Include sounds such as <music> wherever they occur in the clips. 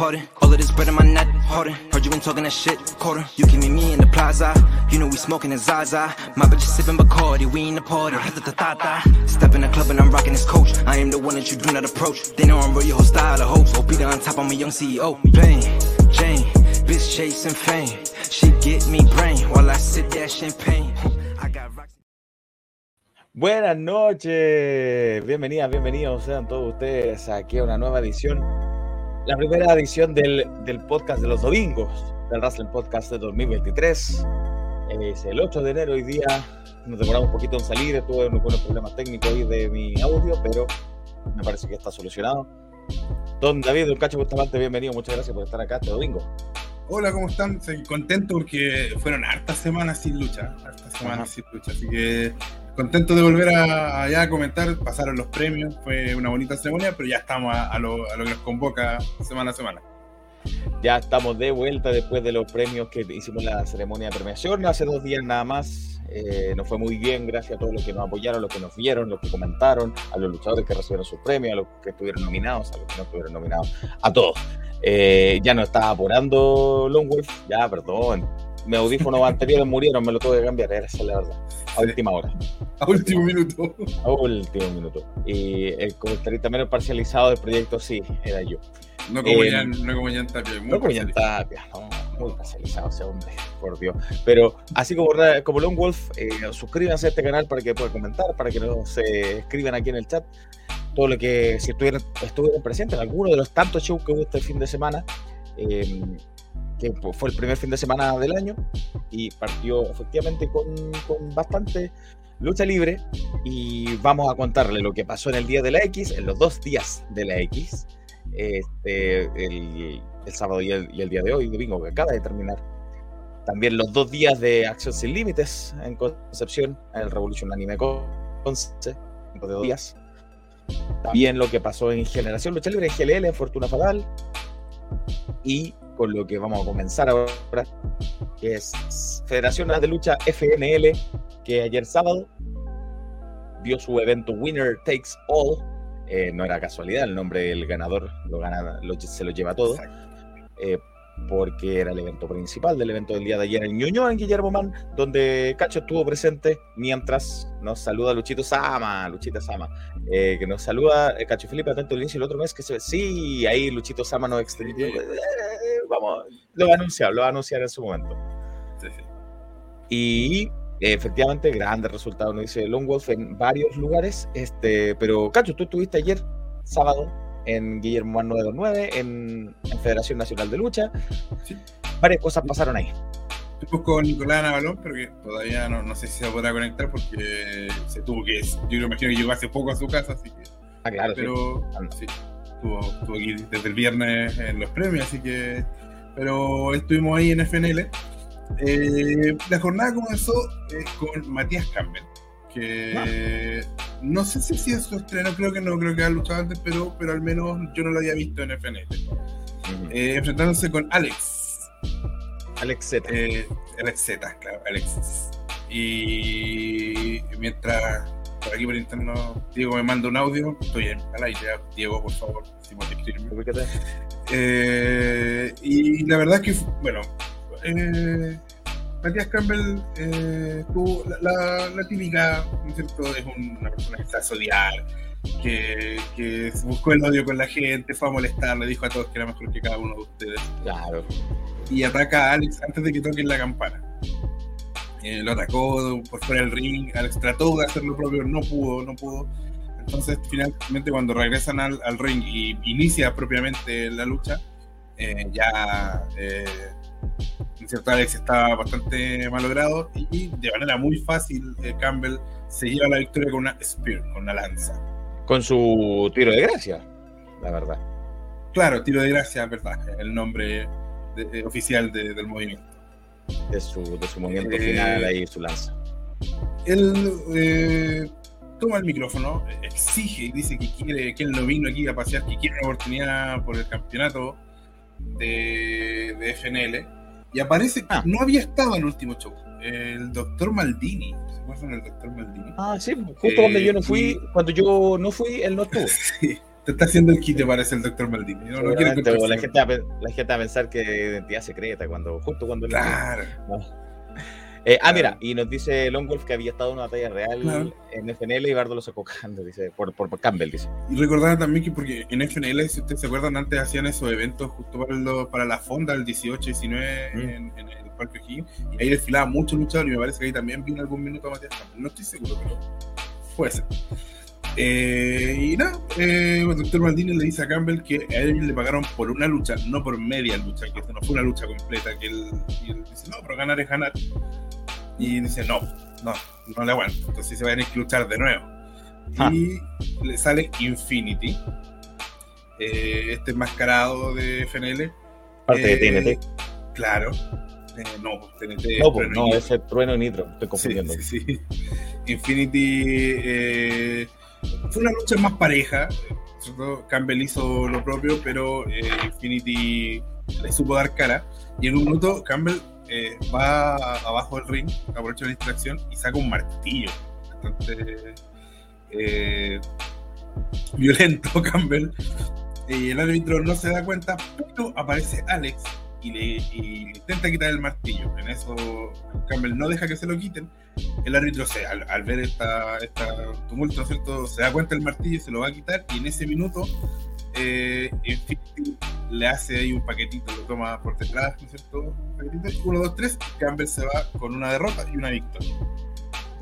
pardon. All of this bread in my net, harder. Heard you been talking that shit, quarter. You give me me in the plaza. You know we smoking a Zaza. My bitch is sipping Bacardi, we in the party. Step in the club and I'm rocking this coach. I am the one that you do not approach. They know I'm real, your whole style of hopes. Oh, be on top, I'm a young CEO. Bang, Jane, bitch chasing fame. She get me brain while I sip that champagne. I got rocks. Buenas noches, bienvenidas, bienvenidos sean todos ustedes aquí a una nueva edición, la primera edición del, del podcast de los domingos, del Wrestling Podcast de 2023. Es el 8 de enero, hoy día nos demoramos un poquito en salir, tuve unos buenos problemas técnicos hoy de mi audio, pero me parece que está solucionado. Don David, Don Cacho Bustamante, bienvenido, muchas gracias por estar acá este domingo. Hola, ¿cómo están? Estoy contento porque fueron hartas semanas sin lucha, hartas semanas Ajá. sin lucha, así que contento de volver a, a comentar, pasaron los premios, fue una bonita ceremonia, pero ya estamos a, lo, que nos convoca semana a semana. Ya estamos de vuelta después de los premios que hicimos la ceremonia de premiación hace dos días nada más. Eh, nos fue muy bien, gracias a todos los que nos apoyaron, los que nos vieron, los que comentaron, a los luchadores que recibieron sus premios, a los que estuvieron nominados, a los que no estuvieron nominados, a todos. Eh, ya no estaba apurando Longwolf, ya, perdón. Mis audífonos <laughs> anteriores murieron, me lo tuve que cambiar, esa es la verdad. A última hora, A último minuto. a último minuto. Y el comentarista menos parcializado del proyecto, sí, era yo. No como, Eh, Jan, no como Jan Tapia, muy No como Ian parcial. Tapia, no, muy especializado ese hombre, por Dios. Pero así como, como Lone Wolf, eh, suscríbanse a este canal para que puedan comentar, para que nos eh, escriban aquí en el chat todo lo que, si estuvieran, estuvieran presentes en alguno de los tantos shows que hubo este fin de semana, eh, que fue el primer fin de semana del año y partió efectivamente con, bastante lucha libre y vamos a contarle lo que pasó en el día de la X, en los dos días de la X, este, el, sábado y el, día de hoy, domingo, que acaba de terminar. También los dos días de Acción Sin Límites en Concepción, en el Revolution Anime Conce, de dos días. También lo que pasó en Generación Lucha Libre, en GLL, en Fortuna Fatal. Y con lo que vamos a comenzar ahora, que es Federación de Lucha FNL, que ayer sábado dio su evento Winner Takes All. Eh, no era casualidad, el nombre del ganador lo gana, lo- se lo lleva todo, eh, porque era el evento principal del evento del día de ayer en Ñuñoa, en Guillermo Man, donde Cacho estuvo presente mientras nos saluda Luchito Sama, Luchita Sama, eh, que nos saluda eh, Cacho Felipe, atento al inicio del otro mes, que se ve, sí, ahí Luchito Sama nos extendió, Sí. eh, vamos, lo va a anunciar, lo va a anunciar en su momento. Sí, sí. Y eh, efectivamente, grandes resultados, nos dice Lone Wolf en varios lugares. Este, pero, Cacho, tú estuviste ayer, sábado, en Guillermo Man 929, en, en Federación Nacional de Lucha. Sí. Varias cosas pasaron ahí. Estuvimos con Nicolás Navalón, pero que todavía no, no sé si se podrá conectar porque se tuvo que. Yo creo imagino que llegó hace poco a su casa, así que. Ah, claro, sí. pero sí, estuvo, estuvo aquí desde el viernes en los premios, así que. Pero estuvimos ahí en FNL. Eh, la jornada comenzó eh, con Matías Campbell, que no sé si sido su estreno, creo que no, creo que ha luchado antes, pero, pero al menos yo no lo había visto en. Ujú. Eh, enfrentándose con Alex, Alex Z. eh, Alex Z, claro, Alexis. Y mientras por aquí por interno Diego me manda un audio, estoy en, al aire, Diego, por favor, si puedes escribirme. Eh, y la verdad es que, bueno, eh, Matías Campbell eh, tuvo la, la- la típica, ¿no es cierto? Es una persona que hace odiar, que, que buscó el odio con la gente, fue a molestar, le dijo a todos que era mejor que cada uno de ustedes Claro. y ataca a Alex antes de que toquen la campana. Eh, lo atacó por fuera del ring, Alex trató de hacer lo propio, no pudo, no pudo. Entonces, finalmente, cuando regresan al, al ring y inicia propiamente la lucha, eh, ya cierto Alex estaba bastante malogrado y de manera muy fácil eh, Campbell se lleva la victoria con una spear, con una lanza. Con su tiro de gracia, la verdad. Claro, tiro de gracia, verdad, el nombre de- eh, oficial de- del movimiento. De su, de su movimiento Eh, final ahí, su lanza. él eh, toma el micrófono, exige y dice que quiere, que él no vino aquí a pasear, que quiere una oportunidad por el campeonato de, de FNL. Y aparece, Ah. no había estado en el último show, el doctor Maldini. ¿Se acuerdan del doctor Maldini? Ah, sí, justo Eh, cuando yo no fui, y- cuando yo no fui, él no estuvo. <laughs> Sí, te está haciendo el quite, parece el doctor Maldini. No, no la, gente va a, pe- la gente va a pensar que identidad secreta, cuando justo cuando él no fue. Claro. Eh, ah, mira, y nos dice Longwolf que había estado en una batalla real Claro. en FNL y Bardo lo sacó cagando, dice, por, por, por Campbell, dice. Y recordar también que porque en FNL, si ustedes se acuerdan, antes hacían esos eventos justo para, lo- para la fonda, el 18, 19 Mm. en, en el Parque O'Higgins, y ahí desfilaban muchos luchadores y me parece que ahí también vi en algún minuto a Matías Campbell. No estoy seguro, pero puede ser. Eh, y nada, eh, el doctor Maldini le dice a Campbell que a él le pagaron por una lucha, no por media lucha, que esto no fue una lucha completa, que él, y él dice, no, pero ganar es ganar. Y dice, no, no, no le aguanto, entonces se va a tener que luchar de nuevo. Ah. Y le sale Infinity, eh, este enmascarado de FNL. Parte Eh, de TNT. Claro. Eh, no, TNT. No, pues, no, y- ese trueno nitro, estoy Sí, confundiendo. sí, sí. Infinity eh, fue una lucha más pareja. Campbell hizo lo propio, pero eh, Infinity le supo dar cara. Y en un minuto Campbell eh, va abajo del ring, aprovecha la distracción y saca un martillo. Bastante eh, violento <laughs> Campbell. Y el árbitro no se da cuenta, pero aparece Alex y le, intenta quitar el martillo. En eso Campbell no deja que se lo quiten. El árbitro, se, al, ver esta, esta tumulto, ¿no es ¿cierto? se da cuenta del martillo y se lo va a quitar. Y en ese minuto, eh, Infinity le hace ahí un paquetito, lo toma por detrás, ¿no es cierto? Paquetito, uno, dos, tres. Campbell se va con una derrota y una victoria.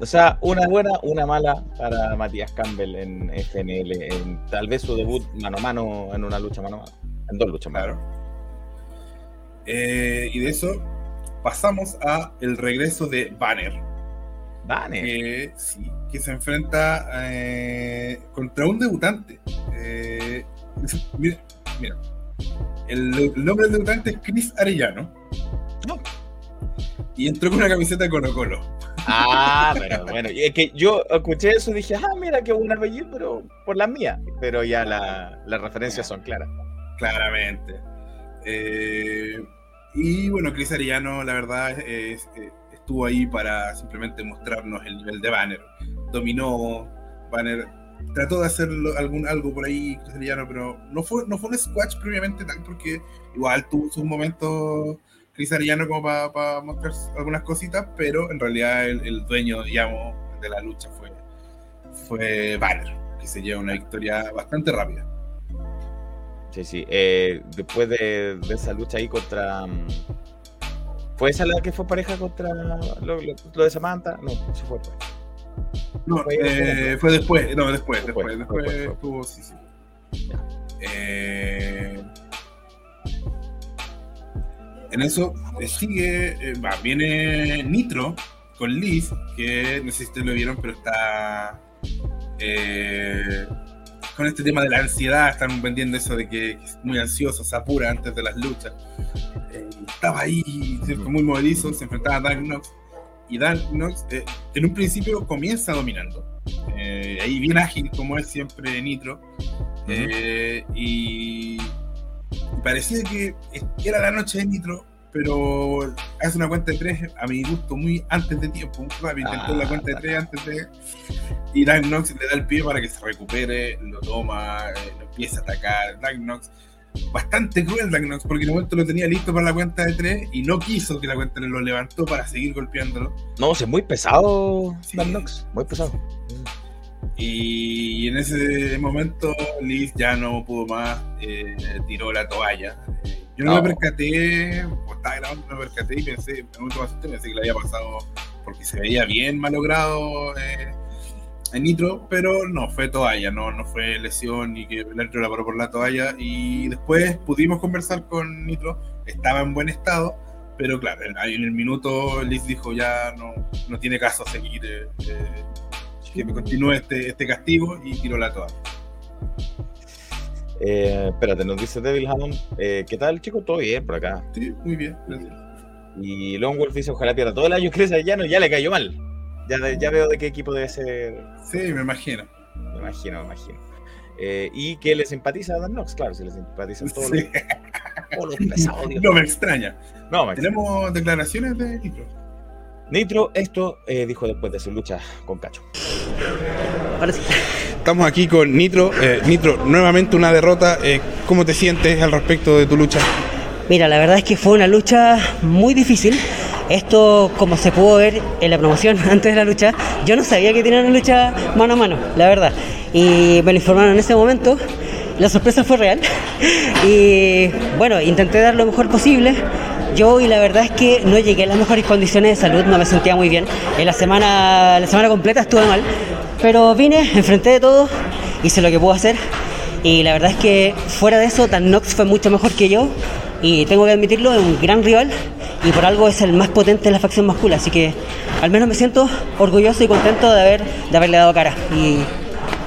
O sea, una buena, una mala para Matías Campbell en FNL, en tal vez su debut mano a mano, en una lucha mano a mano, en dos luchas Claro. mano. Eh, y de eso pasamos a el regreso de Banner. Banner. que, sí, que se enfrenta eh, contra un debutante. Eh, mira, mira, el, el nombre del debutante es Chris Arellano. No. Y entró con una camiseta de Colo Colo. Ah, pero bueno, y es que yo escuché eso y dije, ah, mira qué buen apellido, pero por las mías. Pero ya la- las referencias son claras. Claramente. Eh, y bueno, Chris Arellano, la verdad, es- es- estuvo ahí para simplemente mostrarnos el nivel de Banner. Dominó Banner. Trató de hacer algún, algo por ahí, Chris Arellano, pero no fue, no fue un squash previamente tal, porque igual tuvo sus momentos Chris Arellano como para mostrar algunas cositas, pero en realidad el, dueño, digamos, de la lucha fue, fue Banner, que se lleva una victoria bastante rápida. Sí, sí. eh, después de, de esa lucha ahí contra. mm, ¿Fue esa la que fue pareja contra lo, de Samantha? No, eso fue. pues. No, Fue- eh, fue después, no, después, Después, después, después, estuvo, sí, sí. Eh, en eso eh, sigue, eh, va, viene Nitro con Liz, que no sé si ustedes lo vieron, pero está eh, con este tema de la ansiedad, están vendiendo eso de que es muy ansioso, se apura antes de las luchas. Eh, estaba ahí, ¿cierto? muy movedizo, se enfrentaba a Dark Knox. Y Dark Knox, eh, en un principio comienza dominando. Eh, ahí bien ágil, como es siempre Nitro. Eh, y parecía que era la noche de Nitro, pero hace una cuenta de tres, a mi gusto, muy antes de tiempo. Muy intentó la cuenta de tres antes de. Y Dark Knox le da el pie para que se recupere, lo toma, eh, lo empieza a atacar. Dark Knox, bastante cruel Knox, porque en un momento lo tenía listo para la cuenta de tres y no quiso que la cuenta lo levantó para seguir golpeándolo. No, es muy pesado, Sí. Muy pesado. Y en ese momento Liz ya no pudo más, eh, tiró la toalla. Yo no, No. me percaté, o estaba grabando, no me percaté y pensé, adelante pensé que le había pasado porque se veía bien malogrado eh, en Nitro, pero no, fue toalla, no, no fue lesión ni que el árbitro la paró por la toalla. Y después pudimos conversar con Nitro, estaba en buen estado. Pero claro, en- ahí en el minuto Liz dijo ya no, no tiene caso seguir eh, eh, que me continúe este, este castigo y tiró la toalla. Eh, espérate, nos dice Devil Hammond. ¿Qué tal, chicos? Todo bien por acá. Sí, muy bien, gracias. Y Lone Wolf dice: Ojalá pierda todo el año. <laughs> Chris Arellano ya le cayó mal. Ya, de- ya veo de qué equipo debe ser. Sí, me imagino. Me imagino, me imagino. Eh, y que le simpatiza a Dan Knox, claro, si le simpatizan todos Sí. no me extraña. No, Tenemos declaraciones de Nitro. Nitro, esto eh, dijo después de su lucha con Cacho. Ahora sí. Estamos aquí con Nitro. Eh, Nitro, nuevamente una derrota. Eh, ¿Cómo te sientes al respecto de tu lucha? Mira, la verdad es que fue una lucha muy difícil. Esto, como se pudo ver en la promoción <laughs> antes de la lucha, yo no sabía que tenía una lucha mano a mano, la verdad. Y me lo informaron en ese momento. La sorpresa fue real. <laughs> Y bueno, intenté dar lo mejor posible. Yo y la verdad es que no llegué a las mejores condiciones de salud, no me sentía muy bien. En la semana, la semana completa estuve mal, pero vine, enfrenté de todo, hice lo que pude hacer y la verdad es que fuera de eso, Dan Nox fue mucho mejor que yo y tengo que admitirlo, es un gran rival y por algo es el más potente de la facción masculina, así que al menos me siento orgulloso y contento de, haber, de haberle dado cara y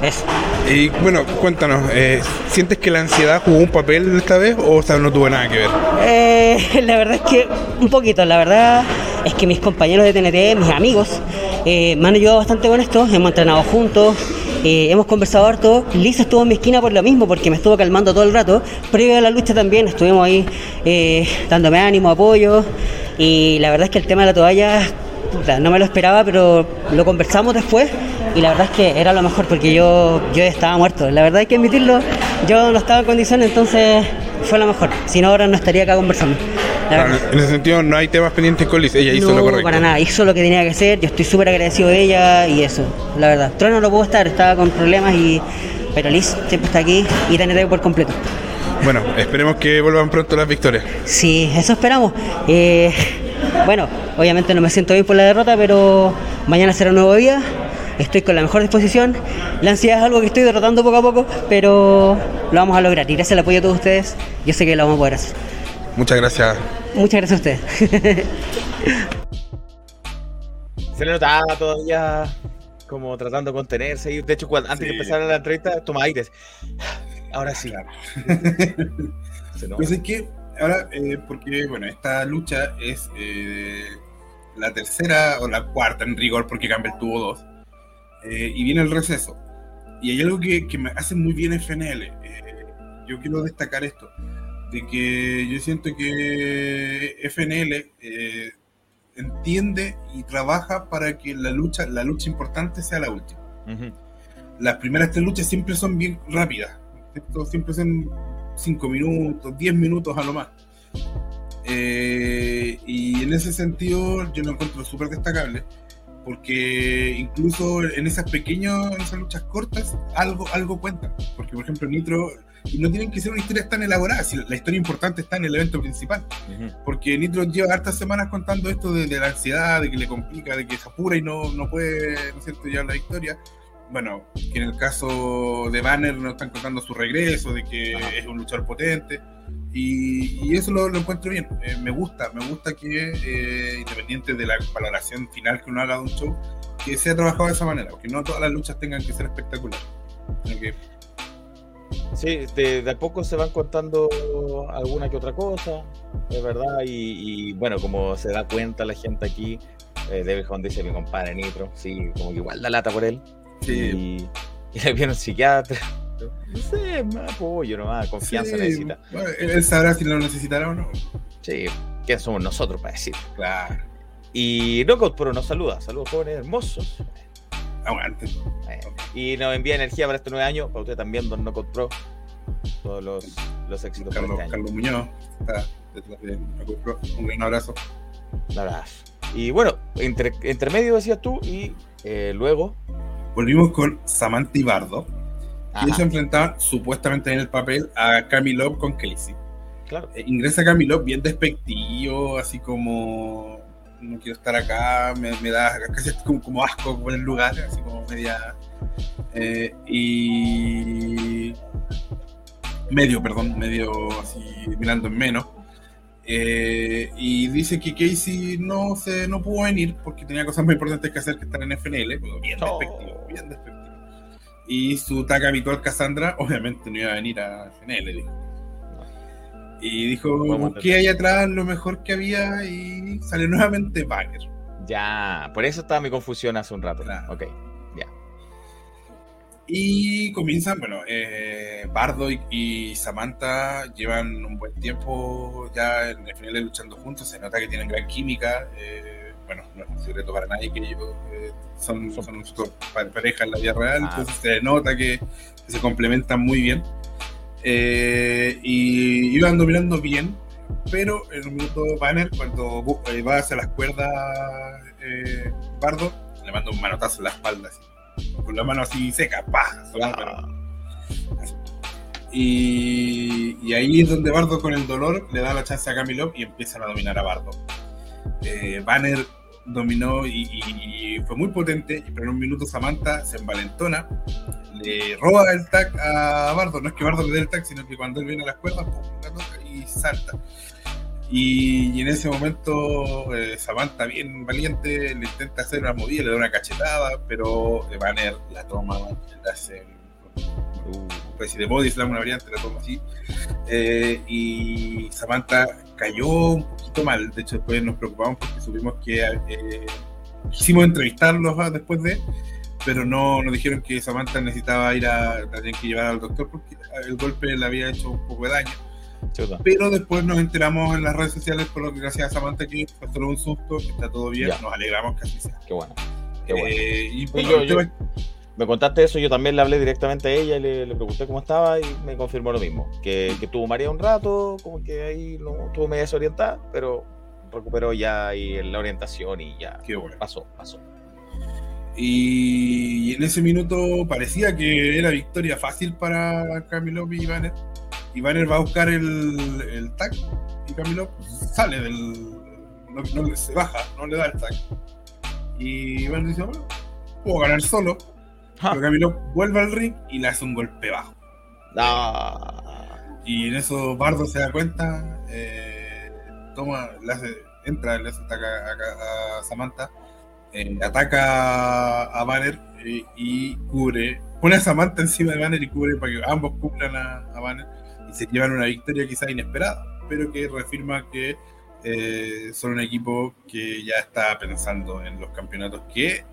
eso. Y bueno, cuéntanos, eh, ¿sientes que la ansiedad jugó un papel esta vez o no tuvo nada que ver? Eh, <laughs> la verdad es que un poquito, la verdad es que mis compañeros de TNT, mis amigos, eh, me han ayudado bastante con esto, hemos entrenado juntos, hemos conversado harto. Lisa estuvo en mi esquina por lo mismo, porque me estuvo calmando todo el rato. Previo a la lucha también estuvimos ahí dándome ánimo, apoyo. Y la verdad es que el tema de la toalla no me lo esperaba, pero lo conversamos después y la verdad es que era lo mejor porque yo, yo estaba muerto. La verdad hay que admitirlo, yo no estaba en condiciones, entonces fue lo mejor. Si no, ahora no estaría acá conversando. En ese sentido, no hay temas pendientes con Liz, ella hizo lo correcto. No, para nada, hizo lo que tenía que hacer, yo estoy súper agradecido de ella y eso, la verdad. Trono no pudo estar, estaba con problemas y... Pero Liz siempre está aquí y TNT por completo. Bueno, esperemos que vuelvan pronto las victorias. Sí, eso esperamos. Eh, bueno, obviamente no me siento bien por la derrota, pero mañana será un nuevo día. Estoy con la mejor disposición. La ansiedad es algo que estoy derrotando poco a poco, pero lo vamos a lograr. Y gracias al apoyo de todos ustedes, yo sé que lo vamos a poder hacer. Muchas gracias. Muchas gracias a ustedes. <laughs> Se le notaba todavía como tratando de contenerse. Y de hecho, antes de empezar la entrevista, toma aires. Ahora sí. <laughs> pues es que ahora, eh, porque bueno, esta lucha es eh, la tercera o la cuarta en rigor, porque Campbell tuvo dos, eh, y viene el receso. Y hay algo que, que me hace muy bien FNL. yo quiero destacar esto, de que yo siento que FNL entiende y trabaja para que la lucha, la lucha importante sea la última. Las primeras tres luchas siempre son bien rápidas, siempre son 5 minutos, 10 minutos a lo más. Eh, y en ese sentido yo lo encuentro súper destacable, porque incluso en esas pequeñas, en esas luchas cortas, algo, algo cuenta. Porque, por ejemplo, Nitro, y no tienen que ser una historia tan elaborada, si la historia importante está en el evento principal. Porque Nitro lleva hartas semanas contando esto de, la ansiedad, de que le complica, de que se apura y no, no puede, ¿no es cierto?, llevar la victoria bueno, que en el caso de Banner nos están contando su regreso, de que es un luchador potente, y, eso lo, encuentro bien. Eh, me gusta, me gusta que, eh, independiente de la valoración final que uno haga de un show, que sea trabajado de esa manera, que no todas las luchas tengan que ser espectaculares. Sí, de, a poco se van contando alguna que otra cosa, es verdad, y, bueno, como se da cuenta la gente aquí, eh, David dice mi compadre Nitro, sí, como que igual da lata por él, y, y <laughs> le viene un psiquiatra. No sé, más apoyo nomás, confianza necesita. él sabrá si lo necesitará o no. Sí, ¿quién somos nosotros para decir? Claro. Y Knockout Pro nos saluda. Saludos jóvenes hermosos. Aguante. Y nos envía energía para este nuevo año. Para usted también, Don Knockout Pro. Todos los, los éxitos Carlos, para este año. Carlos Muñoz está detrás de Pro. Un gran abrazo. Un abrazo. Y bueno, entre, entre medio decías tú y eh, luego volvimos con Samantha Ibardo. Y ellos se enfrentaban supuestamente en el papel a Camilo con Casey. Claro. Eh, ingresa Camilo bien despectivo, así como no quiero estar acá, me, da casi <laughs> como, asco por el lugar, así como media. Eh, y. medio, perdón, medio así mirando en menos. Eh, y dice que Casey no se no pudo venir porque tenía cosas muy importantes que hacer que estar en FNL, bien despectivo, bien despectivo. Y su tag habitual Cassandra, obviamente no iba a venir a FNL, dijo. Y dijo, busqué ahí atrás lo mejor que había y sale nuevamente Bagger. Ya, por eso estaba mi confusión hace un rato. Ok, ya. Y comienzan, bueno, eh, Bardo y, y Samantha llevan un buen tiempo ya en el final luchando juntos, se nota que tienen gran química. eh, bueno, no es un secreto para nadie que ellos eh, son, son, son pa- pareja en la vida real, Ah. entonces se nota que, que se complementan muy bien. Eh, y iban dominando bien, pero en un minuto Banner, cuando eh, va hacia las cuerdas eh, Bardo, le manda un manotazo en la espalda, así, con la mano así seca, ¡pah! Y ahí es donde Bardo con el dolor le da la chance a Camilo y empiezan a dominar a Bardo. Eh, Banner dominó y, y- fue muy potente, pero en un minuto Samantha se envalentona, le roba el tag a Bardo. No es que Bardo le dé el tag, sino que cuando él viene a las cuerdas, pum, la toca y salta. Y, y en ese momento eh, Samantha, bien valiente, le intenta hacer una movida, le da una cachetada, pero Banner la toma, le hace Uh, pues si de body slam una variante la toma así Eh, y Samantha cayó un poquito mal de hecho después nos preocupamos porque supimos que eh, quisimos entrevistarlos ah, después de pero no nos dijeron que Samantha necesitaba ir a tenían que llevar al doctor porque el golpe le había hecho un poco de daño chuta. pero después nos enteramos en las redes sociales por lo que gracias a Samantha que fue solo un susto que está todo bien Ya. nos alegramos que así sea Qué bueno. Qué bueno. Eh, y bueno, yo- el yo- Me contaste eso, yo también le hablé directamente a ella y le, le pregunté cómo estaba y me confirmó lo mismo. Que, que tuvo María un rato, como que ahí no estuvo media desorientada, pero recuperó ya ahí la orientación y ya qué bueno pasó, pasó. Y en ese minuto parecía que era victoria fácil para Camilo y Banner. Y Banner va a buscar el, el tag y Camilo sale del. No, no le- se baja, no le da el tag. Y Banner dice: Bueno, puedo ganar solo. Pero Camilo vuelve al ring y le hace un golpe bajo. Y en eso Bardo se da cuenta, eh, toma, le hace, entra, le hace ataque a, Samantha, eh, ataca a Banner eh, y cubre, pone a Samantha encima de Banner y cubre para que ambos cubran a, a Banner y se llevan una victoria quizá inesperada, pero que reafirma que eh, son un equipo que ya está pensando en los campeonatos que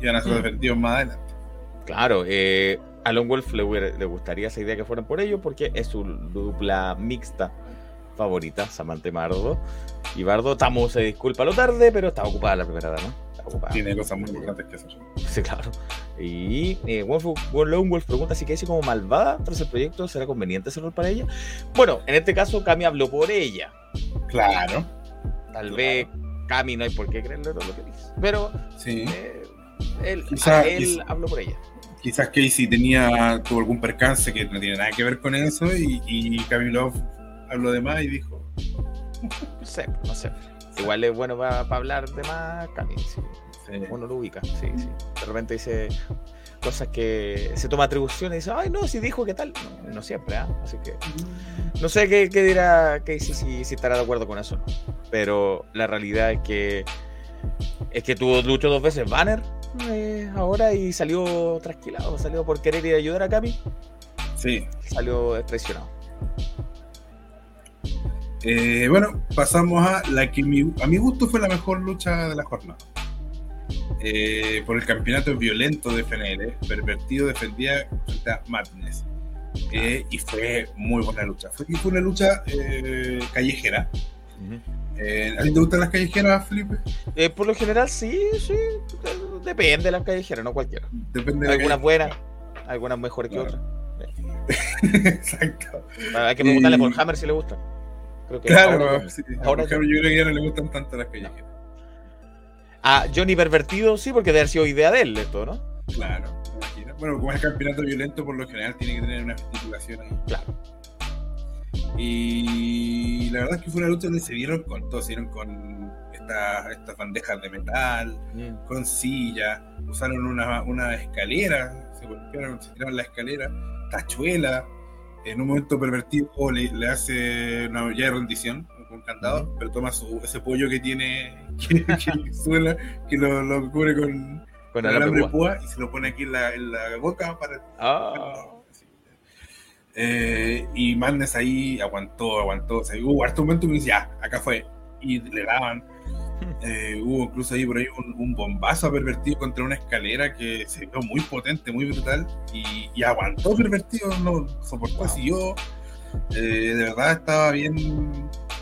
iban a ser Mm. defendidos más adelante. Claro, eh, a Lone Wolf le, gustaría esa idea que fueran por ello porque es su dupla mixta favorita, Samantha y Bardo. Y Bardo, estamos, se disculpa lo tarde, pero está ocupada la primera dama. Está ocupada. Tiene cosas muy importantes que hacer. Sí, claro. Y eh, Wolf, Lone Wolf pregunta si Casey como malvada tras el proyecto será conveniente ese rol para ella. Bueno, en este caso Cami habló por ella. Claro, Tal Claro. vez Cami no hay por qué creerle todo lo que dice. Pero sí. eh, él, Quizá- él quizá- habló por ella. Quizás Casey tenía tuvo algún percance que no tiene nada que ver con eso y, y Kamilov habló de más y dijo No sé, no sé. Igual es bueno para hablar de más sí. eh, Uno lo ubica. Sí, sí. De repente dice cosas que se toma atribuciones y dice, ay, no, si dijo que tal. No, no siempre, ¿ah? Así que no sé qué, qué dirá Casey si, si estará de acuerdo con eso. Pero la realidad es que es que tuvo luchó dos veces Banner eh, ahora y salió trasquilado, salió por querer ir a ayudar a Cami, sí. salió traicionado. Eh, bueno, pasamos a la que mi- a mi gusto fue la mejor lucha de la jornada. Eh, por el campeonato violento de FNL, Pervertido defendía frente a Madness. Eh, y fue muy buena lucha. Fue, fue una lucha callejera. Eh, ¿A ti te gustan las callejeras, Felipe? Eh, por lo general, sí, sí. de- Depende de las callejeras, no cualquiera. Depende de Algunas buenas, algunas mejores que otras. Exacto. Hay que preguntarle Y- por Hammer si le gusta. Creo que Claro, ahora- sí. ahora ejemplo, yo creo que ya no le gustan tanto las callejeras. A Johnny Pervertido sí, porque debe haber sido idea de él esto, ¿no? Claro, me imagino. Bueno, como es campeonato violento, por lo general tiene que tener una estipulación ahí. Claro. Y la verdad es que fue una lucha donde se vieron con todo, se vieron con estas, estas bandejas de metal, con sillas, usaron una, una escalera, se golpearon, se tiraron la escalera, tachuela, en un momento pervertido le, le hace una ya de rendición con candado, pero toma su, ese pollo que tiene, <laughs> que, que que lo, lo cubre con, Con alambre púa. y se lo pone aquí en la, en la boca para Ah, eh, y Madness ahí aguantó, aguantó. O sea, hubo harto momento que dice, ya, acá fue. Y le daban. <laughs> Eh, hubo incluso ahí por ahí un, un bombazo pervertido contra una escalera que se vio muy potente, muy brutal y, y aguantó pervertido, no soportó, siguió. Eh, de verdad estaba bien.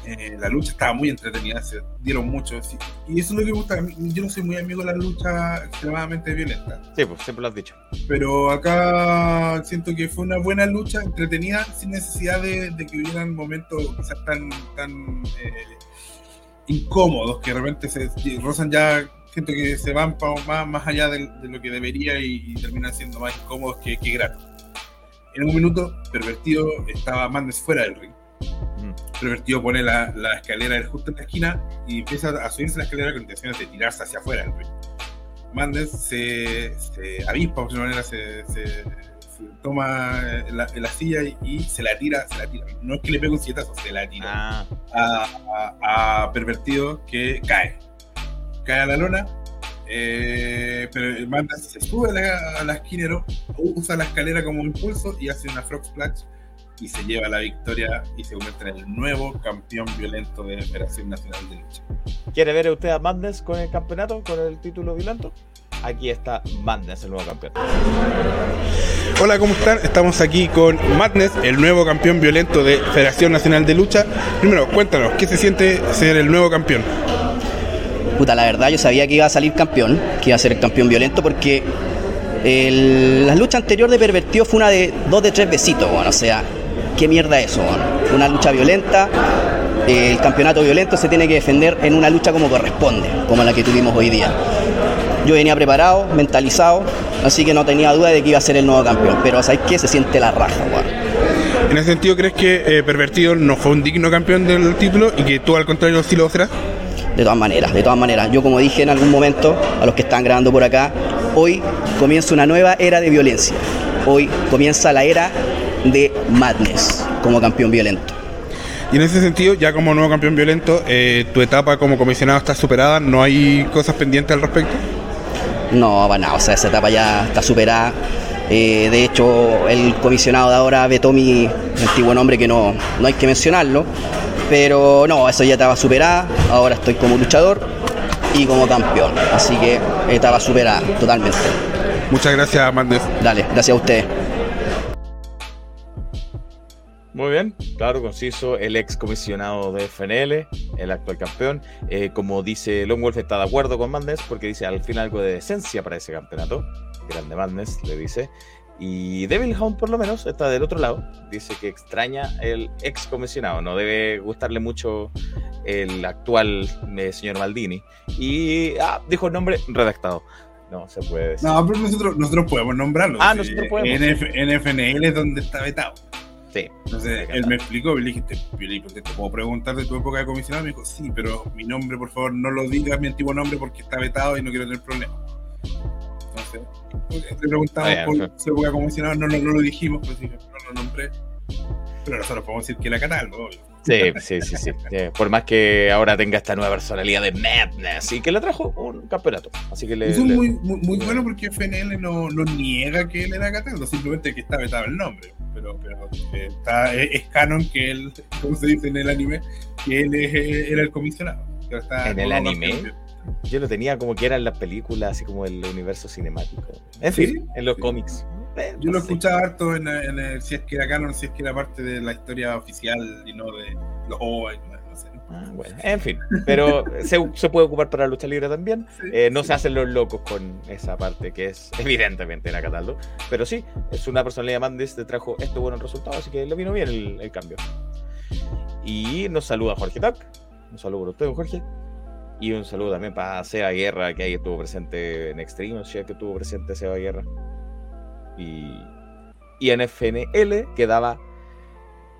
Eh, la lucha estaba muy entretenida, se dieron mucho. sí. Y eso es lo que me gusta. Yo no soy muy amigo de las luchas extremadamente violentas. Sí, pues siempre lo has dicho. Pero acá siento que fue una buena lucha, entretenida, sin necesidad de, de que hubieran momentos quizás tan, tan eh, incómodos, que de repente se rozan ya, siento que se van más, más allá de, de lo que debería y, y terminan siendo más incómodos que, que gratos. En un minuto, Pervertido estaba Mandes fuera del ring. Pervertido pone la, la escalera justo en la esquina y empieza a subirse la escalera con intenciones de tirarse hacia afuera del ring. Mandes se, se avispa, por manera, se, se- se toma la, la silla y, y se la tira, se la tira. No es que le pegue un sietazo, se la tira Ah, a, a- a Pervertido que cae. Cae a la lona, eh, pero Mandas se sube a la, a la esquinero, usa la escalera como impulso y hace una frog splash y se lleva la victoria y se convierte en el nuevo campeón violento de Federación Nacional de Lucha. ¿quiere ver usted a Madness con el campeonato, con el título violento? Aquí está Madness, el nuevo campeón. Hola, ¿cómo están? Estamos aquí con Madness, el nuevo campeón violento de Federación Nacional de Lucha. Primero, cuéntanos, ¿qué se siente ser el nuevo campeón? Puta, la verdad yo sabía que iba a salir campeón, que iba a ser el campeón violento porque el- la lucha anterior de Pervertido fue una de dos de tres besitos, bueno, o sea, ¿qué mierda es eso? Una lucha violenta, eh, el campeonato violento se tiene que defender en una lucha como corresponde, como la que tuvimos hoy día. Yo venía preparado, mentalizado, así que no tenía duda de que iba a ser el nuevo campeón, pero ¿sabes qué? Se siente la raja, weón. En ese sentido, ¿crees que eh, Pervertido no fue un digno campeón del título y que tú al contrario sí lo serás? De todas maneras, de todas maneras. Yo como dije en algún momento a los que están grabando por acá, hoy comienza una nueva era de violencia. Hoy comienza la era de Madness como campeón violento. Y en ese sentido, ya como nuevo campeón violento, eh, tu etapa como comisionado está superada, ¿no hay cosas pendientes al respecto? No, va nada, o sea, esa etapa ya está superada. Eh, de hecho, el comisionado de ahora vetó mi antiguo nombre, que no, no hay que mencionarlo. Pero no, eso ya estaba superada. Ahora estoy como luchador y como campeón. Así que etapa superada, totalmente. Muchas gracias, Mandes. Dale, gracias a ustedes. Muy bien, claro, conciso, el ex comisionado de FNL, el actual campeón. Eh, como dice Lone Wolf, está de acuerdo con Madness porque dice al fin algo de decencia para ese campeonato. Grande Madness, le dice. Y Devil Hound, por lo menos, está del otro lado. Dice que extraña el ex comisionado. No debe gustarle mucho el actual eh, señor Maldini. Y ah, dijo el nombre redactado. No se puede decir. No, pero nosotros, nosotros podemos nombrarlo. Ah, Sí, nosotros podemos. NF, NFNL es donde está vetado. Sí. Entonces, él me explicó, y le dije, te, ¿te puedo preguntar de tu época de comisionado? Me dijo, sí, pero mi nombre, por favor, no lo digas, mi antiguo nombre, porque está vetado y no quiero tener problemas. Entonces, le preguntamos por su época de comisionado, no, no, no lo dijimos, pues dije, no lo nombré. Pero nosotros podemos decir que era Cataldo. Sí, sí, sí, sí. Eh, Por más que ahora tenga esta nueva personalidad de Madness y que le trajo un campeonato. Así que le. Eso es le- muy, muy, muy bueno porque FNL no, no niega que él era Cataldo, simplemente que está vetado el nombre. Pero, pero eh, está, es, canon que él, <laughs> como se dice en el anime, que él es, eh, era el comisionado. Está ¿En el anime? campeón. Yo lo tenía como que era en las películas, así como el universo cinemático. En ¿Sí? fin, en los Sí. cómics. Yo lo escuchaba harto en, en el- si es que era canon, si es que era parte de la historia oficial y no de los y no, no sé. Ah, bueno, en fin, pero <laughs> se, se puede ocupar para la lucha libre también. Sí. Eh, no se hacen los locos con esa parte que es evidentemente en Cataldo. Pero sí, es una personalidad Mandes, te trajo este buen resultado, así que le vino bien el, el cambio. Y nos saluda Jorge Tac. Un saludo para usted, Jorge. Y un saludo también para Seba Guerra, que ahí estuvo presente en Extreme, o sea, que estuvo presente Seba Guerra. Y, y en FNL quedaba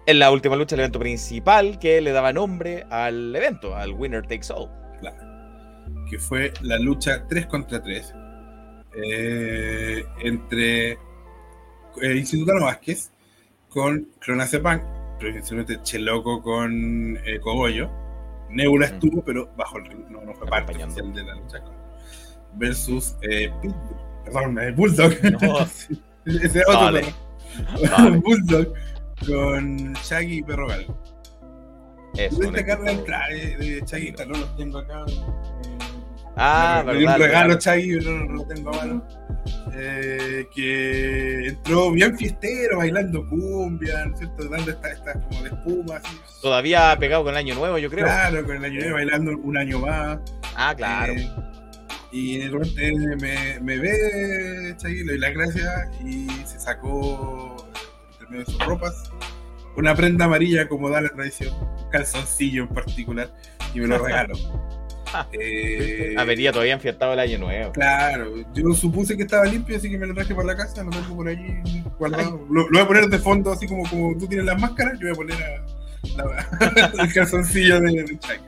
en la última lucha el evento principal que le daba nombre al evento, al Winner Takes All. Claro. Que fue la lucha 3 contra 3 eh, entre eh, Instituto Vázquez con Clonacepam, principalmente Cheloco con eh, Cogollo. Nebula Mm. estuvo, pero bajo el ring, no, no fue parte de la lucha. Versus eh, Pitbull, perdón, eh, Bulldog. No. <laughs> Ese otro Vale. perro. Vale. Bulldog con Shaggy y Perro Galgo. Es destacar la entrada de, de Shaggy, no los tengo acá. eh, Ah, me, me dio un verdad, regalo verdad. Yo no, no lo tengo a mano. eh, que entró bien fiestero, bailando cumbia, ¿no es cierto? Dando estas esta como de espuma, así. Todavía pegado con el año nuevo, yo creo. Claro, con el año nuevo, bailando un año más. Ah, claro. Eh, y de repente él me, me ve, Chagui, le doy las gracias y se sacó, entre medio de sus ropas, una prenda amarilla como da la tradición, un calzoncillo en particular, y me lo regaló. <laughs> Eh, Avería todavía enfiestado el año nuevo. Claro, yo supuse que estaba limpio, así que me lo traje para la casa, lo tengo por allí guardado. Lo, lo voy a poner de fondo, así como, como tú tienes las máscaras, yo voy a poner a- la- <laughs> el calzoncillo de, de Chagui.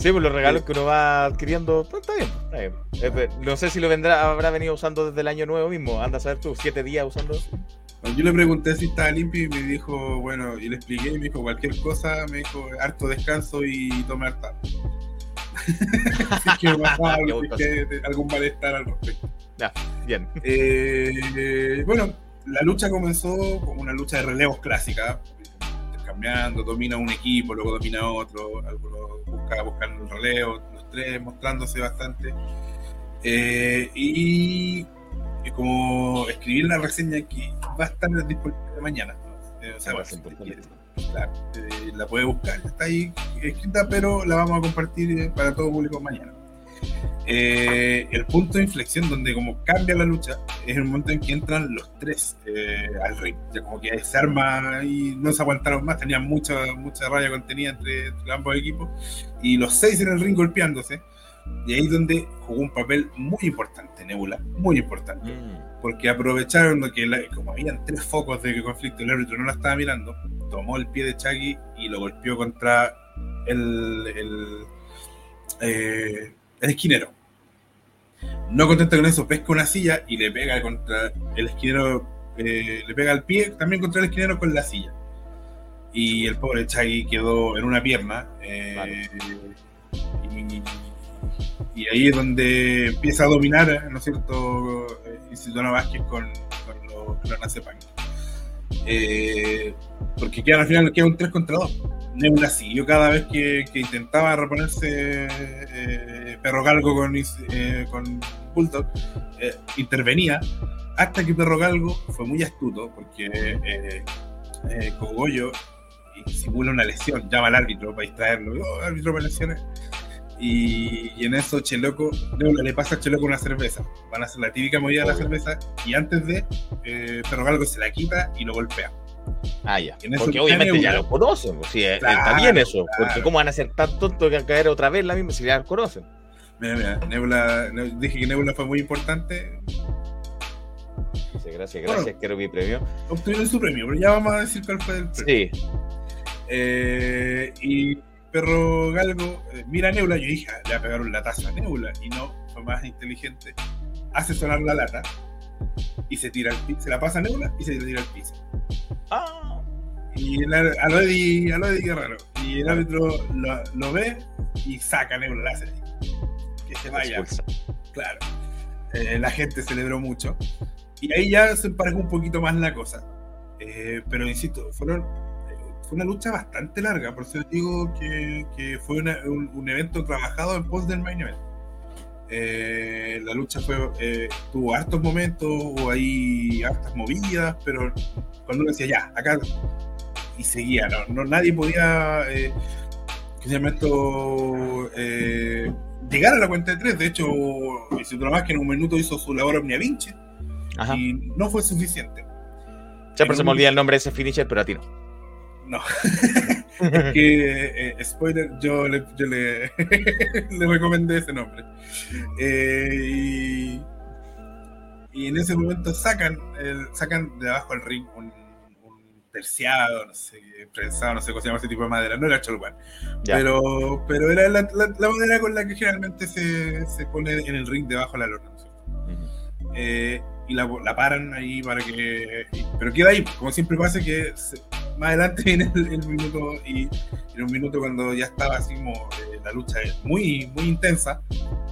Sí, pues los regalos que uno va adquiriendo, pues está bien, está bien. No sé si lo vendrá, habrá venido usando desde el año nuevo mismo. Anda a saber tú, siete días usando. Bueno, Yo le pregunté si estaba limpio y me dijo, bueno, y le expliqué y me dijo cualquier cosa, me dijo harto descanso y tome harta. <laughs> Así que <laughs> bajaba, que algún malestar al respecto. Bien. Eh, bueno, la lucha comenzó como una lucha de relevos clásica, cambiando, domina un equipo, luego domina otro, algunos busca, buscan el relevo, los tres mostrándose bastante. Eh, y, y como escribir la reseña que va a estar disponible mañana. Eh, o sea, claro, eh, la puede buscar, está ahí escrita, pero la vamos a compartir para todo público mañana. Eh, el punto de inflexión donde como cambia la lucha es el momento en que entran los tres eh, al ring. Ya como que se arma y no se aguantaron más, tenían mucha, mucha raya contenida entre, entre ambos equipos y los seis en el ring golpeándose. Y ahí es donde jugó un papel muy importante Nebula, muy importante Mm. porque aprovecharon que la- como habían tres focos de conflicto el árbitro no la estaba mirando, tomó el pie de Chucky y lo golpeó contra el, el, eh, el esquinero. No contento con eso, pesca una silla y le pega contra el esquinero, eh, le pega el pie también contra el esquinero con la silla. Y el pobre Chucky quedó en una pierna. eh, y, y ahí es donde empieza a dominar, ¿no es cierto? Eh, Isidora Vázquez con, con los Clonazepam. Eh, porque quedan, al final queda un 3 contra 2. Nebula siguió cada vez que, intentaba reponerse eh, Perro Galgo con, eh, Bulldog, eh, intervenía hasta que Perro Galgo fue muy astuto porque eh, Cogollo simula una lesión, llama al árbitro para distraerlo. Oh, árbitro me lesioné. Y, en eso Cheloco, Nebula le pasa a Cheloco una cerveza. Van a hacer la típica movida de la cerveza y antes de, Perro Galgo se la quita y lo golpea. Ah, ya. Porque obviamente ya lo conocen. pues, sí, eh, Claro, está bien eso. claro. Porque ¿cómo van a ser tan tontos que a caer otra vez la misma si ya lo conocen? Mira, mira, Nebula, ne- dije que Nebula fue muy importante. Dice, gracias, gracias, quiero mi premio. Obtuvieron su premio, pero ya vamos a decir cuál fue el premio. Sí, Eh, y Perro Galgo eh, mira Nebula, yo dije, "Ah, le va a pegar un latazo a Nebula, y no, fue más inteligente. Hace sonar la lata y se tira al piso, se la pasa a Nebula y se tira al piso. Ah, Y el, a lo Eddie, a lo Eddie Guerrero. Y el árbitro lo, lo ve y saca a Nebula, la hace que se vaya. Claro. Eh, la gente celebró mucho. Y ahí ya se emparejó un poquito más la cosa. Eh, pero insisto, fueron, eh, fue una lucha bastante larga. Por eso digo que, que fue una- un, un evento trabajado en pos del main event. Eh, la lucha fue, eh, tuvo hartos momentos, hubo ahí hartas movidas, pero cuando uno decía ya, acá y seguía, no, no- nadie podía eh, ¿qué se llama esto? Eh, llegar a la cuenta de tres. De hecho, Isidro más que en un minuto hizo su labor omnia vinci Ajá. y no fue suficiente. Siempre se me olvida el nombre de ese finisher, pero a ti no. No. <laughs> que, <laughs> eh, spoiler, yo le, yo le, <laughs> le recomendé ese nombre. Eh, y, y en ese momento sacan, el- sacan de abajo del ring un, un terciado, no sé, prensado, no sé cómo se llama ese tipo de madera, no era cholguán, pero, pero era la, la- la madera con la que generalmente se, se pone en el ring debajo de la lona. ¿no es cierto? Ujú. Eh, y la, la paran ahí para que. pero queda ahí, como siempre pasa, que se- más adelante viene el, el minuto y en un minuto cuando ya estaba así como eh, la lucha es muy, muy intensa,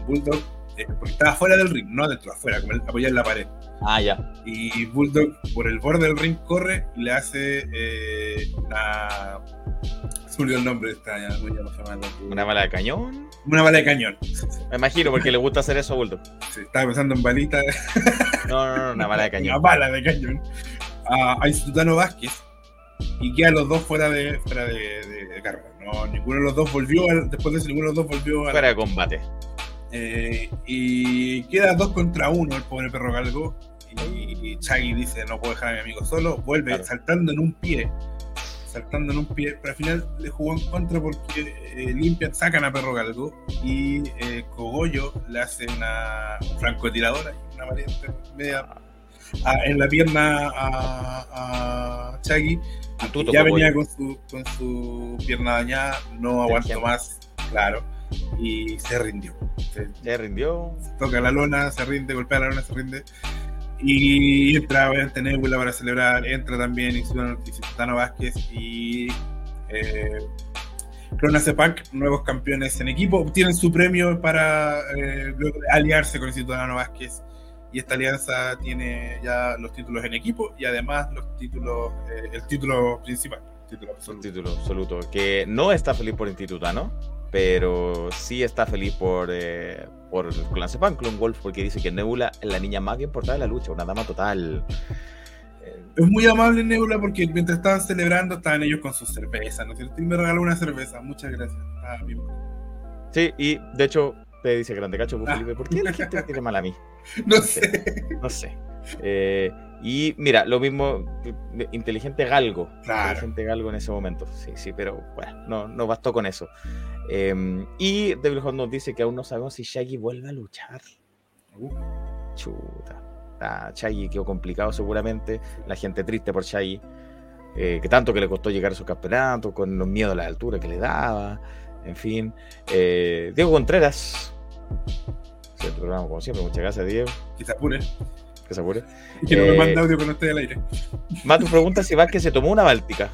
Bulldog, eh, porque estaba fuera del ring, no adentro, afuera, como apoyado en la pared. Ah, ya. Y Bulldog por el borde del ring corre y le hace eh, una. Se murió el nombre de esta ya, llamada. ¿Una bala de cañón? Una bala de cañón. Me imagino, porque le gusta hacer eso a Bulldog. Sí, estaba pensando en balita. No, no, no, una bala de <laughs> Una cañón. bala de cañón. A, a Institutano Vázquez. Y quedan los dos fuera de, fuera de, de- de carrera. No, ninguno de los dos volvió. al- después de eso, ninguno de los dos volvió a Fuera de combate. Eh, y queda dos contra uno el pobre perro galgo. Y, y Chaggy dice: No puedo dejar a mi amigo solo. Vuelve Claro. saltando en un pie. Saltando en un pie. Pero al final le jugó en contra porque eh, limpian, sacan a perro galgo. Y eh, Cogollo le hace una francotiradora, una variante media a- en la pierna a, a Chaggy. A Tuto ya Cogollo. venía con su, con su pierna dañada, no aguantó más, claro. Y se rindió. Se, Se rindió. toca la lona, se rinde, golpea la lona, se rinde. Y entra obviamente Nebula para celebrar, entra también Institutano Vázquez y eh, Clona Punk, nuevos campeones en equipo, obtienen su premio para eh, aliarse con Institutano Vázquez. Y esta alianza tiene ya los títulos en equipo y además los títulos, eh, el título principal, título absoluto. título absoluto. Que no está feliz por Institutano, pero sí está feliz por, eh, por Clancepan, Clone Wolf, porque dice que Nebula es la niña más bien portada de la lucha, una dama total. Es muy amable Nebula porque mientras estaban celebrando estaban ellos con sus cervezas, ¿no es cierto? Y me regaló una cerveza, muchas gracias. Ah, bien. Sí, y de hecho, te dice Grande Cacho, pues. Felipe, ¿por qué la gente me tiene mal a mí? <laughs> No sé. No sé. Eh, y mira, lo mismo, inteligente galgo. Claro. Inteligente galgo en ese momento. Sí, sí, pero bueno, no, no bastó con eso. Eh, y Devil Hunt nos dice que aún no sabemos si Shaggy vuelve a luchar. Uh, Chuta. Ah, Shaggy quedó complicado seguramente. La gente triste por Shaggy. eh, que tanto que le costó llegar a su campeonato, con los miedos a la altura que le daba. En fin. Eh, Diego Contreras. El programa, como siempre. Muchas gracias, Diego. que se apure. Que se apure. Y que no me Eh, manda audio cuando esté al aire. Matu pregunta si Vázquez se tomó una báltica.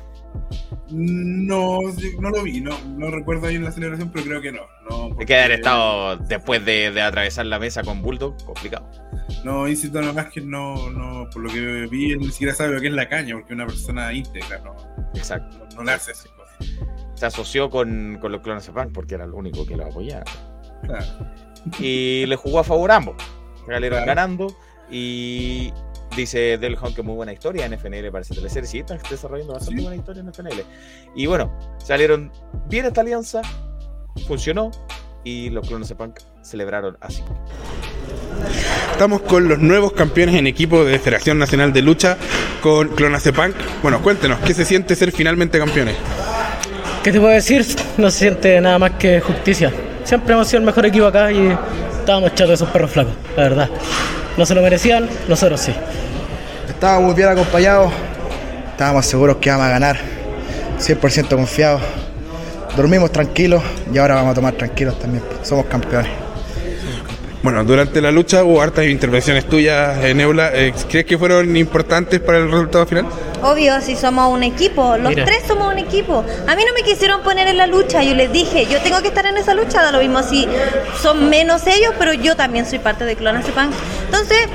No, no lo vi, no, no recuerdo ahí en la celebración, pero creo que no. no Hay que haber estado después de, de atravesar la mesa con Bulldog, complicado. No, Instituto Vázquez no, no, por lo que vi, él ni siquiera sabe lo que es la caña, porque es una persona íntegra, no, Exacto. no, no le hace esas cosas. Se asoció con, con los clones de Punk porque era lo único que lo apoyaba. Claro. Y le jugó a favor a ambos. Salieron Claro. ganando y dice Del Hunt que muy buena historia en FNL para esa teleserie. Sí, están desarrollando bastante Sí. buena historia en FNL. Y bueno, salieron bien esta alianza, funcionó y los clones de Punk celebraron así. Estamos con los nuevos campeones en equipo de Federación Nacional de Lucha, con Clonacepunk. Bueno, cuéntenos, ¿qué se siente ser finalmente campeones? ¿Qué te puedo decir? No se siente nada más que justicia. Siempre hemos sido el mejor equipo acá y estábamos chatos de esos perros flacos, la verdad. No se lo merecían, nosotros sí. Estábamos muy bien acompañados, estábamos seguros que íbamos a ganar, 100% confiados. Dormimos tranquilos y ahora vamos a tomar tranquilos también. Somos campeones. Bueno, durante la lucha hubo hartas intervenciones tuyas, eh, Neula. Eh, ¿Crees que fueron importantes para el resultado final? Obvio, si somos un equipo, los Mira. tres somos un equipo. A mí no me quisieron poner en la lucha, yo les dije, yo tengo que estar en esa lucha, da lo mismo si son menos ellos, pero yo también soy parte de Clonazepam. Entonces,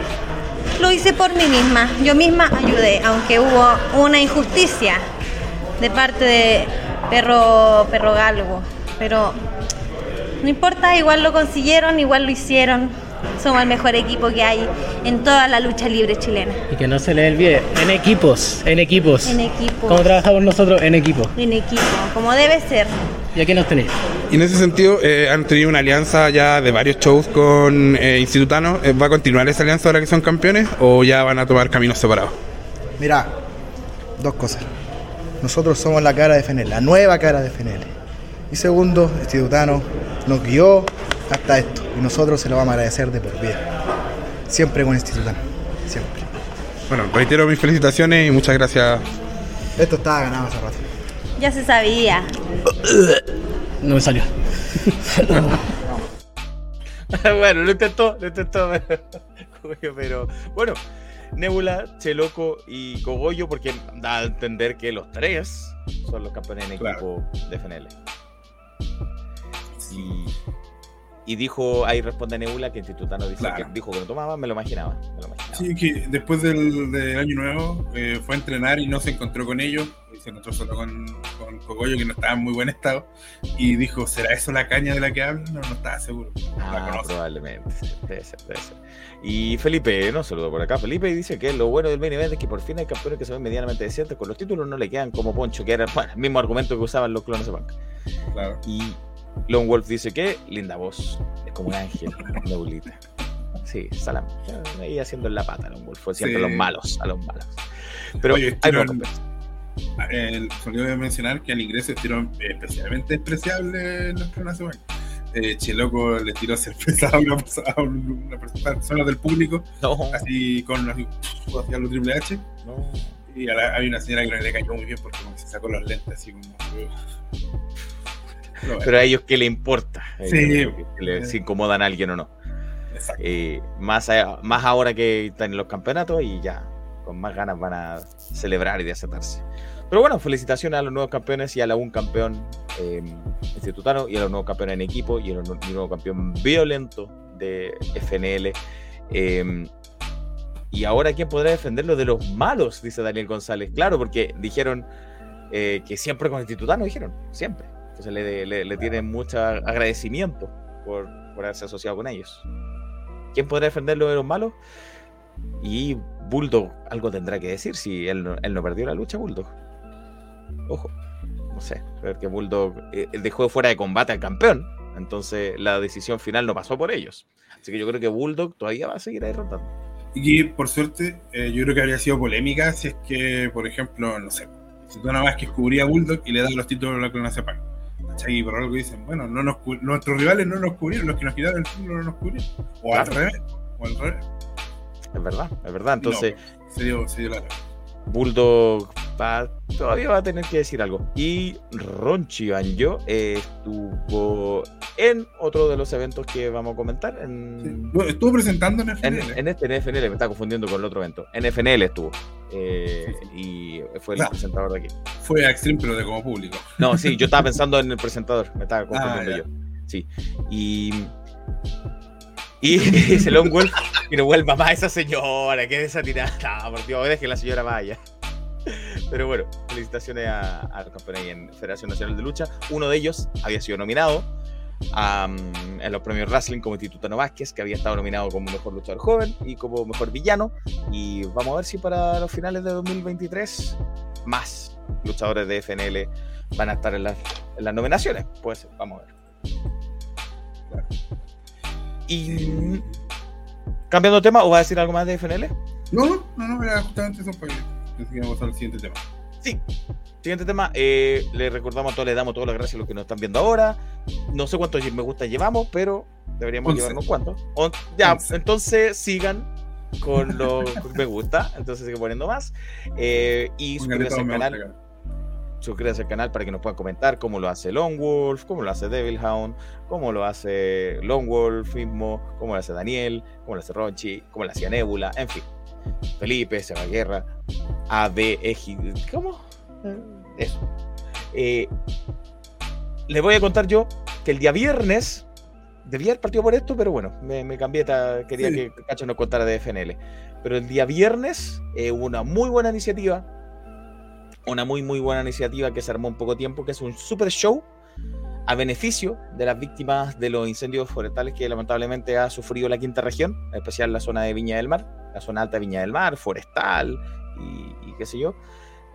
lo hice por mí misma, yo misma ayudé, aunque hubo una injusticia de parte de Perro, perro Galgo, pero no importa, igual lo consiguieron, igual lo hicieron. Somos el mejor equipo que hay en toda la lucha libre chilena. Y que no se le olvide, en equipos, en equipos. En equipo. Como trabajamos nosotros, en equipo. en equipo, como debe ser. Y aquí nos tenéis. Y en ese sentido, eh, han tenido una alianza ya de varios shows con eh, Institutanos. Eh, ¿Va a continuar esa alianza ahora que son campeones o ya van a tomar caminos separados? Mira, dos cosas. Nosotros somos la cara de FNL, la nueva cara de FNL. Y segundo, Institutano nos guió hasta esto. Y nosotros se lo vamos a agradecer de por vida. Siempre con Institutano. Siempre. Bueno, reitero mis felicitaciones y muchas gracias. Esto estaba ganado hace rato. Ya se sabía. No me salió. <laughs> bueno, lo intentó, lo intentó. <laughs> Pero bueno, Nebula, Cheloco y Cogollo, porque da a entender que los tres son los campeones en Claro. equipo de FNL. Y, y dijo, ahí responde Nebula que Institutano dice Claro. que dijo que no tomaba, me lo imaginaba. Me lo imaginaba. Sí, que después del, del año nuevo eh, fue a entrenar y no se encontró con ellos. Eh, y se encontró solo con, con Cogollo, que no estaba en muy buen estado, y dijo, ¿será eso la caña de la que hablan? No, no estaba seguro. La Ah, conoce. probablemente. Debe ser, debe ser. Y Felipe, no saludo por acá. Felipe dice que lo bueno del main event es que por fin hay campeones que se ven medianamente decentes. Con los títulos no le quedan como Poncho, que era bueno, el mismo argumento que usaban los clones de Punk. Claro. Y Lone Wolf dice que linda voz, es como un ángel, nebulita. Sí, salam. Ahí haciendo la pata, Lone Wolf. Siempre Sí. a los malos, a los malos. Pero Oye, hay estuvieron- más competencia. Eh, solo voy a mencionar que al ingreso estuvieron especialmente despreciables los clones de Punk. Eh, Cheloco le tiró cerveza a una, persona- a una persona del público, No, así con así, hacia lo Triple H. no. Y a la- había una señora que no le cayó muy bien porque se sacó los lentes así como. Pero a ellos, ¿qué le importa? Sí. que le- si incomodan a alguien o no. Eh, más, a- más ahora que están en los campeonatos y ya con más ganas van a celebrar y desatarse. Pero bueno, felicitaciones a los nuevos campeones y a la un campeón eh, institutano y a los nuevos campeones en equipo y a los nuevo campeón violento de FNL. Eh, y ahora, ¿quién podrá defenderlo de los malos? Dice Daniel González. Claro, porque dijeron eh, que siempre con institutano, dijeron, siempre. Entonces le, le, le tienen mucho agradecimiento por, haberse asociado con ellos. ¿Quién podrá defenderlo de los malos? Y Bulldog algo tendrá que decir si él no, él no perdió la lucha, Bulldog. Ojo, no sé, porque Bulldog eh, dejó fuera de combate al campeón. Entonces la decisión final no pasó por ellos. Así que yo creo que Bulldog todavía va a seguir ahí rotando. Y por suerte, eh, yo creo que habría sido polémica si es que, por ejemplo, no sé, si tú nada más que cubría a Bulldog y le dan los títulos a la clona Sepan. ¿Cachai? Y por algo dicen, bueno, no nos nuestros rivales no nos cubrieron, los que nos quitaron el título no nos cubrieron. O al revés, o al revés. Es verdad, es verdad. Entonces No, se dio, se dio la Bulldog va- todavía va a tener que decir algo. Y Ronchi Banjo estuvo en otro de los eventos que vamos a comentar. En, Estuvo presentando en FNL. en este en FNL, me está confundiendo con el otro evento. En FNL estuvo. eh, y fue el Claro. presentador de aquí. Fue a Extreme, pero de como público. No, sí, yo estaba <laughs> pensando en el presentador, me estaba confundiendo Ah, yo. Sí. Y. Y <laughs> ese Lone Wolf, que vuelva más esa señora, que es esa tirada. No, por Dios, deje que la señora vaya. Pero bueno, felicitaciones a, a los campeones en Federación Nacional de Lucha. Uno de ellos había sido nominado am, en los premios Wrestling como Institutano Vázquez, que había estado nominado como mejor luchador joven y como mejor villano. Y vamos a ver si para los finales de 2023 más luchadores de FNL van a estar en las, en las nominaciones. Pues vamos a ver. Y cambiando de tema, ¿o va a decir algo más de FNL? No, no, no, no, era justamente eso para que pensé que pasar al siguiente tema. Sí. Siguiente tema, eh, le recordamos a todos, le damos todas las gracias a los que nos están viendo ahora. No sé cuántos me gusta llevamos, pero deberíamos Once. llevarnos cuántos. On- ya, Once. entonces sigan con los me gusta, entonces sigue poniendo más. Eh, y suscríbanse al canal. Suscríbanse al canal para que nos puedan comentar cómo lo hace Lone Wolf, cómo lo hace Devil Hound, cómo lo hace Lone Wolf mismo, cómo lo hace Daniel, cómo lo hace Ronchi, cómo lo hacía Nebula, en fin. Felipe, Seba Guerra, AB, ¿cómo? Eso. Eh, les voy a contar yo que el día viernes, debía haber partido por esto, pero bueno, me, me cambié, ta- quería Sí. que Cacho nos contara de FNL. Pero el día viernes eh, hubo una muy buena iniciativa una muy muy buena iniciativa que se armó en poco tiempo, que es un super show a beneficio de las víctimas de los incendios forestales que lamentablemente ha sufrido la quinta región, en especial la zona de Viña del Mar, la zona alta de Viña del Mar, forestal y, y qué sé yo.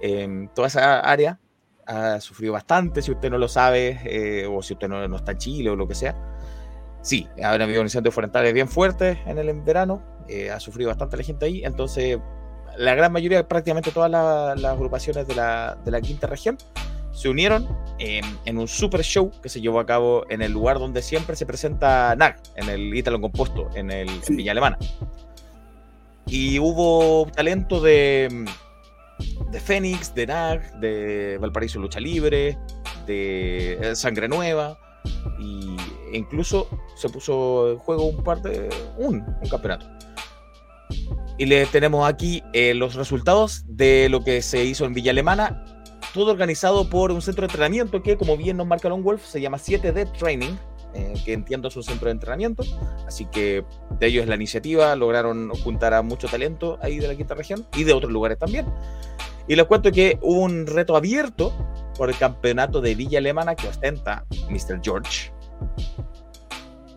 Em, toda esa área ha sufrido bastante, si usted no lo sabe, eh, o si usted no, no está en Chile o lo que sea. Sí, ha habido incendios forestales bien fuertes en el verano, eh, ha sufrido bastante la gente ahí, entonces la gran mayoría, prácticamente todas la- las agrupaciones de la, de la quinta región, se unieron en, en un super show que se llevó a cabo en el lugar donde siempre se presenta NAG, en el Ítalo Composto, en, el, en Sí. Villa Alemana. Y hubo talento de, de Fénix, de NAG, de Valparaíso Lucha Libre, de eh, Sangre Nueva, y e incluso se puso en juego un par de. un, un campeonato. Y le tenemos aquí eh, los resultados de lo que se hizo en Villa Alemana, todo organizado por un centro de entrenamiento que, como bien nos marca Lone Wolf, se llama 7D Training, eh, que entiendo es un centro de entrenamiento. Así que de ellos es la iniciativa, lograron juntar a mucho talento ahí de la quinta región y de otros lugares también. Y les cuento que hubo un reto abierto por el campeonato de Villa Alemana que ostenta Mr. George.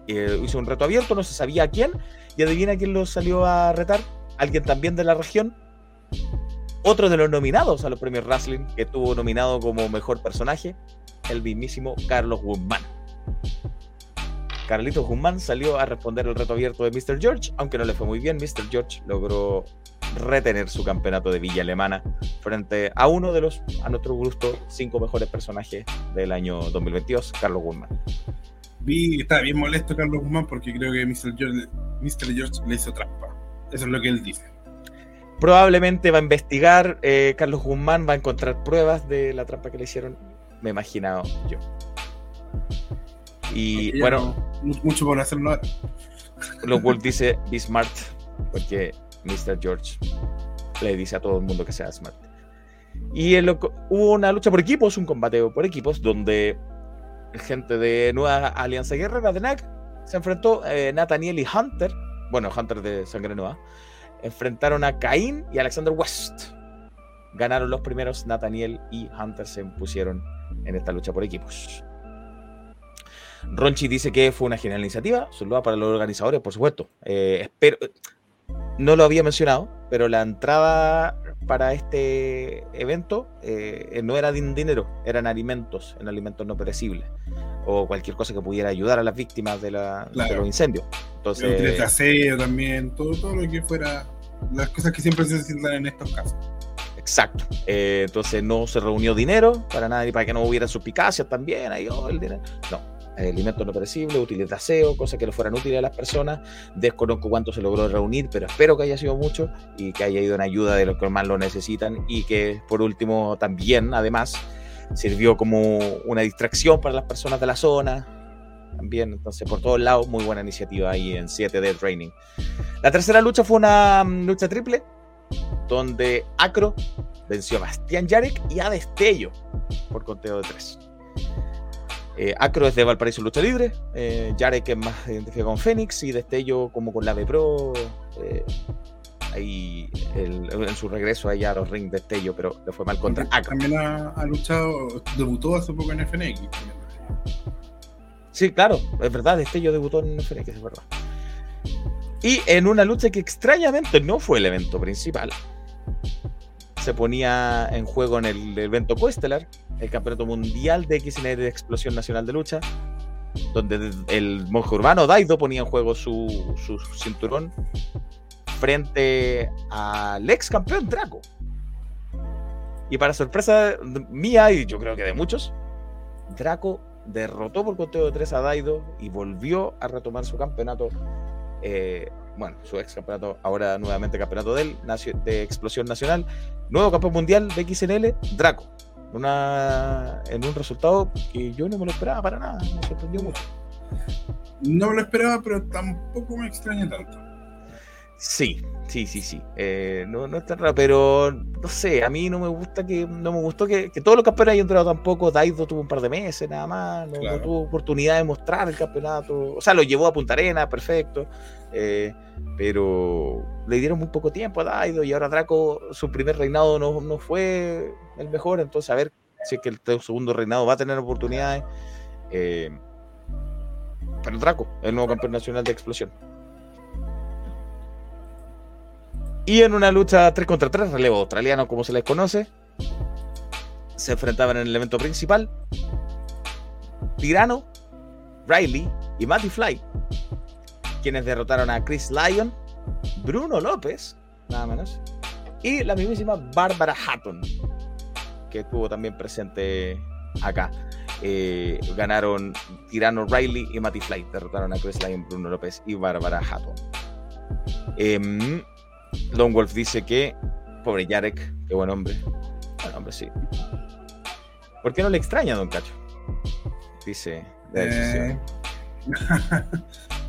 Eh, hizo un reto abierto, no se sabía a quién, y adivina quién lo salió a retar. Alguien también de la región. Otro de los nominados a los premios Wrestling, que estuvo nominado como mejor personaje, el mismísimo Carlos Guzmán. Carlitos Guzmán salió a responder el reto abierto de Mr. George, aunque no le fue muy bien. Mr. George logró retener su campeonato de Villa Alemana frente a uno de los, a nuestro gusto, cinco mejores personajes del año 2022, Carlos Guzmán. Vi, está bien molesto Carlos Guzmán porque creo que Mr. George, Mr. George le hizo trampa. Eso es lo que él dice. Probablemente va a investigar, eh, Carlos Guzmán va a encontrar pruebas de la trampa que le hicieron, me he imaginado yo. Y Porque bueno, no- mucho por hacerlo. Lo Wolf dice be smart, porque Mr. George le dice a todo el mundo que sea smart. Y co- hubo una lucha por equipos, un combate por equipos, donde gente de Nueva Alianza Guerrera de NAC se enfrentó eh, Nathaniel y Hunter, bueno, Hunter de Sangre Nueva, enfrentaron a Caín y Alexander West. Ganaron los primeros, Nathaniel y Hunter se impusieron en esta lucha por equipos. Ronchi dice que fue una genial iniciativa, saluda para los organizadores, por supuesto. Eh, espero, no lo había mencionado, pero la entrada para este evento eh, no era din- dinero, eran alimentos, en alimentos no perecibles o cualquier cosa que pudiera ayudar a las víctimas de, la- de Claro. los incendios. Entonces, aseo también, todo, todo lo que fuera. Las cosas que siempre se necesitan en estos casos. exacto. Eh, entonces no se reunió dinero para nada y para que no hubiera suspicacias también. Ahí, oh, el dinero. No. Alimentos no perecibles, útiles de aseo, cosas que le fueran útiles a las personas. Desconozco cuánto se logró reunir, pero espero que haya sido mucho y que haya ido en ayuda de los que más lo necesitan. Y que por último también, además, sirvió como una distracción para las personas de la zona. También, entonces, por todos lados, muy buena iniciativa ahí en 7D Training. La tercera lucha fue una mm, lucha triple, donde Acro venció a Bastián Yarek y a Destello por conteo de tres. Eh, Acro es de Valparaíso Lucha Libre, eh, Yarek es más identificado con Fénix y Destello como con la B Pro. eh, ahí el- en su regreso allá a los rings de Destello, pero le fue mal contra Acro. También ha, ha luchado, debutó hace poco en FNX. Sí, claro, es verdad, Destello debutó en FNX, es verdad. Y en una lucha que extrañamente no fue el evento principal, se ponía en juego en el evento Coestelar, el campeonato mundial de XNR de Explosión Nacional de Lucha, donde el monje urbano Daido ponía en juego su, su cinturón frente al ex campeón Draco. Y para sorpresa mía, y yo creo que de muchos, Draco derrotó por conteo de 3 a Daido y volvió a retomar su campeonato. eh, bueno, su ex campeonato, ahora nuevamente campeonato de de Explosión Nacional. Nuevo campeón mundial de XNL, Draco. Una, en un resultado que yo no me lo esperaba para nada, me sorprendió mucho. No me lo esperaba, pero tampoco me extraña tanto. Sí, sí, sí, sí. Eh, no, no es tan raro, pero no sé, a mí no me gusta que, no me gustó que, que todos los campeones hayan durado tampoco. Daido tuvo un par de meses nada más, no, no tuvo oportunidad de mostrar el campeonato. O sea, lo llevó a Punta Arena, perfecto. Eh, pero le dieron muy poco tiempo a Daido y ahora Draco, su primer reinado no, no fue el mejor. Entonces, a ver si es que el segundo reinado va a tener oportunidades. eh, pero Draco, el nuevo campeón nacional de explosión. Y en una lucha 3 contra 3, relevo australiano como se les conoce, se enfrentaban en el evento principal Tirano, Riley y Matty Fly, quienes derrotaron a Chris Lyon, Bruno López, nada menos, y la mismísima Bárbara Hatton, que estuvo también presente acá. Eh, ganaron Tirano Riley y Matty Fly, derrotaron a Chris Lyon, Bruno López y Bárbara Hatton. Em, Lone Wolf dice que, pobre Yarek, qué buen hombre. Buen hombre, sí. ¿Por qué no le extraña, don Cacho? Dice <laughs>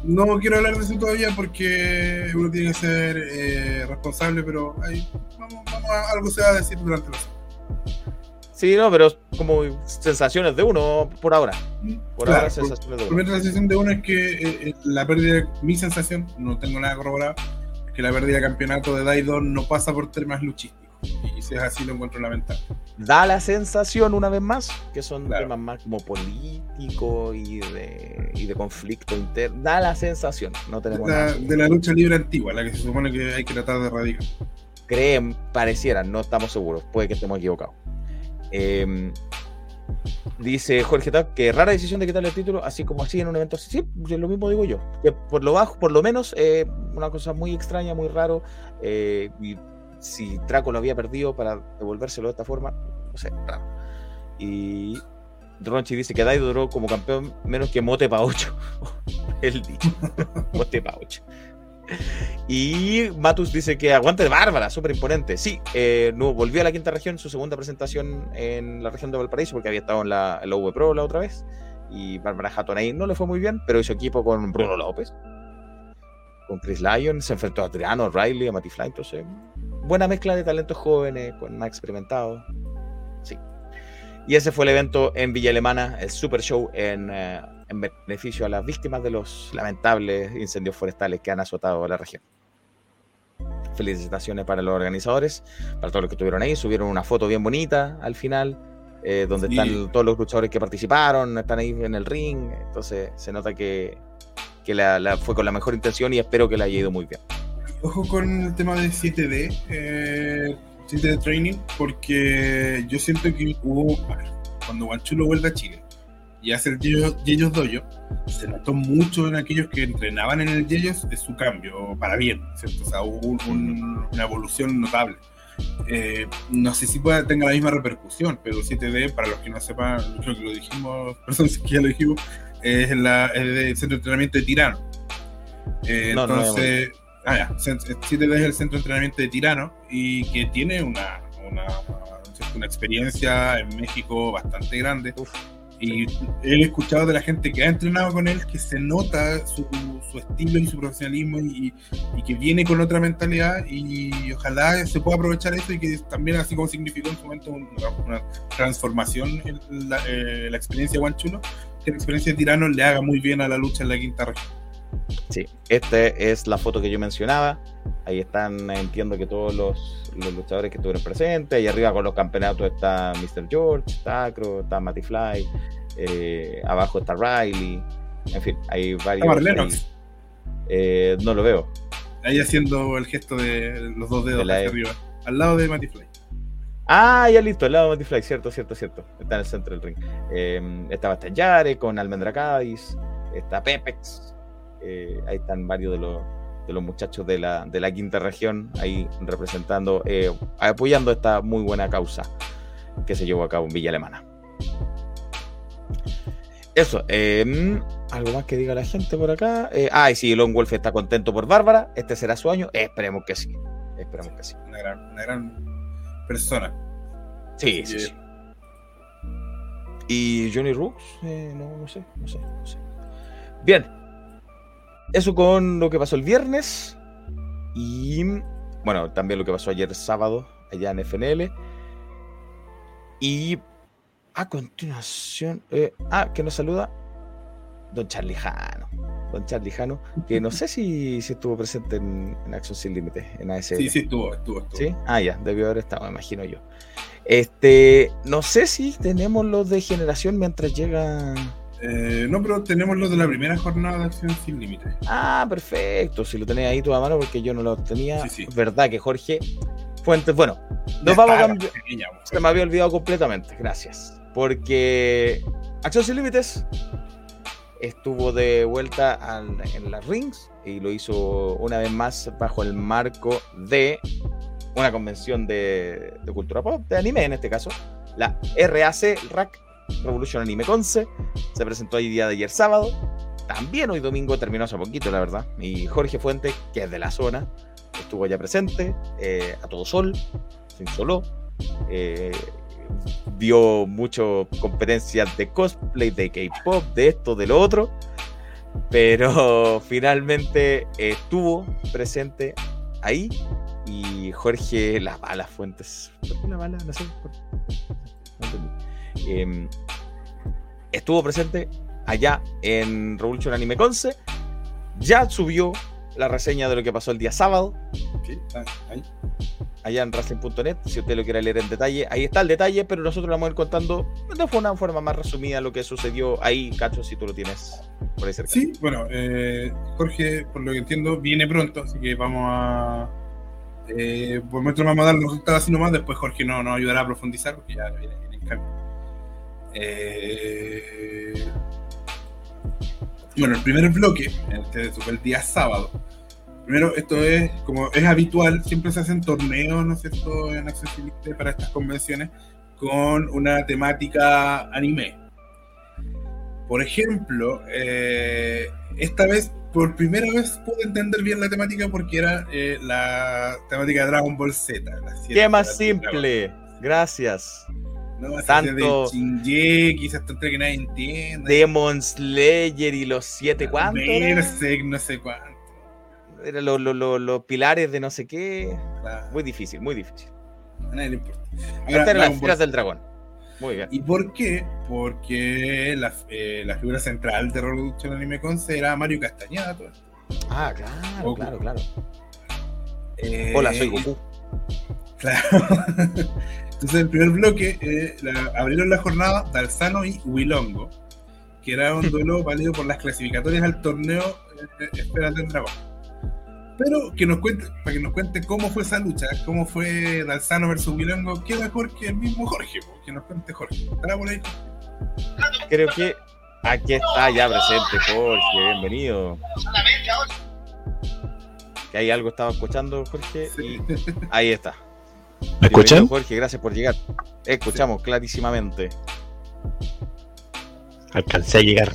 no quiero hablar de eso todavía porque uno tiene que ser eh, responsable, pero ahí vamos, vamos a, algo se va a decir durante la Sí, no, pero como sensaciones de uno por ahora. Por Claro, ahora, sensaciones de Por uno. la sensación de uno es que eh, eh, la pérdida, mi sensación, no tengo nada corroborado, es que la pérdida de campeonato de Daido no pasa por temas luchísticos. Y si es así, lo encuentro lamentable. Da la sensación, una vez más, que son Claro. temas más como políticos y de, y de conflicto interno. Da la sensación, no De tenemos la, de la lucha libre antigua, la que se supone que hay que tratar de erradicar. creen, parecieran, no estamos seguros, puede que estemos equivocados. Eh, dice Jorge Tac que rara decisión de quitarle el título, así como así en un evento así. Sí, lo mismo digo yo. Que por lo bajo, por lo menos, eh, una cosa muy extraña, muy raro. eh, y si Draco lo había perdido para devolvérselo de esta forma, no sé, raro. Y Ronchi dice que Daido duró como campeón menos que Mote pa' 8. El dicho. Mote pa' 8. Y Matus dice que aguante Bárbara, súper imponente. Sí, eh, no, volvió a la quinta región, su segunda presentación en la región de Valparaíso, porque había estado en la, en V Pro la otra vez. Y Bárbara Hatton ahí no le fue muy bien, pero hizo equipo con Bruno López, con Chris Lyon, se enfrentó a Adriano, Riley, a Matty Fly. Entonces, buena mezcla de talentos jóvenes con más experimentados. Sí. Y ese fue el evento en Villa Alemana, el Super Show en, eh, en beneficio a las víctimas de los lamentables incendios forestales que han azotado a la región. Felicitaciones para los organizadores, para todos los que estuvieron ahí. Subieron una foto bien bonita al final, eh, donde Sí. están todos los luchadores que participaron, están ahí en el ring. Entonces se nota que, que la, la- fue con la mejor intención y espero que le haya ido muy bien. Ojo con el tema de 7D, eh, 7D Training, porque yo siento que hubo, cuando Guanchulo vuelve a Chile y hace el Yeyos Dojo, se notó mucho en aquellos que entrenaban en el Yeyos de su cambio, para bien, ¿cierto? O sea, hubo un- un- una evolución notable. Eh, no sé si pueda, tenga la misma repercusión, pero 7D, para los que no sepan, creo que lo dijimos, <laughs> perdón, si ya lo dijimos, es, la, es del centro de entrenamiento de Tirano. Eh, No, no entonces, ah, ya, cent- 7D es el centro de entrenamiento de Tirano y que tiene una, una, una experiencia en México bastante grande. Uf, Y he escuchado de la gente que ha entrenado con él que se nota su, su estilo y su profesionalismo y, y que viene con otra mentalidad y ojalá se pueda aprovechar eso y que también así como significó en su momento una, una transformación en la, eh, la experiencia de Guanchulo, que la experiencia de Tirano le haga muy bien a la lucha en la quinta región. Sí, esta es la foto que yo mencionaba. Ahí están, entiendo que todos los, los luchadores que estuvieron presentes. Ahí arriba con los campeonatos está Mr. George, está Acro, está Matty Fly. eh, abajo está Riley. En fin, hay varios. Eh, no lo veo. Ahí haciendo el gesto de los dos dedos De hacia E. arriba, al lado de Matty Fly. Ah, ya listo, al lado de Matty Fly, cierto, cierto, cierto. Está en el centro del ring. Eh, estaba hasta Yare con Almendra Cádiz, está Pepex. Eh, ahí están varios de los, de los muchachos de la, de la quinta región ahí representando, eh, apoyando esta muy buena causa que se llevó a cabo en Villa Alemana. Eso, eh, algo más que diga la gente por acá. Eh, ah, y sí, Lone Wolf está contento por Bárbara. Este será su año. esperemos que sí. Esperemos que sí. Una gran, una gran persona. Sí, sí, sí. ¿Y Johnny Rooks? No, no sé, no sé, no sé. Bien. Eso con lo que pasó el viernes. Y bueno, también lo que pasó ayer sábado allá en FNL. Y a continuación. eh, ah, que nos saluda Don Charlie Jano. Don Charlie Jano, que no sé si, si estuvo presente en, en Action Sin Límites, en ASL. Sí, sí, estuvo, estuvo, estuvo. ¿Sí? Ah, ya, debió haber estado, me imagino yo. Este, no sé si tenemos los de generación mientras llega. Eh, no, pero tenemos los de la primera jornada de Acción Sin Límites. Ah, perfecto. Si lo tenés ahí tú a mano, porque yo no lo tenía. Sí, sí. Verdad que Jorge Fuentes, bueno, nos vamos a cambiar. pues. Se me había olvidado completamente, gracias. Porque Acción Sin Límites estuvo de vuelta al- en las rings y lo hizo una vez más bajo el marco de una convención de, de cultura pop, de anime en este caso, la RAC, RAC, Revolution Anime Conce, se presentó ahí día de ayer sábado, también hoy domingo terminó hace poquito, la verdad, y Jorge Fuente, que es de la zona, estuvo allá presente, eh, a todo sol, se insoló, eh, vio mucho competencias de cosplay, de K-pop, de esto, de lo otro, pero <laughs> finalmente estuvo presente ahí y Jorge Las Balas Fuentes. ¿Por qué la bala? No sé. por- no entendí. Em, estuvo presente allá en Revolution Anime Conce. Ya subió la reseña de lo que pasó el día sábado. Sí, ahí. allá en Racing.net, si usted lo quiere leer en detalle. Ahí está el detalle, pero nosotros le vamos a ir contando de una forma más resumida lo que sucedió ahí, Cacho, si tú lo tienes por ahí cerca. Sí, bueno, eh, Jorge, por lo que entiendo, viene pronto, así que vamos a. Eh, por momento vamos a dar los resultados así nomás, después Jorge nos, nos ayudará a profundizar, porque ya viene, viene en cambio. Eh, bueno, el primer bloque, este fue el día sábado. Primero, esto es, como es habitual, siempre se hacen torneos, ¿no es cierto?, en accesibilidad para estas convenciones con una temática anime. Por ejemplo, eh, esta vez, por primera vez pude entender bien la temática porque era eh, la temática de Dragon Ball Z. Qué más simple. Gracias. No, Tanto- Shinji, esa tontería que nadie entiende. Demon Slayer y los siete eran? Berserk, no sé cuánto. Eran los, los- los- los pilares de no sé qué. Claro, Muy difícil, muy difícil. a nadie le importa. Estas eran las esferas del dragón. Muy bien. ¿Y por qué? Porque la, eh, la figura central de Revolution Anime Conce era Mario Castañeda. todo esto. Ah, claro, Goku. claro, claro. Eh, Hola, soy Goku. Claro. <laughs> Entonces, el primer bloque eh, la- abrieron la jornada Dalsano y Wilongo, que era un <laughs> duelo válido por las clasificatorias al torneo eh, Esferas del Dragón. Pero que nos cuente, para que nos cuente cómo fue esa lucha, cómo fue Dalsano versus Wilongo, qué mejor que el mismo Jorge, po, que nos cuente Jorge. ¿Estará por ahí? Creo que aquí está ya presente, Jorge. Bienvenido. Que hay algo estaba escuchando, Jorge, y ahí está. ¿Me escuchan? Bienvenido, Jorge, gracias por llegar. Escuchamos clarísimamente. Alcancé a llegar.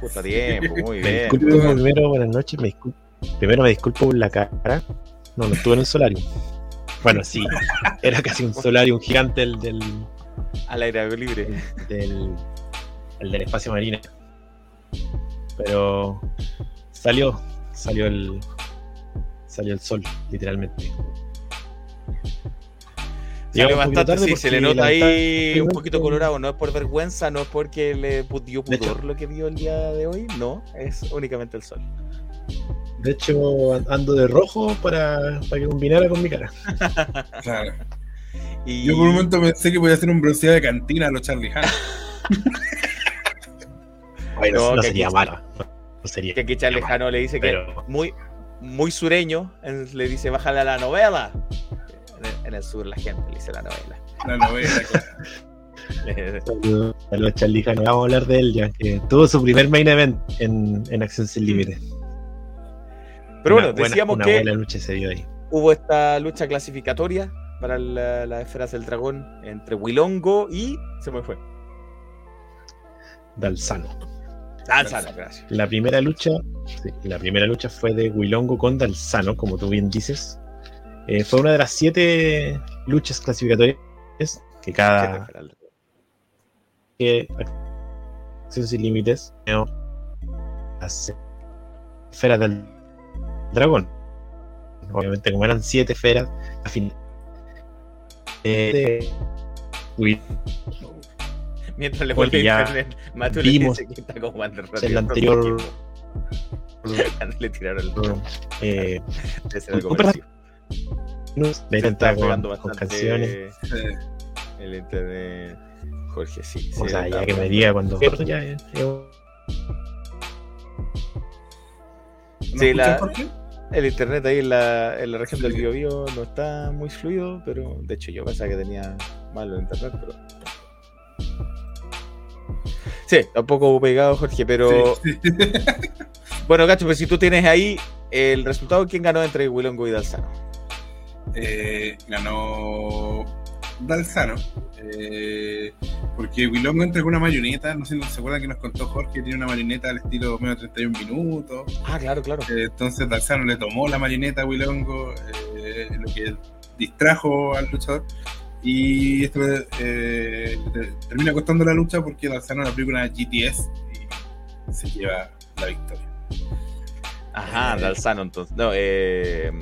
Justo a tiempo, muy Me bien. disculpo primero, buenas noches. Me primero me disculpo por la cara. No, no estuve en el solarium. Bueno, sí, era casi un solarium gigante el del, Al aire libre. del, el del espacio marino. Pero salió, salió el, salió el sol, literalmente. Poquito bastante, tarde sí, se le nota ahí un poquito colorado. No es por vergüenza, no es porque le dio pudor lo que vio el día de hoy. No, es únicamente el sol. De hecho, an- ando de rojo para, para que combinara con mi cara. <laughs> Claro. Y Yo por un momento pensé que podía hacer un bronceado de cantina a los Charlie Han. <laughs> Bueno, No, sería aquí- malo. No sería. que aquí Jano le dice que muy, muy sureño, le dice bájale a la novela. En el, en el sur la gente le dice la novela. La novela, claro. <laughs> a los Charlie Jano, vamos a hablar de él ya, que tuvo su primer main event en, en Acción Sin Límites. Pero Una bueno, buena- decíamos una que buena lucha se dio ahí. hubo esta lucha clasificatoria para la- las esferas del dragón entre Wilongo y. Se me fue. Dalsano. Dalsano, gracias. La primera lucha, sí, la primera lucha fue de Wilongo con Dalsano, como tú bien dices. Eh, fue una de las siete luchas clasificatorias que cada que Acción Sin Límites las esferas del dragón. Obviamente, como eran siete esferas, a fin eh, de Mientras le vuelve internet, Matu le dice que está como Radio, anterior <laughs> Le tiraron el. <laughs> eh, Se está pegando con bastante canciones. Eh, el internet. Jorge, sí. O sea, ya que me diga cuando ya, ya, ya-. El internet ahí en la, en la región del Biobío no está muy fluido, pero de hecho yo pensaba que tenía malo el internet, pero. Sí, tampoco pegado, Jorge, pero. Sí, sí. <laughs> Bueno, Gacho, pues si tú tienes ahí el resultado, ¿quién ganó entre Wilongo y Dalsano? Eh, ganó Dalsano. eh, porque Wilongo entra con una marioneta. No sé si se acuerdan que nos contó Jorge. Tiene una marioneta al estilo menos 31 minutos. Ah, claro, claro. Eh, entonces Dalsano le tomó la marioneta a Wilongo, eh, lo que distrajo al luchador. Y esto eh, te- termina costando la lucha porque Dalsano le aplica una GTS y se lleva la victoria. Ajá, Eh, Dalsano entonces. No, eh.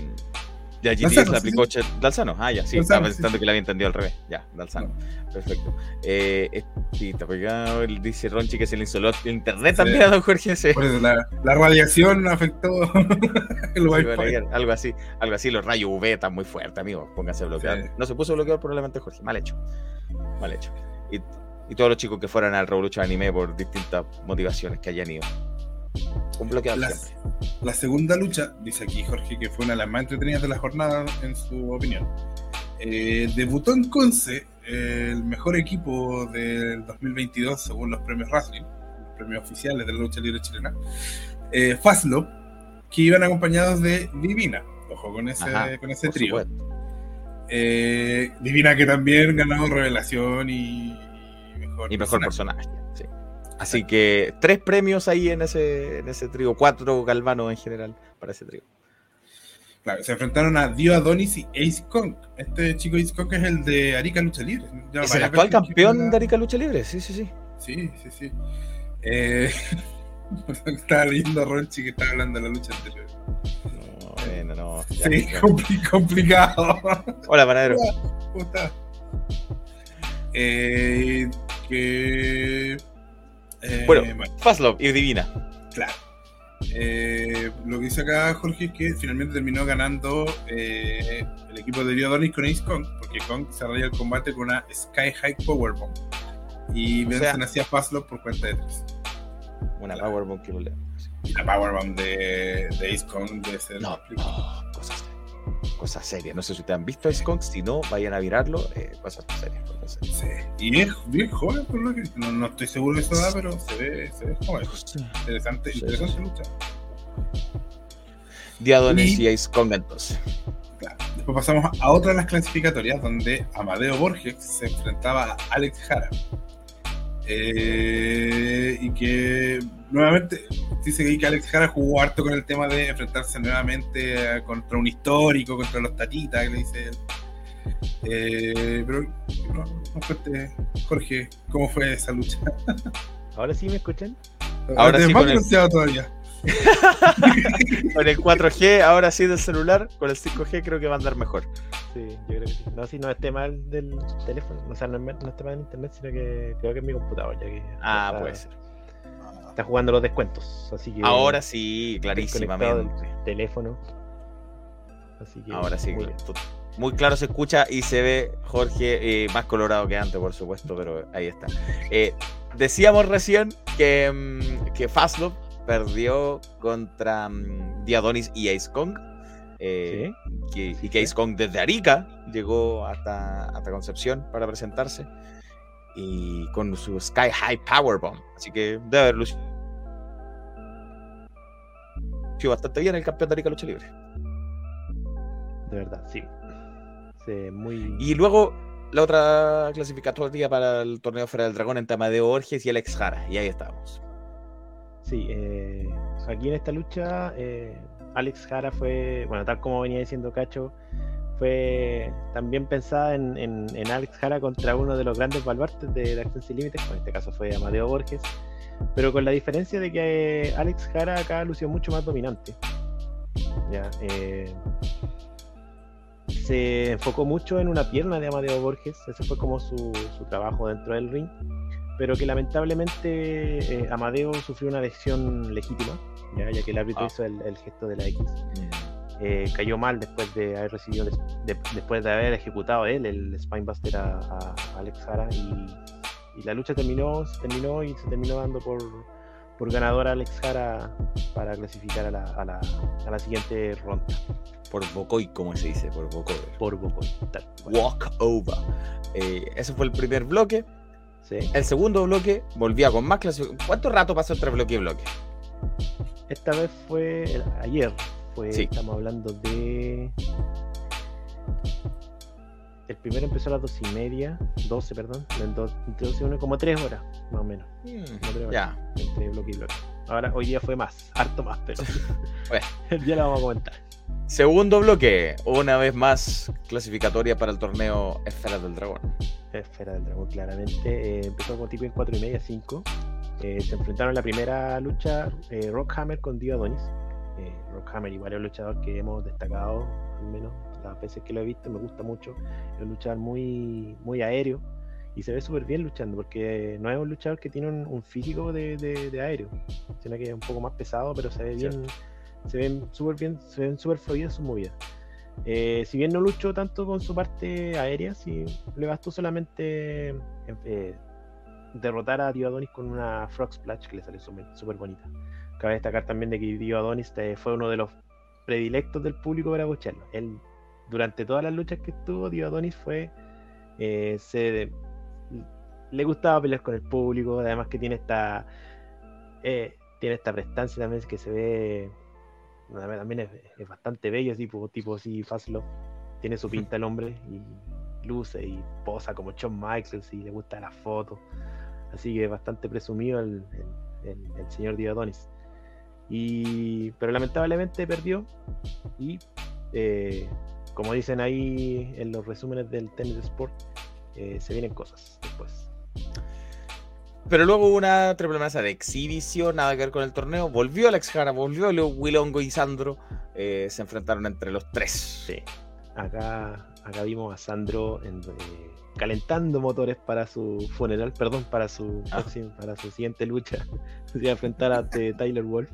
Ya GTS Dalzano, la sí, aplicó Dalzano. Ah, ya, sí, Dalzano, estaba sí. pensando que la había entendido al revés. Ya, Dalzano. Perfecto. Eh, es- sí, está pegado. Dice Ronchi que se le insoló el internet Sí. también a don Jorge. Sí. Por eso la, la radiación afectó <laughs> el Sí, Wi-Fi. algo así, algo así, los rayos UV están muy fuertes, amigo. Pónganse a bloquear. Sí. No se puso bloqueado probablemente Jorge. Mal hecho. Mal hecho. Y, y todos los chicos que fueran al Revolution Anime por distintas motivaciones que hayan ido. Un bloqueado La, siempre. la segunda lucha, dice aquí Jorge, que fue una de las más entretenidas de la jornada, en su opinión. Eh, debutó en Conce, eh, el mejor equipo del 2022 según los premios Wrestling, los premios oficiales de la lucha libre chilena. Eh, Faslo, que iban acompañados de Divina. Ojo con ese, Ajá, con ese trío. Eh, Divina que también ganó revelación y mejor, Y mejor personaje. personaje. Sí. Así que tres premios ahí en ese, en ese trío, cuatro galvanos en general para ese trío. Claro, se enfrentaron a Dio Adonis y Ace Kong. Este chico Ace Kong es el de Arica Lucha Libre. Ya Es el actual campeón de Arica Lucha Libre, sí, sí, sí. Sí, sí, sí. Eh, <laughs> estaba leyendo a Ronchi que estaba hablando de la lucha anterior. No, bueno, no. Sí, compli- complicado. Hola, panadero. <laughs> ¿Cómo estás? Eh, que. Eh, Bueno, Fastlove y Divina. Claro. Eh, lo que dice acá Jorge es que finalmente terminó ganando eh, el equipo de Dio Adonis con Ace Kong, porque Kong se el combate con una Sky High Powerbomb. Y vencen hacia Fastlove por cuenta de tres. Una Powerbomb que volea. Y la Powerbomb de, de Ace Kong debe ser. No, no, cosas. Cosas serias. No sé si ustedes han visto Ice Kong, si no, vayan a mirarlo. eh, cosas serias. Cosas serias. Sí. Y es bien joven, por lo que no, no estoy seguro de su edad, pero se ve, se ve joven. Interesante, Sí, interesante sí, lucha. Diadonis Y- y Kong entonces. Claro. Después pasamos a otra de las clasificatorias donde Amadeo Borges se enfrentaba a Alex Jara. Eh, y que nuevamente dice que Alex Jara jugó harto con el tema de enfrentarse nuevamente eh, contra un histórico, contra los tatitas, que le dice él. Eh, pero no, Jorge, ¿cómo fue esa lucha? Ahora sí me escuchan. Ahora Te sí más con el- todavía. <laughs> Con el 4G, ahora sí del celular, con el 5G creo que va a andar mejor. Sí, yo creo que sí. No, si no esté mal del teléfono. O sea, no, es- no esté mal en internet, sino que creo que es mi computador. Ya que Ah, está, puede ser. Está jugando los descuentos. Así que Ahora sí, clarísimamente. del teléfono. Así que Ahora sí, muy claro se escucha y se ve Jorge eh, más colorado que antes, por supuesto, pero ahí está. Eh, decíamos recién que, mm, que perdió contra mm, Diadonis y Ace Kong. eh, que- y que Ace Kong desde Arica llegó hasta, hasta Concepción para presentarse. Y con su Sky High Powerbomb. Así que debe haber lucido bastante bien el campeón de Arica Lucha Libre. De verdad, sí. Sí, muy. Y luego la otra clasificatoria para el torneo Fuera del Dragón entre Amadeo Borges y Alex Jara. Y ahí estamos. Sí, eh, aquí en esta lucha, eh, Alex Jara fue, bueno, tal como venía diciendo Cacho, fue también pensada en, Alex Jara contra uno de los grandes baluartes de Dark Sin Límites, en este caso fue Amadeo Borges, pero con la diferencia de que Alex Jara acá lució mucho más dominante. Ya, eh, se enfocó mucho en una pierna de Amadeo Borges, ese fue como su, su trabajo dentro del ring pero que lamentablemente eh, Amadeo sufrió una lesión legítima, ya, ya que el árbitro Ah. hizo el, el gesto de la X. Eh, cayó mal después de haber recibido, de- después de haber ejecutado él el Spinebuster a, a Alex Jara y, y la lucha terminó, se terminó y se terminó dando por, por ganador a Alex Jara para clasificar a la, a la, a la siguiente ronda Por Bocoy, como se dice, por Bocoy. por Bocoy. Walk over. Eh, ese fue el primer bloque. Sí. El segundo bloque volvía con más clasificación. ¿Cuánto rato pasó entre bloque y bloque? Esta vez fue el- ayer, fue, Sí. estamos hablando de. El primero empezó a las dos y media, 12, perdón, el do- entre 12 y 1, como 3 horas, más o menos, como tres horas, Ya. entre bloque y bloque. Ahora, hoy día fue más, <laughs> harto más, pero <laughs> Bueno. el día lo vamos a comentar. Segundo bloque, una vez más clasificatoria para el torneo Esferas del Dragón. Esfera del Dragón, claramente. eh, empezó como tipo en 4 y media, 5. Eh, se enfrentaron en la primera lucha eh, Rockhammer con Dio Adonis. Eh, Rockhammer y varios luchadores que hemos destacado, al menos las veces que lo he visto, me gusta mucho. Es un luchador muy, muy aéreo y se ve súper bien luchando, porque no es un luchador que tiene un, un físico de, de- de aéreo, sino que es un poco más pesado, pero se ve bien, se ven súper bien, se ven súper fluidas sus movidas. Eh, si bien no luchó tanto con su parte aérea, sí le bastó solamente eh, derrotar a Dio Adonis con una Frog Splash que le salió súper bonita. Cabe destacar también de que Dio Adonis eh, fue uno de los predilectos del público para abuchearlo. Él, durante todas las luchas que estuvo, Dio Adonis fue. eh, se, le gustaba pelear con el público, además que tiene esta. tiene esta prestancia también que se ve. También es, es bastante bello, tipo, tipo así, Fazlo. Tiene su pinta el hombre y luce y posa como Shawn Michaels y le gusta las fotos. Así que bastante presumido el, el- el- el señor Dio Adonis. Y, pero lamentablemente perdió. Y eh, como dicen ahí en los resúmenes del Tennis Sport, eh, se vienen cosas después. Pero luego hubo una triple amenaza de exhibición, nada que ver con el torneo. Volvió Alex Jara, volvió Leo Wilongo y Sandro. eh, se enfrentaron entre los tres. Sí. Acá, acá vimos a Sandro en, eh, calentando motores para su funeral, perdón, para su Ah. próximo- para su siguiente lucha. <laughs> Se iba a enfrentar a eh, Tyler Wolf.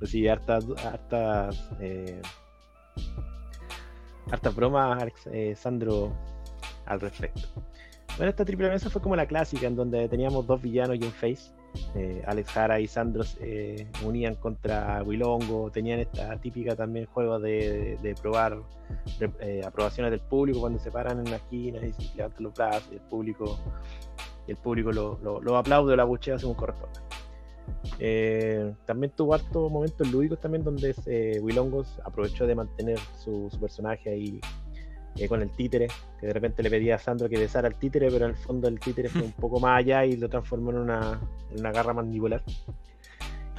Recibe hartas, hartas, eh, hartas bromas Alex- Sandro al respecto. Bueno, esta triple mesa fue como la clásica, en donde teníamos dos villanos y un face. Eh, Alex Jara y Sandro se unían contra Wilongo, tenían esta típica también juego de, probar eh, aprobaciones del público cuando se paran en la esquina y se levantan los brazos y el público, el público lo, lo, lo aplaude o la buchea según corresponde. Eh, también tuvo hartos momentos lúdicos también donde eh, Wilongos aprovechó de mantener su, su personaje ahí eh, con el títere, que de repente le pedía a Sandro que besara al títere, pero en el fondo el títere fue un poco más allá y lo transformó en una, en una garra mandibular.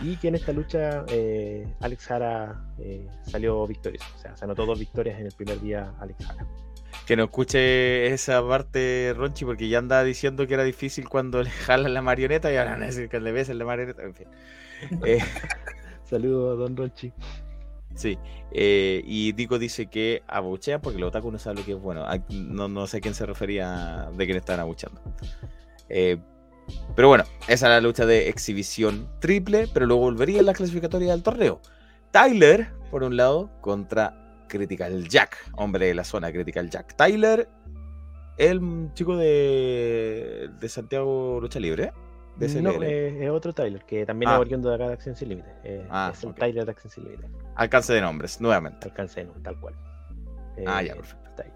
Y que en esta lucha eh, Alex Jara eh, salió victorioso, o sea, se anotó dos victorias en el primer día Alex Jara. Que no escuche esa parte, Ronchi, porque ya andaba diciendo que era difícil cuando le <laughs> jalan la marioneta y ahora van a decir que le besen la marioneta. En fin. <laughs> Eh, Saludos, Don Ronchi. Sí. eh, y Dico dice que abuchean porque los otaku no saben lo que es bueno. No, no sé a quién se refería de quién estaban abucheando. Eh, pero bueno, esa era la lucha de exhibición triple, pero luego volvería en la clasificatoria del torneo. Tyler, por un lado, contra Critical Jack, hombre de la zona Critical Jack. Tyler, el chico de, de Santiago Lucha Libre. No, eh, es otro Tyler, que también Ah. es oriundo de acá de Acción Sin Límite. Eh, Ah, es el ok. Tyler de Acción Sin Límite. Alcance de nombres, nuevamente. Alcance de tal cual. Ah, Eh, ya, perfecto. está ahí.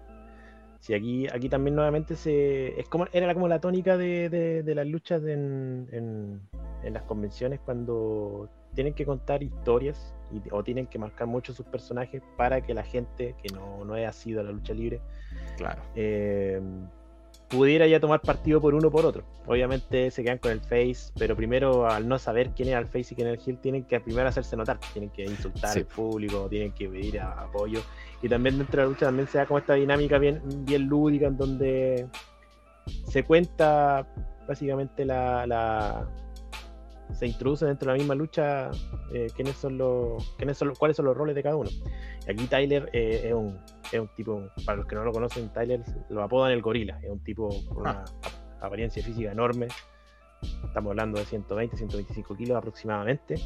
Sí, aquí, aquí también nuevamente se. Es como, era como la tónica de, de- de las luchas en, en- en las convenciones cuando tienen que contar historias y- o tienen que marcar mucho sus personajes para que la gente que no, no haya sido a la lucha libre Claro. Pudiera ya tomar partido por uno o por otro. Obviamente se quedan con el face, pero primero al no saber quién era el face y quién era el heel, tienen que primero hacerse notar, tienen que insultar Sí. al público, tienen que pedir a- apoyo. Y también dentro de la lucha también se da como esta dinámica bien, bien lúdica en donde se cuenta básicamente la, la- se introduce dentro de la misma lucha eh, quiénes son los quiénes son los- cuáles son los roles de cada uno. Y aquí Tyler eh, es, un, es un tipo, para los que no lo conocen, Tyler lo apodan el gorila, es un tipo con una ap- apariencia física enorme. Estamos hablando de 120, 125 kilos aproximadamente.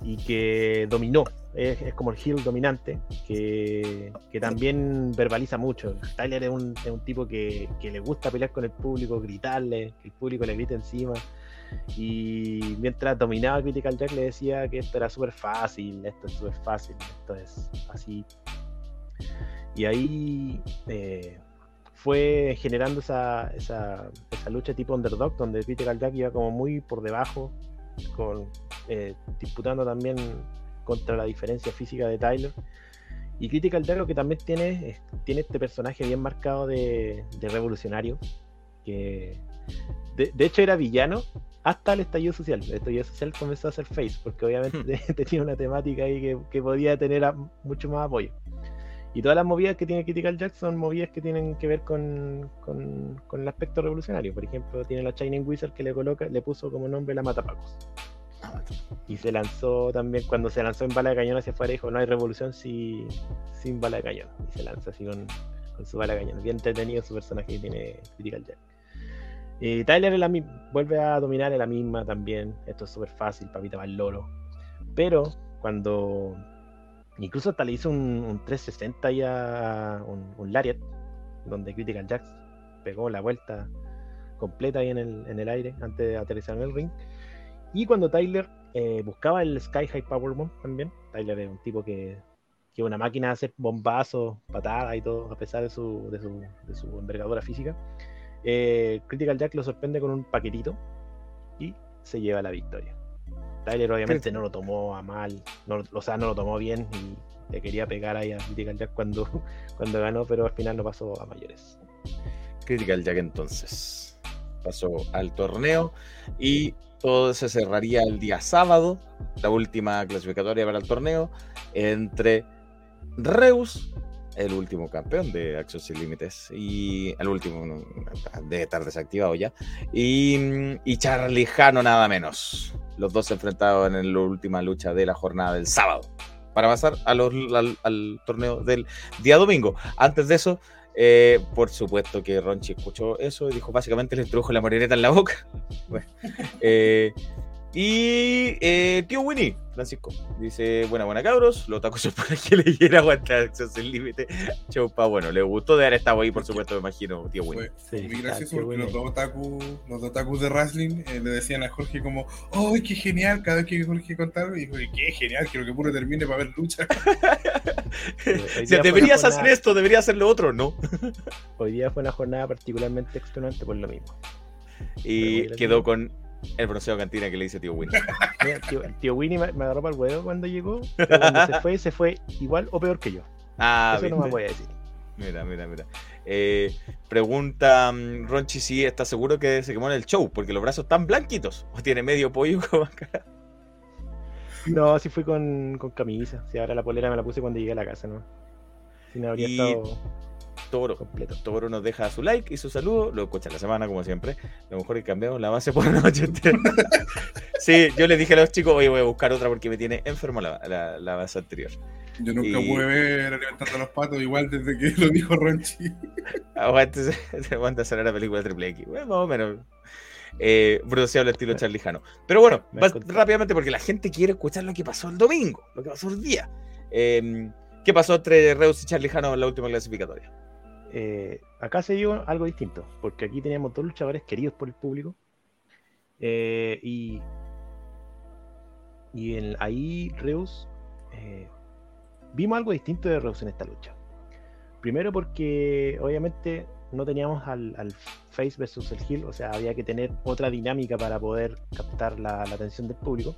Y que dominó, es, es como el heel dominante, que, que también verbaliza mucho. Tyler es un, es un tipo que, que le gusta pelear con el público, gritarle, que el público le grite encima. Y mientras dominaba Critical Jack le decía que esto era súper fácil, esto es súper fácil, esto es así. Y ahí eh, fue generando esa, esa, lucha tipo underdog, donde Critical Jack iba como muy por debajo, eh, disputando también contra la diferencia física de Tyler. Y Critical Jack lo que también tiene es, tiene este personaje bien marcado de, de revolucionario, que de, de hecho era villano hasta el estallido social. El estallido social comenzó a hacer face, porque obviamente <laughs> tenía una temática ahí que, que podía tener a- mucho más apoyo. Y todas las movidas que tiene Critical Jack son movidas que tienen que ver con, con, con el aspecto revolucionario. Por ejemplo, tiene la Shining Wizard que le coloca, le puso como nombre la Matapacos. Y se lanzó también, cuando se lanzó en bala de cañón hacia afuera, dijo, no hay revolución si, sin bala de cañón. Y se lanza así con, con su bala de cañón. Bien entretenido su personaje que tiene Critical Jack. Y Tyler vuelve a dominar en la misma también. Esto es súper fácil, papita va el loro. Pero cuando incluso hasta le hizo un, un 360 ya, un, un Lariat, donde Critical Jack pegó la vuelta completa ahí en el, aire antes de aterrizar en el ring. Y cuando Tyler eh, buscaba el Sky High Powerbomb también, Tyler es un tipo que, que una máquina de hacer bombazos, patadas y todo, a pesar de su, de su envergadura física. Eh, Critical Jack lo sorprende con un paquetito y se lleva la victoria. Tyler obviamente no lo tomó a mal, no, o sea, no lo tomó bien y le quería pegar ahí a Critical Jack cuando, <laughs> cuando ganó, pero al final no pasó a mayores. Critical Jack entonces pasó al torneo y todo se cerraría el día sábado, la última clasificatoria para el torneo, entre Reus, el último campeón de Acción Sin Límites, y el último debe estar desactivado ya, y, y Charlie Jano nada menos. Los dos se enfrentaron en la última lucha de la jornada del sábado. Para pasar al, torneo del día domingo. Antes de eso, eh, por supuesto que Ronchi escuchó eso y dijo, básicamente le introdujo la moreneta en la boca. <laughs> Bueno, eh, y eh, tío Winnie, Francisco, dice, buena, buena cabros, los tacos son <laughs> para que le quiera aguantar acceso sin límite. Chaupa, bueno, le gustó de haber estado ahí, por supuesto, me imagino, tío Winnie. Fue muy gracioso porque los dos otaku, los dos otakus de wrestling eh, le decían a Jorge como, ¡ay, qué genial! Cada vez que Jorge contaba, y dijo, ¡qué genial! Quiero que puro termine para ver lucha. <laughs> <laughs> Si deberías hacer esto, deberías hacer lo otro, no. Hoy día fue una jornada particularmente extenuante por lo mismo. Y quedó con el bronceado cantina que le dice tío Winnie. <laughs> Mira, tío, tío Winnie me, me agarró para el huevo cuando llegó. <laughs> pero cuando se fue, se fue igual o peor que yo. Ah, Eso no me voy a decir. Mira, mira, mira. Eh, pregunta mm, Ronchi si está seguro que se quemó en el show, porque los brazos están blanquitos. O tiene medio pollo como acá. No, sí fui con, con camisa. Si ahora la polera me la puse cuando llegué a la casa, ¿no? Si no habría Y- estado Toro. completo. Toro nos deja su like y su saludo. Lo escucha la semana, como siempre. A lo mejor que cambiamos la base por la noche entera. <laughs> sí, yo les dije a los chicos, oye, voy a buscar otra porque me tiene enfermo la, la- la base anterior. Yo nunca Y- pude ver alimentando los patos, igual desde que lo dijo Ronchi. <laughs> Aguante, se, hacer la película Triple X. Bueno, más o menos. Eh, al estilo <laughs> Charlie Jano. Pero bueno, rápidamente, porque la gente quiere escuchar lo que pasó el domingo, lo que pasó el día. Eh, ¿Qué pasó entre Reus y Charlie Jano en la última clasificatoria? Eh, acá se dio algo distinto, porque aquí teníamos dos luchadores queridos por el público. eh, y ahí Reus eh, vimos algo distinto de Reus en esta lucha. Primero porque obviamente no teníamos al, al Face versus el Heel, o sea, había que tener otra dinámica para poder captar la, la atención del público.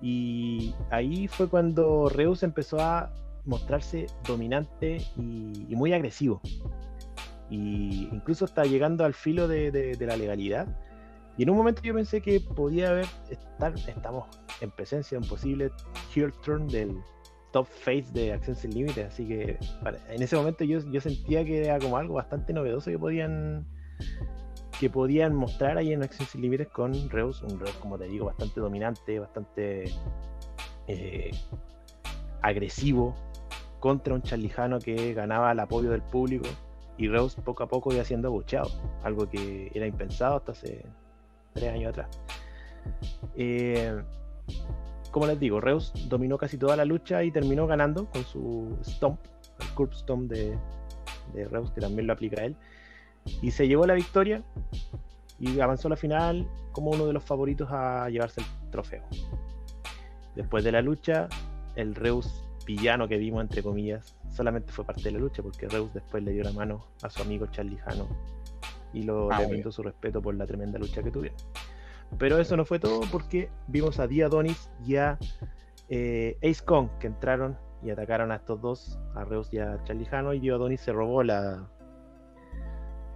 Y ahí fue cuando Reus empezó a mostrarse dominante y, muy agresivo. Y incluso está llegando al filo de la legalidad. Y en un momento yo pensé que podía haber, estar, estamos en presencia de un posible heel turn del top face de Acción Sin Límites. Así que para- en ese momento yo, yo sentía que era como algo bastante novedoso que podían que podían mostrar ahí en Acción Sin Límites con Reus, un Reus como te digo bastante dominante, bastante eh, agresivo contra un charlijano que ganaba el apoyo del público y Reus poco a poco iba siendo abucheado, algo que era impensado hasta hace tres años atrás. Eh, como les digo, Reus dominó casi toda la lucha y terminó ganando con su stomp, el curb stomp de, de Reus, que también lo aplica a él, y se llevó la victoria y avanzó a la final como uno de los favoritos a llevarse el trofeo. Después de la lucha, el Reus villano que vimos, entre comillas, solamente fue parte de la lucha porque Reus después le dio la mano a su amigo Charlie Jano y lo, Ah, le brindó su respeto por la tremenda lucha que tuvieron. Pero eso no fue todo porque vimos a Dia Donis y a eh, Ace Kong que entraron y atacaron a estos dos, a Reus y a Charlie Jano, y Dio Adonis se robó la.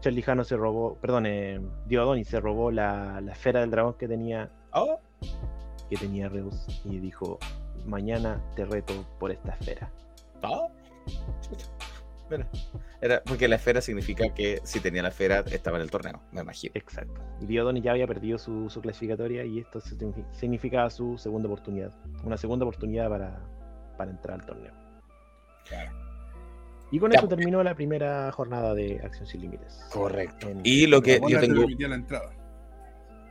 Charlie Jano se robó, perdón, eh, Dio Adonis se robó la, la esfera del dragón que tenía Oh, que tenía Reus y dijo, mañana te reto por esta esfera. Mira, era porque la esfera significa que si tenía la esfera estaba en el torneo, me imagino. Exacto. Y Diodonis ya había perdido su, su clasificatoria y esto signifi- significaba su segunda oportunidad. Una segunda oportunidad para, para entrar al torneo. Y con Ya, eso pues. terminó la primera jornada de Acción Sin Límites. Correcto. En- Y lo que yo te tengo. permitía la entrada.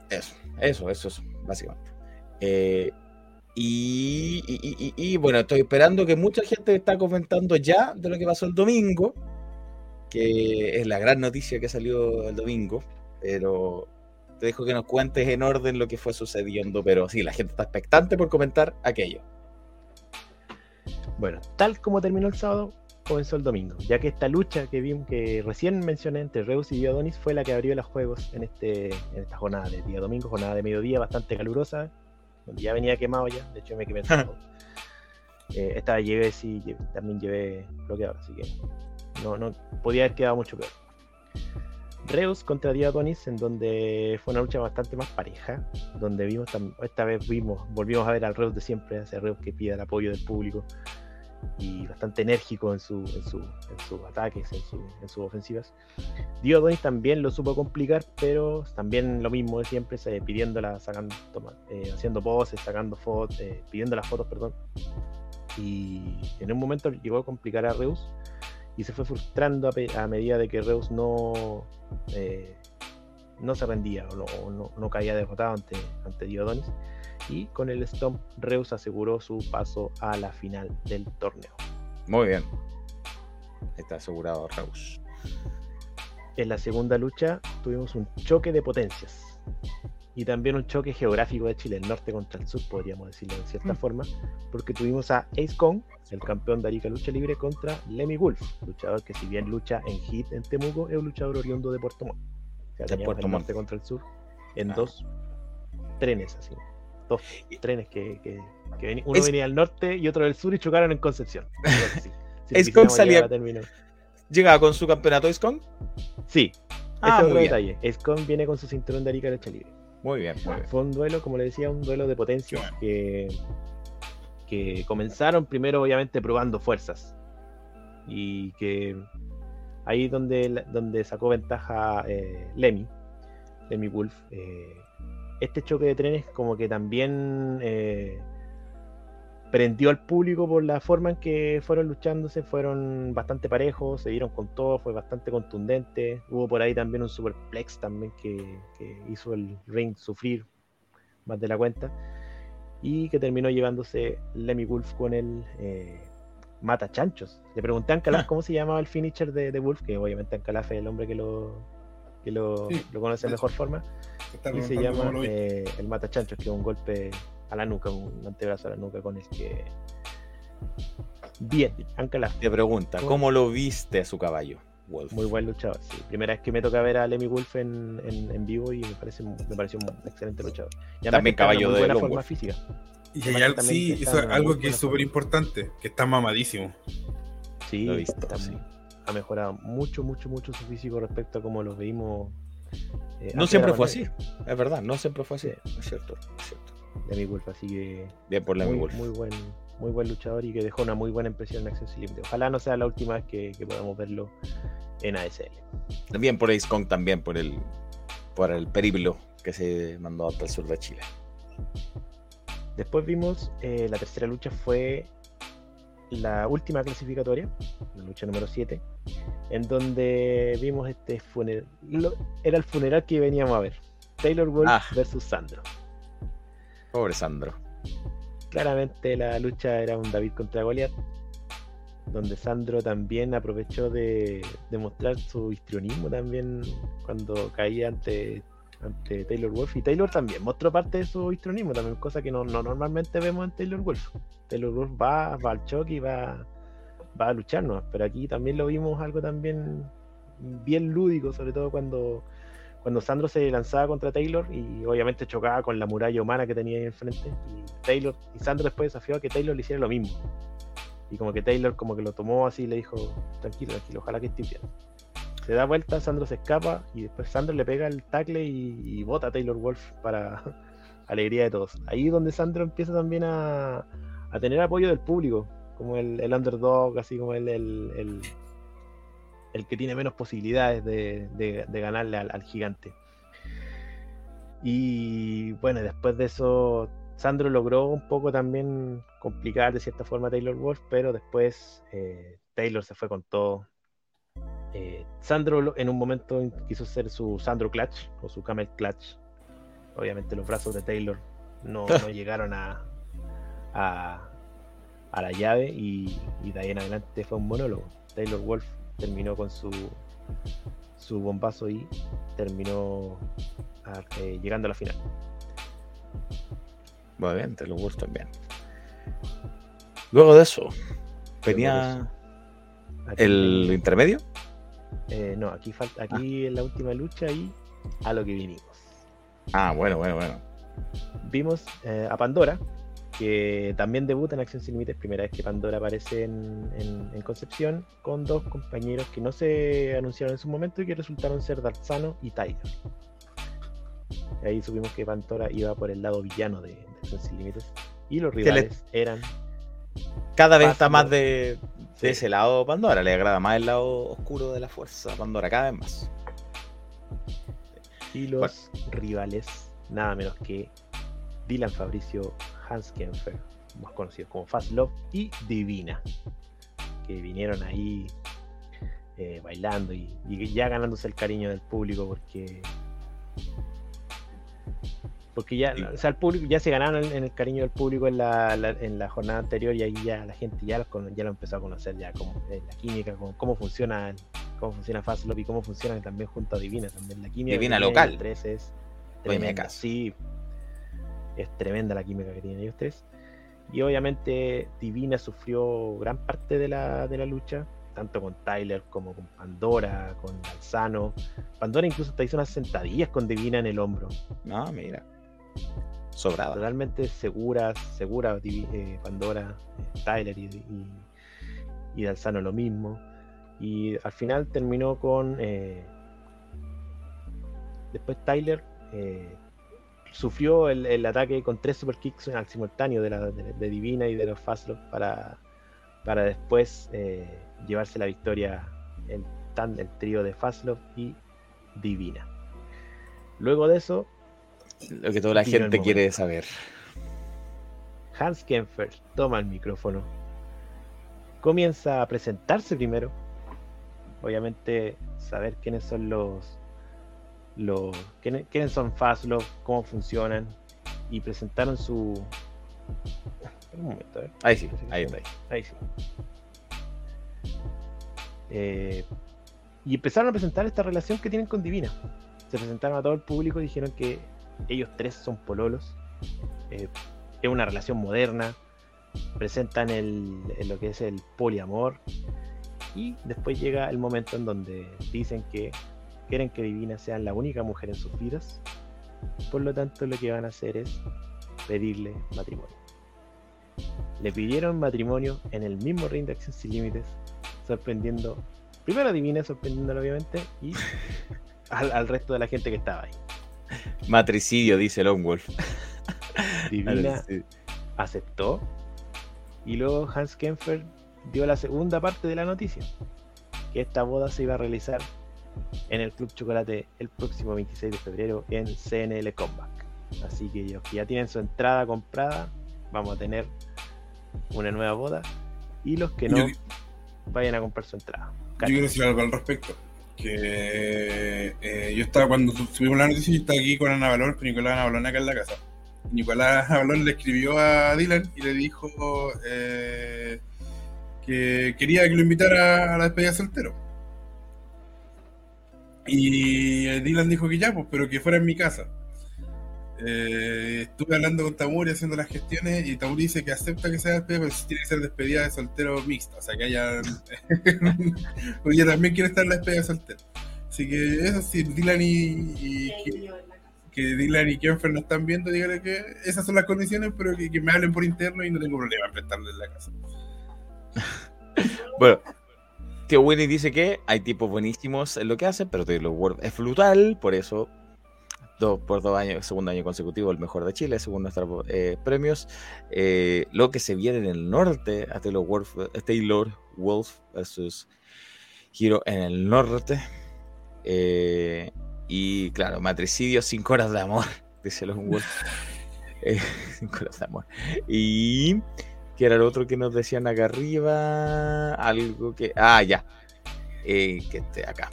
Eso, eso, eso, eso, básicamente. Eh, y, bueno, estoy esperando que mucha gente está comentando ya de lo que pasó el domingo, que es la gran noticia que salió el domingo, pero te dejo que nos cuentes en orden lo que fue sucediendo, pero sí, la gente está expectante por comentar aquello. Bueno, tal como terminó el sábado, comenzó el domingo, ya que esta lucha que vimos que recién mencioné entre Reus y Diodonis fue la que abrió los juegos en este en esta jornada de día domingo, jornada de mediodía bastante calurosa, donde ya venía quemado ya, de hecho me quemé <laughs> sábado. Eh, esta llevé sí, lle- también llevé bloqueador, así que no, no podía haber quedado mucho peor. Reus contra Diodonis, en donde fue una lucha bastante más pareja, donde vimos esta vez vimos, volvimos a ver al Reus de siempre, ese Reus que pide el apoyo del público y bastante enérgico en, su, en, su, en sus ataques, en, su, en sus ofensivas. Diodonis también lo supo complicar, pero también lo mismo de siempre, pidiéndola, sacando, toma- eh, haciendo poses, sacando fotos, eh, pidiendo las fotos, perdón. Y en un momento llegó a complicar a Reus y se fue frustrando a, a medida de que Reus no, eh, no se rendía o no, no- no caía derrotado ante, ante Diodonis. Y con el Stomp, Reus aseguró su paso a la final del torneo. Muy bien. Está asegurado Reus. En la segunda lucha tuvimos un choque de potencias y también un choque geográfico de Chile, el norte contra el sur, podríamos decirlo de cierta forma, porque tuvimos a Ace Kong, el campeón de Arica Lucha Libre, contra Lemmy Wolf, luchador que si bien lucha en Hit en Temuco, es un luchador oriundo de Puerto Montt. O sea, De Puerto el Montt. norte contra el sur en Ah. dos trenes, así. Dos trenes que, que- uno Es- venía del norte y otro del sur y chocaron en Concepción. <laughs> Si quisiéramos salía-. Llegaba con su campeonato ISCON. Sí, Ah, ese es otro detalle. Escon viene con su cinturón de Arica Lucha Libre. Muy bien, muy bien. Fue un duelo, como le decía, un duelo de potencias Qué que, que comenzaron primero, obviamente, probando fuerzas. Y que ahí donde, donde sacó ventaja eh, Lemmy, Lemmy Wolf. eh, este choque de trenes, como que también eh, prendió al público por la forma en que fueron luchándose, fueron bastante parejos, se dieron con todo, fue bastante contundente. Hubo por ahí también un superplex también que, que hizo el ring sufrir más de la cuenta y que terminó llevándose Lemmy Wolf con el eh, Mata Chanchos. Le pregunté a Ancalaf Ah. cómo se llamaba el finisher de, de Wolf, que obviamente Ancalaf es el hombre que lo, que lo, Sí, lo conoce de mejor forma. Y se llama eh, el Mata Chanchos, que es un golpe a la nuca, un antebrazo a la nuca con el que. Bien, Ancalaf, Te pregunta, ¿cómo lo viste a su caballo, Wolf? muy buen luchador. Sí. Primera vez que me toca ver a Lemmy Wolf en, en, en vivo y me parece me pareció un excelente luchador. Y También caballo de buena forma física. Y sí, en una algo que es súper importante, que está mamadísimo. Sí, Lo he visto, está- sí. Ha mejorado mucho, mucho, mucho su físico respecto a como los veíamos. eh, No siempre de la fue así, es verdad, no siempre fue así, Sí. es cierto, es cierto. Lemmy Wolf, así que Bien por Lemmy muy, muy buen muy buen luchador y que dejó una muy buena impresión en Sin Límite. Ojalá no sea la última vez que, que podamos verlo en ASL. Bien por Ace Kong también, por el, por el periplo que se mandó hasta el sur de Chile. Después vimos eh, la tercera lucha fue la última clasificatoria, la lucha número 7, en donde vimos este funeral. Era el funeral que veníamos a ver. Taylor Wolf Ah. versus Sandro. Pobre Sandro. Claramente la lucha era un David contra Goliath, donde Sandro también aprovechó de, de mostrar su histrionismo también cuando caía ante, ante Taylor Wolf. Y Taylor también mostró parte de su histrionismo, también cosa que no, no normalmente vemos en Taylor Wolf. Taylor Wolf va, va al choque y va, va a lucharnos, pero aquí también lo vimos algo también bien lúdico, sobre todo cuando cuando Sandro se lanzaba contra Taylor y obviamente chocaba con la muralla humana que tenía ahí enfrente y Taylor y Sandro después desafió a que Taylor le hiciera lo mismo y como que Taylor como que lo tomó así y le dijo tranquilo tranquilo ojalá que esté bien se da vuelta Sandro se escapa y después Sandro le pega el tackle y, y bota a Taylor Wolf para <laughs> alegría de todos ahí es donde Sandro empieza también a, a tener apoyo del público como el, underdog así como el, que tiene menos posibilidades de, ganarle al, al gigante. Y bueno, después de eso, Sandro logró un poco también complicar de cierta forma a Taylor Wolf, pero después eh, Taylor se fue con todo. Eh, Sandro en un momento quiso hacer su Sandro Clutch o su Camel Clutch. Obviamente los brazos de Taylor no, <laughs> no llegaron a, a, a la llave y, y de ahí en adelante fue un monólogo. Taylor Wolf terminó con su, su bombazo y terminó a- eh, llegando a la final. Muy bien, lo gusto también. Luego de eso, venía el intermedio. Eh, no, aquí falta, aquí en la última lucha y a lo que vinimos. Ah, bueno, bueno, bueno. Vimos eh, a Pandora, que también debuta en Acción Sin Límites, primera vez que Pandora aparece en, en- en Concepción, con dos compañeros que no se anunciaron en su momento y que resultaron ser Darzano y Tyler. Y ahí supimos que Pandora iba por el lado villano de, de Acción Sin Límites y los le- rivales eran Cada vez está más de, de ese lado Pandora. Le agrada más el lado oscuro de la fuerza Pandora, cada vez más. y los rivales nada menos que Dylan Fabricio Hans Kempfer, más conocidos como Fast Love y Divina, que vinieron ahí eh, bailando y, y ya ganándose el cariño del público porque porque ya, Sí. o sea, el público ya se ganaron en, el cariño del público en la, la- en la jornada anterior y ahí ya la gente ya cono- ya lo empezó a conocer ya como eh, la química, como, cómo funciona cómo funciona Fast Love y cómo funciona también junto a Divina también la química Divina local. tres es tremenda sí es tremenda la química que tienen ellos tres y obviamente Divina sufrió gran parte de la, de la lucha tanto con Tyler como con Pandora con Alzano Pandora incluso hasta hizo unas sentadillas con Divina en el hombro No, mira. Sobrada. totalmente seguras, segura eh, Pandora, Tyler y, y, Dalzano lo mismo. Y al final terminó con. eh, después Tyler eh, sufrió el, el ataque con tres super kicks al simultáneo de, la, de, Divina y de los Fastlove para, para después llevarse la victoria el, tan, el trío de Fastlove y Divina. Luego de eso, Lo que toda la gente quiere saber. Hans Kempfer toma el micrófono, comienza a presentarse primero, obviamente saber quiénes son los, los quiénes, quiénes son Fastlow, cómo funcionan y presentaron su un momento, a ver. Ahí sí, ahí está. ahí. Ahí sí. Eh, y empezaron a presentar esta relación que tienen con Divina. Se presentaron a todo el público y dijeron que ellos tres son pololos. eh, es una relación moderna. Presentan el, el- lo que es el poliamor. Y después llega el momento en donde dicen que quieren que Divina sea la única mujer en sus vidas. Por lo tanto, lo que van a hacer es pedirle matrimonio. Le pidieron matrimonio en el mismo ring de Acción Sin Límites, sorprendiendo, primero a Divina, sorprendiéndolo obviamente, y <laughs> al, al resto de la gente que estaba ahí. <laughs> Matricidio, dice Longwolf. <laughs> Divina aceptó, y luego Hans Kempfer dio la segunda parte de la noticia, que esta boda se iba a realizar en el Club Chocolate el próximo 26 de febrero en CNL Comeback. Así que los que ya tienen su entrada comprada, vamos a tener una nueva boda. Y los que no, Yo- vayan a comprar su entrada. Yo quiero decir algo al respecto. Que eh, yo estaba, cuando su- subimos la noticia, yo estaba aquí con Ana Balón, con Nicolás Ana Balón acá en la casa. Nicolás Ana le escribió a Dylan y le dijo eh, que quería que lo invitara a la despedida de soltero. Y eh, Dylan dijo que ya, pues, pero que fuera en mi casa. Eh, estuve hablando con Tamuri haciendo las gestiones y Tamuri dice que acepta que sea despedida, pero sí tiene que ser despedida de soltero mixta, o sea que haya. <laughs> Porque ella también quiere estar en la despedida de soltero. Así que eso sí, Dylan y, y- que, que Dylan y Kenfer no están viendo, dígale que esas son las condiciones, pero que, que me hablen por interno y no tengo problema en prestarle en la casa. <laughs> Bueno, Tío Winnie dice que hay tipos buenísimos en lo que hacen, pero Taylor World es brutal, por eso dos, por dos años, segundo año consecutivo, el mejor de Chile, según nuestros eh, premios. Eh, lo que se viene en el norte a Taylor Wolf, a Taylor Wolf versus giro en el norte. Eh, y claro, matricidio, cinco horas de amor, <laughs> dice los Wolf. <laughs> <laughs> Cinco horas de amor. Y que era lo otro que nos decían acá arriba. Algo que. Ah, ya. Que esté acá.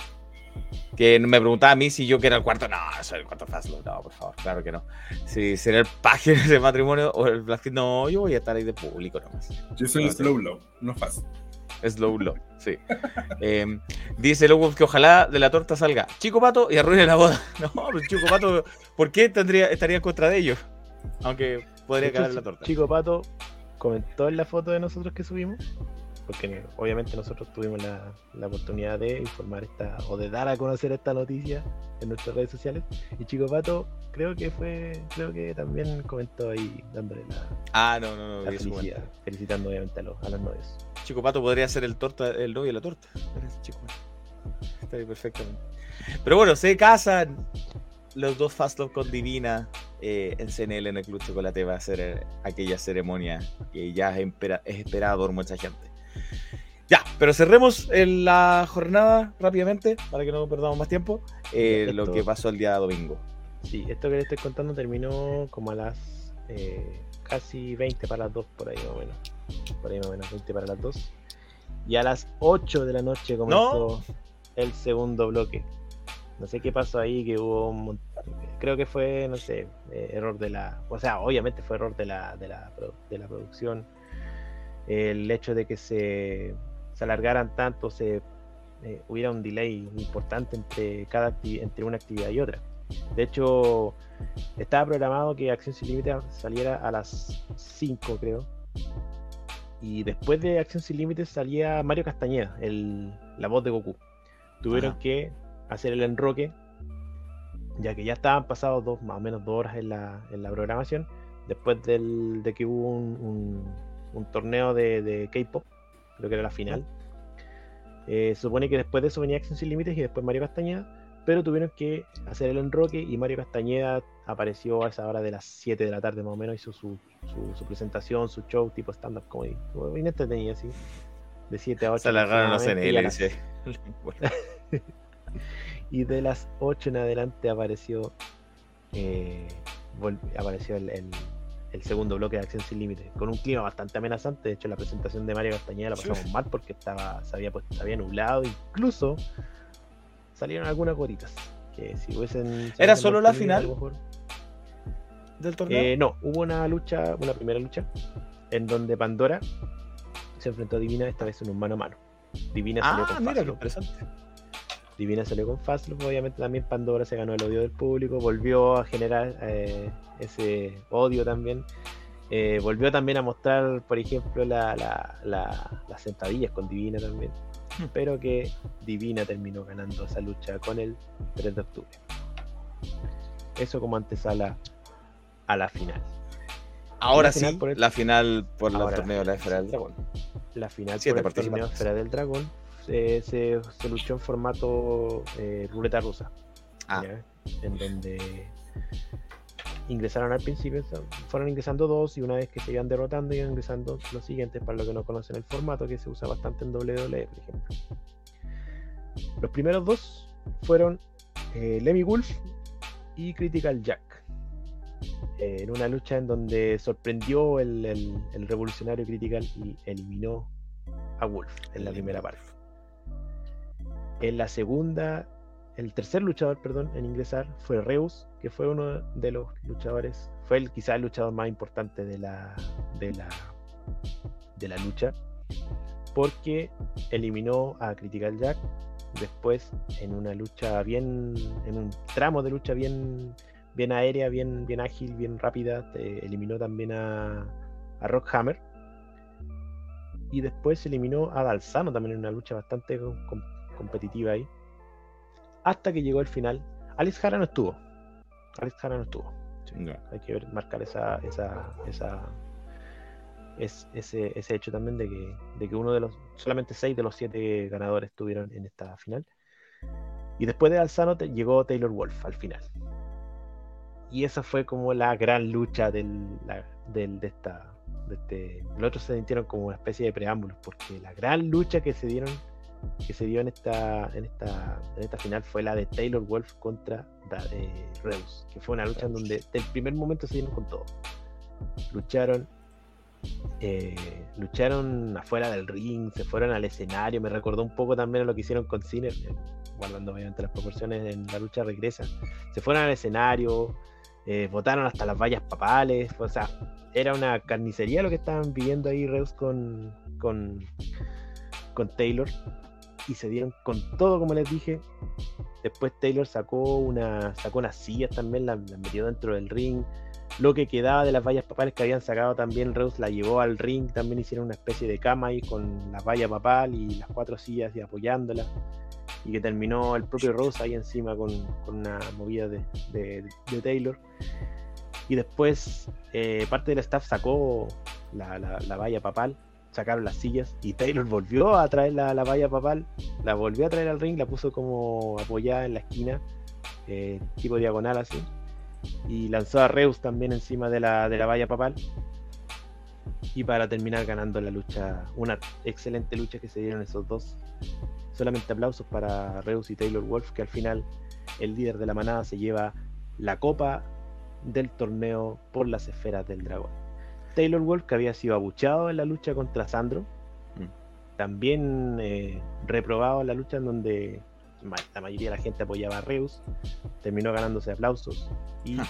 Que me preguntaba a mí si yo que era el cuarto. No, soy el cuarto Fastlow. No, por favor, claro que no. Si será el paje de matrimonio o el Black No, yo voy a estar ahí de público nomás. Yo soy el slow low, no fast. Slow Low, sí. <laughs> Eh, dice Lobo que ojalá de la torta salga Chico Pato y arruine la boda. <laughs> No, pero Chico Pato, ¿por qué tendría, estaría en contra de ellos? Aunque podría ganar la torta. Chico Pato comentó en la foto de nosotros que subimos, porque obviamente nosotros tuvimos la, la oportunidad de informar esta o de dar a conocer esta noticia en nuestras redes sociales. Y Chico Pato creo que fue, creo que también comentó ahí dándole la, Ah, no, no, no. la felicidad, felicitando obviamente a los, a los novios. Chico Pato podría ser el torta, el novio de la torta. Chico. Está bien, perfectamente. Pero bueno, se casan los dos Fast Love con Divina eh, en CNL en el Club Chocolate. Va a ser eh, aquella ceremonia que ya es, espera- es esperada por mucha gente. Ya, pero cerremos en la jornada rápidamente para que no perdamos más tiempo. eh, Esto- Lo que pasó el día domingo. Sí, esto que le estoy contando terminó como a las eh, casi 20 para las 2 por ahí más o menos. Por ahí más o menos 20 para las 2. Y a las 8 de la noche comenzó el segundo bloque. No sé qué pasó ahí, que hubo un mon- Creo que fue, no sé, eh, error de la... O sea, obviamente fue error de la, de la, de la producción. El hecho de que se, se alargaran tanto, se eh, hubiera un delay importante entre, cada entre una actividad y otra. De hecho, estaba programado que Acción Sin Límites saliera a las 5, creo. Y después de Acción Sin Límites salía Mario Castañeda, el, la voz de Goku. Tuvieron Ajá. que hacer el enroque, ya que ya estaban pasados dos, más o menos dos horas en la, en la programación, después del, de que hubo un, un- un torneo de, de K-pop, creo que era la final. Eh, se supone que después de eso venía Acción Sin Límites y después Mario Castañeda, pero tuvieron que hacer el enroque y Mario Castañeda apareció a esa hora de las 7 de la tarde más o menos, hizo su, su, su presentación, su show tipo stand-up comedy, como bien entretenido así, de 7 a 8. Se alargaron los las- dice. <laughs> Y de las 8 en adelante apareció eh, apareció el, el- el segundo bloque de Acción Sin Límites, con un clima bastante amenazante. De hecho, la presentación de Mario Castañeda la pasamos mal porque estaba, se, había, puesto- se había nublado, incluso salieron algunas gotitas. Que si hubiesen. se ¿Era solo la final? mejor- del torneo. Eh, no, hubo una lucha, una primera lucha, en donde Pandora se enfrentó a Divina, esta vez en un mano a mano. Divina salió ah, con mira, Fastlow. interesante. Divina salió con Fastlow, obviamente también Pandora se ganó el odio del público, volvió a generar eh, ese odio también. Eh, volvió también a mostrar, por ejemplo, la, la- la- las sentadillas con Divina también. Hmm. Pero que Divina terminó ganando esa lucha con el 3 de octubre. Eso como antesala a la final. Ahora La final sí, por el- la final por el torneo de la Esfera del Dragón. La final por el torneo. Esfera del Dragón se, se- se luchó en formato eh, ruleta rusa. Ah. En donde ingresaron al principio, fueron ingresando dos y una vez que se iban derrotando iban ingresando los siguientes para los que no conocen el formato que se usa bastante en WWE, por ejemplo. Los primeros dos fueron eh, Lemmy Wolf y Critical Jack. eh, en una lucha en donde sorprendió el, el- el revolucionario Critical y eliminó a Wolf en la primera parte. En la segunda, el tercer luchador, perdón, en ingresar fue Reus, que fue uno de los luchadores, fue el quizá el luchador más importante de la, de la, de la lucha, porque eliminó a Critical Jack. Después, en una lucha bien, en un tramo de lucha bien, bien aérea, bien, bien ágil, bien rápida, eliminó también a, a Rockhammer. Y después eliminó a Dalsano también en una lucha bastante competitiva ahí. Hasta que llegó el final. Alex Jara no estuvo. Alex Jara no estuvo. Hay que ver, marcar esa, esa, esa, es, ese, ese hecho también de que, de que uno de los, solamente seis de los siete ganadores estuvieron en esta final. Y después de Alzano te- llegó Taylor Wolf al final. Y esa fue como la gran lucha del, la- del- de esta. De este, los otros se sintieron como una especie de preámbulos, porque la gran lucha que se dieron que se dio en esta, en esta, en esta final fue la de Taylor Wolf contra eh, Reus, que fue una lucha en donde del primer momento se dieron con todo. Lucharon, eh, lucharon afuera del ring, se fueron al escenario, me recordó un poco también a lo que hicieron con Ciner, eh, guardando obviamente las proporciones en la lucha regresa. Se fueron al escenario, votaron hasta las vallas papales, o sea, era una carnicería lo que estaban viviendo ahí Reus con, con, con Taylor y se dieron con todo, como les dije. Después Taylor sacó una sacó unas sillas también, las, metió dentro del ring. Lo que quedaba de las vallas papales que habían sacado también, Reus la llevó al ring. También hicieron una especie de cama ahí con la valla papal y las cuatro sillas y apoyándola. Y que terminó el propio Rose ahí encima con, una movida de, de, Taylor. Y después eh, parte del staff sacó la, la valla papal sacaron las sillas y Taylor volvió a traer la, la, valla papal, la volvió a traer al ring, la puso como apoyada en la esquina, eh, tipo diagonal así, y lanzó a Reus también encima de la, de la valla papal. Y para terminar ganando la lucha, una excelente lucha que se dieron esos dos. Solamente aplausos para Reus y Taylor Wolf, que al final el líder de la manada se lleva la copa del torneo por las esferas del dragón. Taylor Wolf, que había sido abuchado en la lucha contra Sandro, mm. también eh, reprobado en la lucha en donde la mayoría de la gente apoyaba a Reus, terminó ganándose aplausos y ah.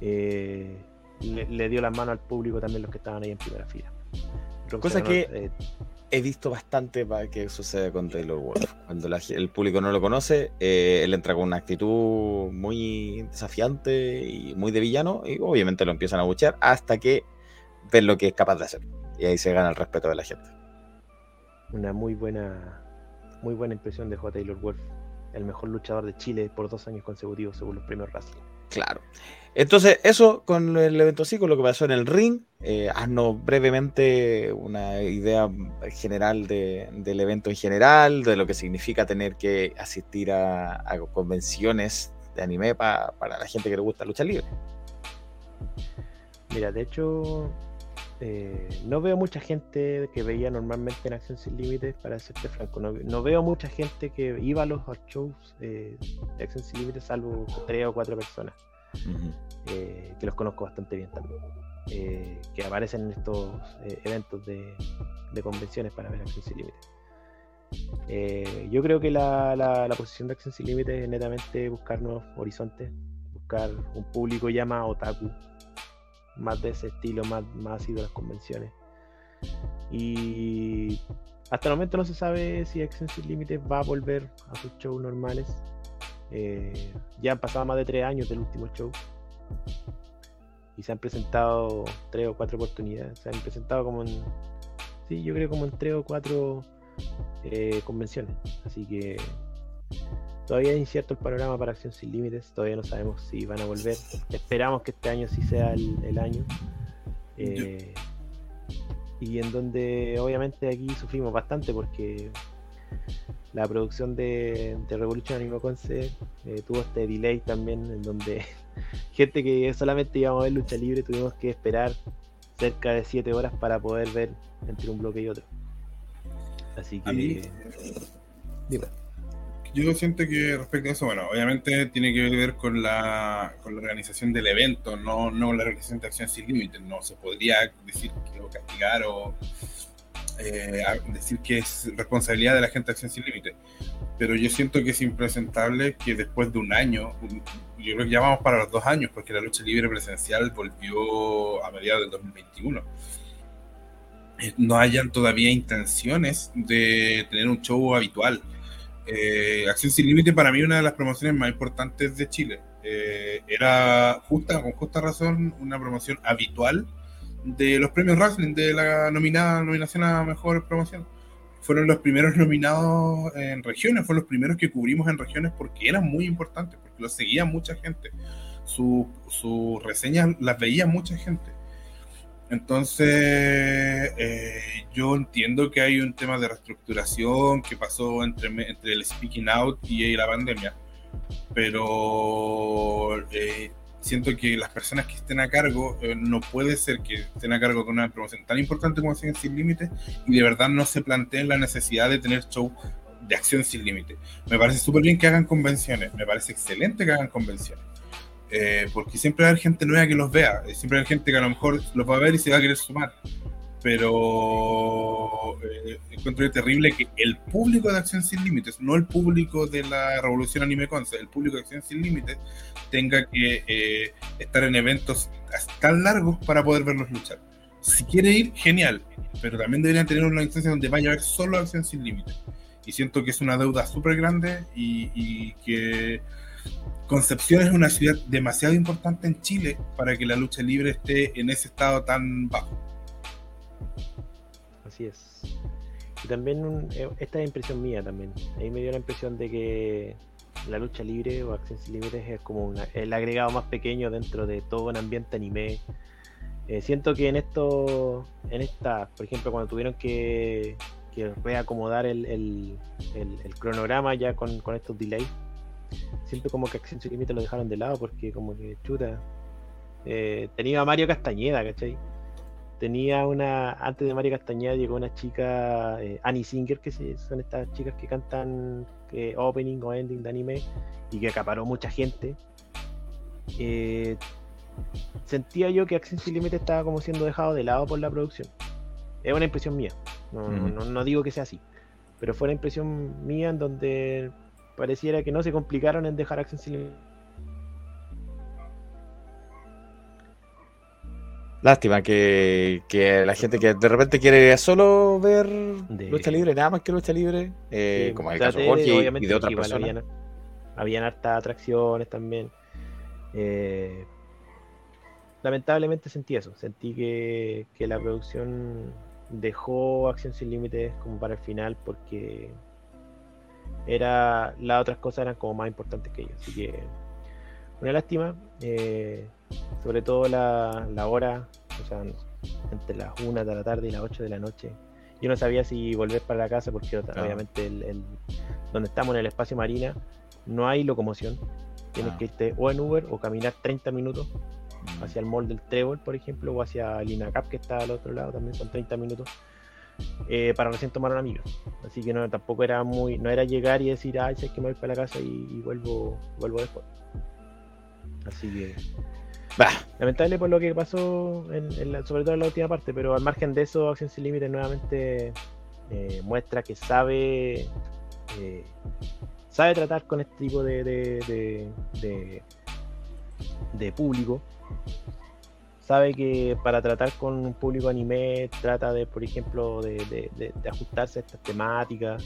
eh, le, dio las manos al público también los que estaban ahí en primera fila. Cosa que eh, he visto bastante para que suceda con Taylor Wolf. Cuando el público no lo conoce, él entra con una actitud muy desafiante y muy de villano y obviamente lo empiezan a abuchear hasta que ver lo que es capaz de hacer. Y ahí se gana el respeto de la gente. Una muy buena, muy buena impresión dejó Taylor Wolf, el mejor luchador de Chile por dos años consecutivos según los premios Wrestling. Claro. Entonces, eso con el evento sí, con lo que pasó en el ring. Eh, haznos brevemente una idea general del evento en general, de lo que significa tener que asistir a, convenciones de anime para la gente que le gusta lucha libre. Mira, de hecho, eh, no veo mucha gente que veía normalmente en Acción Sin Límites, para serte franco. No, veo mucha gente que iba a los shows eh, de Acción Sin Límites, salvo tres o cuatro personas, eh, que los conozco bastante bien también, que aparecen en estos eventos de, convenciones para ver Acción Sin Límites. yo creo que la, la, posición de Acción Sin Límites es netamente buscar nuevos horizontes, buscar un público ya más otaku, más de ese estilo, más, más ido a las convenciones. Y hasta el momento no se sabe si Action Limited va a volver a sus shows normales. Eh, ya han pasado más de tres años del último show. Y se han presentado tres o cuatro oportunidades. Se han presentado como en. Sí, yo creo como en tres o cuatro eh, convenciones. Así que Todavía es incierto el panorama para Acción Sin Límites, todavía no sabemos si van a volver. Esperamos que este año sí sea el, año. Eh, y en donde obviamente aquí sufrimos bastante porque la producción de, Revolution Anime Conce eh, tuvo este delay también en donde <laughs> gente que solamente íbamos a ver lucha libre tuvimos que esperar cerca de 7 horas para poder ver entre un bloque y otro. Así que... Dime yo siento que respecto a eso, bueno, obviamente tiene que ver con la, organización del evento, no, no la organización de Acción Sin Límites. No se podría decir que o castigar o eh, decir que es responsabilidad de la gente de Acción Sin Límites. Pero yo siento que es impresentable que después de un año, yo creo que ya vamos para los dos años, porque la lucha libre presencial volvió a mediados del 2021 eh, no hayan todavía intenciones de tener un show habitual eh, Acción Sin Límite para mí una de las promociones más importantes de Chile. Eh, era justa, con justa razón, una promoción habitual de los premios Wrestling, de la nominada, nominación a mejor promoción. Fueron los primeros nominados en regiones, fueron los primeros que cubrimos en regiones porque eran muy importantes, porque los seguía mucha gente. Sus su reseñas las veía mucha gente. Entonces, eh, yo entiendo que hay un tema de reestructuración que pasó entre, el speaking out y la pandemia, pero eh, siento que las personas que estén a cargo, eh, no puede ser que estén a cargo de una promoción tan importante como Acción Sin Límites y de verdad no se planteen la necesidad de tener show de Acción Sin Límites. Me parece súper bien que hagan convenciones, me parece excelente que hagan convenciones. Eh, porque siempre va a haber gente nueva que los vea, eh, siempre va a haber gente que a lo mejor los va a ver y se va a querer sumar. Pero eh, encuentro terrible que el público de Acción Sin Límites, no el público de la Revolución Anime Conce, el público de Acción Sin Límites, tenga que eh, estar en eventos tan largos para poder verlos luchar. Si quiere ir, genial, pero también deberían tener una instancia donde vaya a ver solo Acción Sin Límites. Y siento que es una deuda súper grande y, y que Concepción es una ciudad demasiado importante en Chile para que la lucha libre esté en ese estado tan bajo. Así es. Y también eh, esta es impresión mía también. Ahí me dio la impresión de que la lucha libre o Acción Sin Límites es como el agregado más pequeño dentro de todo un ambiente anime. Eh, siento que en esto, en esta, por ejemplo, cuando tuvieron que, que reacomodar el, cronograma ya con estos delays, siento como que Acción Límites lo dejaron de lado porque como que chuta. eh, tenía a Mario Castañeda, ¿cachai? tenía una antes de Mario Castañeda llegó una chica eh, Annie Singer que son estas chicas que cantan eh, opening o ending de anime y que acaparó mucha gente sentía yo que Acción Sin Límite estaba como siendo dejado de lado por la producción es una impresión mía no, no- no digo que sea así pero fue una impresión mía en donde pareciera que no se complicaron en dejar Acción Sin Límite Lástima que, que la gente que de repente quiere solo ver De- lucha libre, nada más que lucha libre, eh, Sí, como en el caso de Jorge y- de otras personas. Habían, habían hartas atracciones también. Eh, lamentablemente sentí eso. Sentí que, que la producción dejó Acción Sin Límites como para el final porque era las otras cosas eran como más importantes que ellos. Así que una lástima. eh, sobre todo la, la hora, o sea, entre las 1 de la tarde y las 8 de la noche. Yo no sabía si volver para la casa porque Claro. obviamente el, el- donde estamos en el espacio marina no hay locomoción. Tienes Ah. que irte o en Uber o caminar 30 minutos hacia el mall del Trébol, por ejemplo, o hacia el INACAP que está al otro lado, también son 30 minutos, eh, para recién tomar una amiga. Así que no, tampoco era muy, no era llegar y decir, ay, sé que me voy para la casa y, y vuelvo, vuelvo después. Así que Bah, lamentable por lo que pasó, en, en la- sobre todo en la última parte, pero al margen de eso, Acción Sin Límites nuevamente eh, muestra que sabe eh, sabe tratar con este tipo de, de, de, de- de público. Sabe que para tratar con un público anime trata de, por ejemplo, de, de- de- de ajustarse a estas temáticas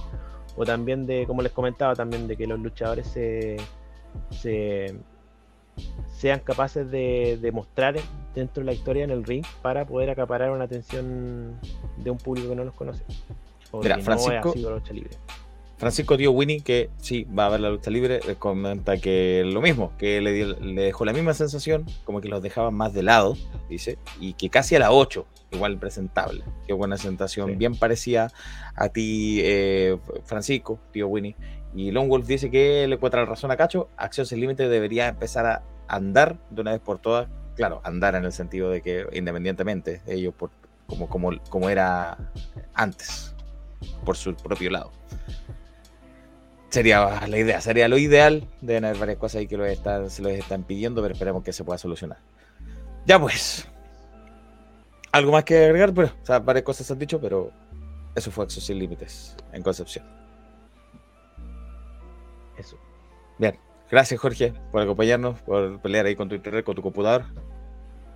o también de, como les comentaba, también de que los luchadores se, se sean capaces de, de mostrar dentro de la historia en el ring para poder acaparar una atención de un público que no los conoce. O Mira, que Francisco- no ha sido la lucha libre. Francisco Tío Winnie, que sí va a ver la lucha libre, eh, comenta que lo mismo, que le, dio- le dejó la misma sensación, como que los dejaban más de lado, dice, y que casi a la 8, igual presentable. Qué buena sensación, Sí. bien parecía a ti, eh, Francisco, Tío Winnie. Y Lone Wolf dice que le encuentra la razón a Cacho, Acción Sin Límite debería empezar a andar de una vez por todas, claro, andar en el sentido de que independientemente de ellos, por, como, como, como era antes, por su propio lado. Sería la idea, sería lo ideal. Deben haber varias cosas ahí que los están, se los están pidiendo, pero esperemos que se pueda solucionar. Ya pues. Algo más que agregar, pero, o sea, varias cosas se han dicho, pero eso fue Exo Sin Límites en Concepción. Eso. Bien, gracias Jorge por acompañarnos, por pelear ahí con tu internet, con tu computador.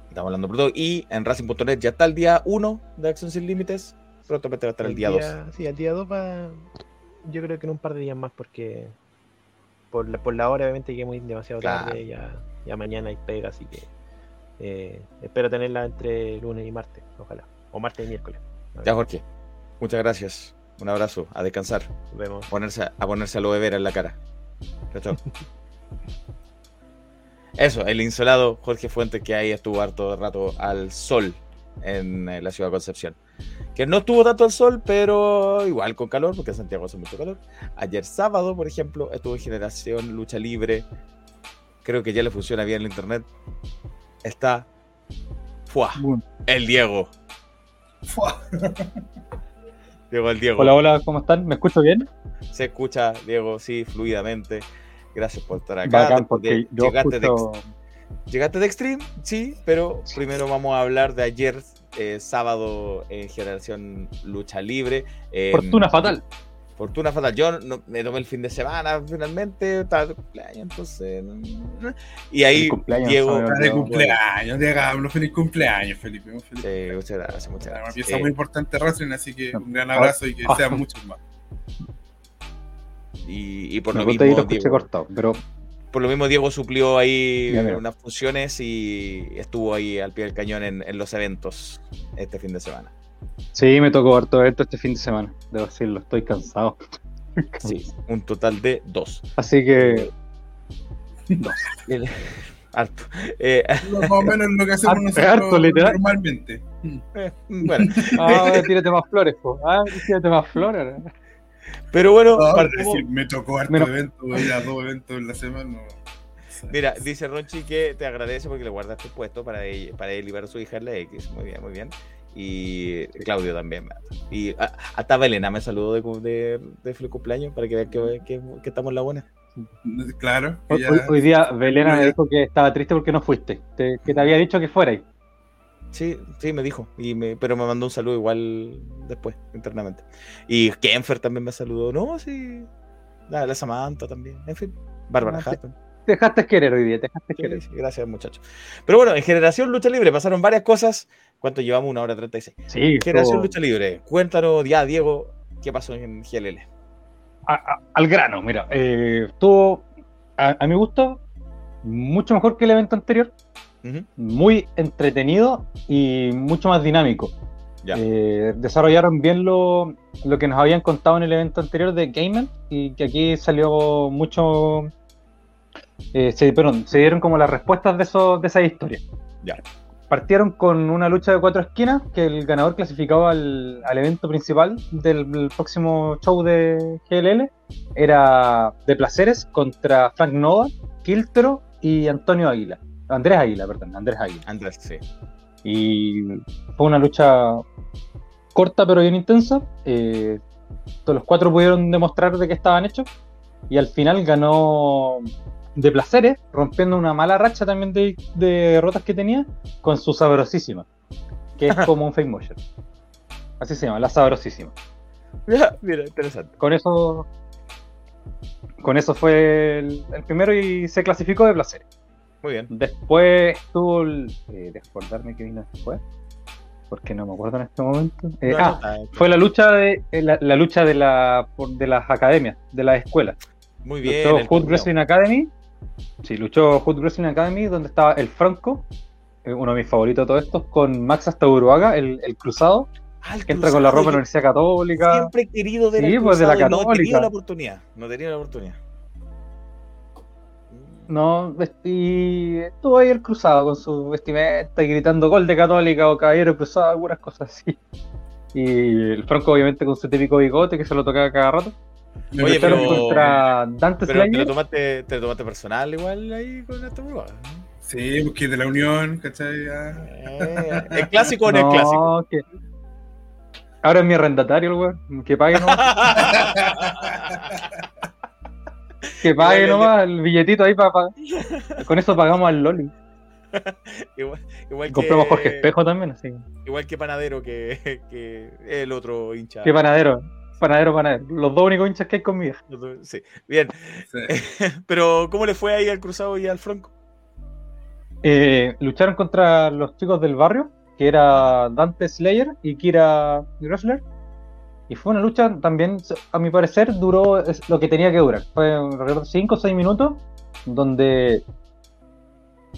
Estamos hablando por todo. Y en Racing.net ya está el día 1 de Acción Sin Límites. Prontamente va a estar el, día 2. Sí, el día 2 va. Yo creo que en un par de días más, porque por la, por la hora, obviamente, que muy demasiado Claro. tarde. Ya, ya mañana hay pega, así que eh, espero tenerla entre lunes y martes, ojalá. O martes y miércoles. Ya Jorge, muchas gracias. Un abrazo, a descansar. nos vemos. ponerse, a ponerse aloe vera en la cara. Chao. <laughs> Eso, el insolado Jorge Fuentes que ahí estuvo harto rato al sol en eh, la ciudad de Concepción. Que no estuvo tanto al sol, pero igual con calor, porque en Santiago hace mucho calor. Ayer sábado, por ejemplo, estuvo en Generación Lucha Libre creo que ya le funciona bien el internet, está ¡fua! Bueno. el Diego. Fua. Diego el Diego. Hola, hola, ¿cómo están? ¿Me escucho bien? Se escucha, Diego, sí, fluidamente. Gracias por estar acá. Bacán, Después de- porque yo llegaste, de. Llegaste de Extreme, sí, pero primero vamos a hablar de ayer, eh, sábado, en Generación Lucha Libre. Eh, Fortuna fatal. Fortuna fatal. Yo no- me tomé el fin de semana finalmente, estaba de cumpleaños, entonces. no- Y ahí cumpleaños, Diego. sabe, Está de Diego, cumpleaños, digámoslo, feliz cumpleaños, Felipe. feliz Sí, muchas gracias, muchas Una gracias. pieza Eh, muy importante Wrestling, así que un gran Ah, abrazo y que ah. sean muchos más. y, y por Me lo mismo, lo escuché Diego, cortado, pero por lo mismo Diego suplió ahí Ya, unas funciones y estuvo ahí al pie del cañón en, en los eventos este fin de semana. sí, me tocó harto evento este fin de semana, debo decirlo, estoy cansado. <laughs> Sí, un total de dos. Así que <laughs> El- Harto. Eh, Más o menos lo que hacemos Harto, nosotros harto, literal. normalmente. bueno, Ah, tírate más flores, po. Ah, tírate más flores. Pero bueno, No, partimos- decir, me tocó harto Mira. evento, a dos eventos en la semana. no. Mira, dice Ronchi que te agradece porque le guardaste el puesto para él, para él y para su hija en la X. Muy bien, muy bien. Y Claudio también. Y a- hasta Belena me saludó de, de, de feliz cumpleaños para que vean que, que- que estamos en la buena. Claro. Hoy, hoy- día Belena me dijo que estaba triste porque no fuiste, te- que te había dicho que fuerais. Sí, sí, me dijo. Y me, pero me mandó un saludo igual después, internamente. Y Kenfer también me saludó. No, sí. La, la Samantha también. En fin. Bárbara Ah. Hatton. Te dejaste querer hoy día, te dejaste Sí, querer. sí, gracias, muchachos. Pero bueno, en Generación Lucha Libre pasaron varias cosas. ¿Cuánto llevamos? Una hora treinta y seis. Sí, Generación Lucha Libre. Cuéntanos ya, Diego, qué pasó en GLL. a- a- al grano, mira, eh, estuvo a, a mi gusto mucho mejor que el evento anterior, Muy entretenido y mucho más dinámico. Eh, desarrollaron bien lo, lo que nos habían contado en el evento anterior de Gaiman y que aquí salió mucho. eh, se, perdón, se dieron como las respuestas de, eso, de esa historia. Ya. Partieron con una lucha de cuatro esquinas que el ganador clasificaba al, al evento principal del, del próximo show de GLL. Era de placeres contra Frank Nova, Kiltro y Antonio Águila. Andrés Águila, perdón, Andrés Águila. Andrés, sí. Y fue una lucha corta pero bien intensa. Eh, todos los cuatro pudieron demostrar de qué estaban hechos. Y al final ganó de placeres, rompiendo una mala racha también de, de derrotas que tenía con su sabrosísima, que es <laughs> como un fake motion. Así se llama, la sabrosísima. <laughs> Ya, mira, interesante. Con eso, con eso fue el, el primero y se clasificó de placeres. Muy bien. Después estuvo el. Eh, que vino después. Porque no me acuerdo en este momento. Eh, No, ah, no, fue la lucha de eh, la, la lucha de la por- de las academias, de las escuelas. Muy bien. luchó Hood. Wrestling Academy. Sí, luchó Hood Wrestling Academy, donde estaba el Franco, eh, uno de mis favoritos de todos estos, con Max Astaburuaga, el, el cruzado, Ah, el que entra con la ropa de la Universidad Católica. Siempre he querido ver Sí, al pues, de la y No he tenido Católica. la oportunidad. No he tenido la oportunidad. No, y estuvo ahí el cruzado con su vestimenta y gritando gol de Católica o caballero cruzado, algunas cosas así. Y el Franco, obviamente, con su típico bigote que se lo tocaba cada rato. Me Oye, pero- contra Dante Pero te Slayer. lo, tomaste, te lo tomaste personal igual ahí con esta prueba. Sí, porque de la Unión, ¿cachai? Ya. Eh, ¿El clásico o no es clásico? No, que... Ahora es mi arrendatario, el weón. Que pague nomás. <laughs> que pague Igual nomás el billetito ahí para pagar. <laughs> Con eso pagamos al Loli. Igual, igual Y compramos que, Jorge Espejo también, así. Igual que Panadero, que, que el otro hincha. Que panadero. Panadero, panadero. Los dos únicos hinchas que hay con mi vieja. Sí, bien. Sí. <laughs> Pero, ¿cómo le fue ahí al Cruzado y al Franco? Eh, lucharon contra los chicos del barrio, que era Dante Slayer y Kira Wrestler. Y fue una lucha también, a mi parecer, duró lo que tenía que durar. Fue alrededor de 5 o 6 minutos, donde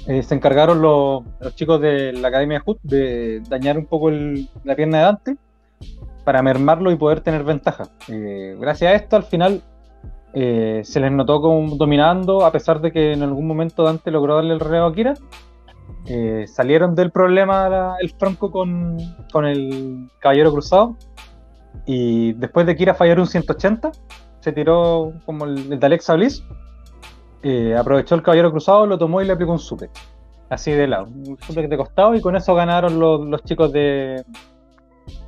eh, se encargaron los, los chicos de la Academia de Hood de dañar un poco la pierna de Dante para mermarlo y poder tener ventaja. Eh, gracias a esto, al final eh, se les notó como dominando, a pesar de que en algún momento Dante logró darle el relevo a Kira. Salieron del problema la- el Franco con, con el Caballero Cruzado. Y después de Kira fallar un 180, se tiró como el, el de Alexa Bliss. eh, aprovechó el caballero cruzado, lo tomó y le aplicó un suplex. Así de lado. Un suplex de costado y con eso ganaron los, los chicos de,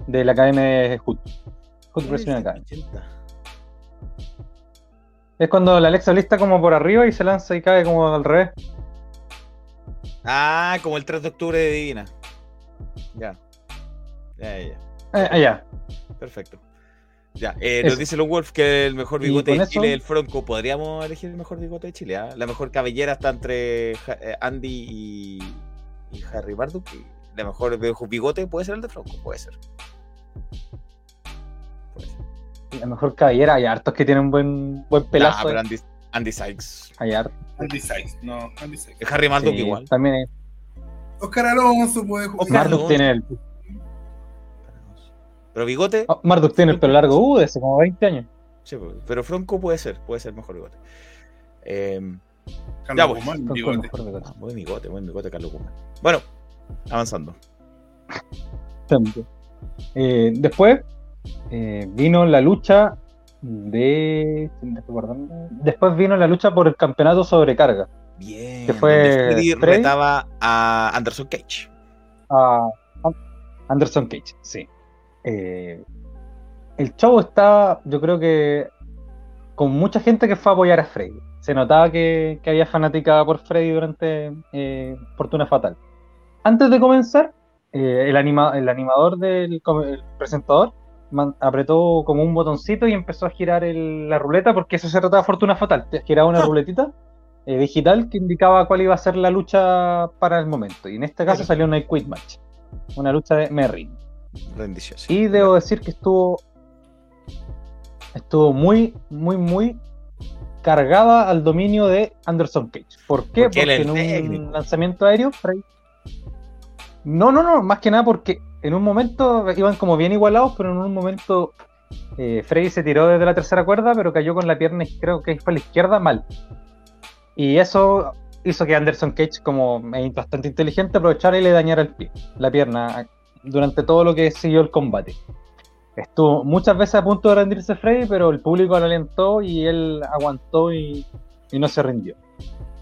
de la academia de Hood. Hood Wrestling Academy. Es cuando la Alexa lista como por arriba y se lanza y cae como al revés. Ah, como el 3 de octubre de Divina. Ya. Ya, ya, ya. Eh, allá. Perfecto. Ya, eh, nos dice los Wolf que el mejor bigote de eso- Chile es el Fronco. ¿Podríamos elegir el mejor bigote de Chile? ah? La mejor cabellera está entre eh, Andy y, y Harry Marduk. La mejor bigote puede ser el de Fronco, puede ser. Puede ser. La mejor cabellera. Hay hartos que tienen buen, buen Nah, pelazo. pero eh. Andy, Andy Sykes. Hay hartos. Andy Sykes, no, Andy Sykes. El Harry Marduk Sí, igual. También hay- Oscar Alonso puede jugar. Oscar Marduk tiene el, Pero bigote, oh, Marduk tiene el pelo largo, uh, de hace como 20 años. sí, pues, pero Fronco puede ser, puede ser mejor bigote. Eh, Ya, pues. Guzmán, bigote. mejor ah, buen bigote, buen bigote, Carlos. Bueno, avanzando. Eh, después eh, vino la lucha de. Después vino la lucha por el campeonato sobrecarga. Bien. Que fue retaba a Anderson Cage. a Anderson Cage, sí. Eh, el show está, yo creo que con mucha gente que fue a apoyar a Freddy. Se notaba que, que había fanática por Freddy durante eh, Fortuna Fatal. Antes de comenzar, eh, el, anima- el animador del el presentador man- apretó como un botoncito y empezó a girar el- la ruleta porque eso se trataba de Fortuna Fatal. Te giraba una <laughs> ruletita eh, digital que indicaba cuál iba a ser la lucha para el momento. Y en este caso salió una Quit Match, una lucha de Merrin. Rendición. Y debo decir que estuvo estuvo muy, muy, muy cargada al dominio de Anderson Cage. ¿Por qué? Porque en un técnico. lanzamiento aéreo, Frey- No, no, no, más que nada porque en un momento iban como bien igualados, pero en un momento eh, Frey se tiró desde la tercera cuerda, pero cayó con la pierna, creo que fue a la izquierda, mal. Y eso hizo que Anderson Cage, como es bastante inteligente, aprovechara y le dañara el pie, la pierna, durante todo lo que siguió el combate. Estuvo muchas veces a punto de rendirse Frey, pero el público lo alentó y él aguantó y, y no se rindió.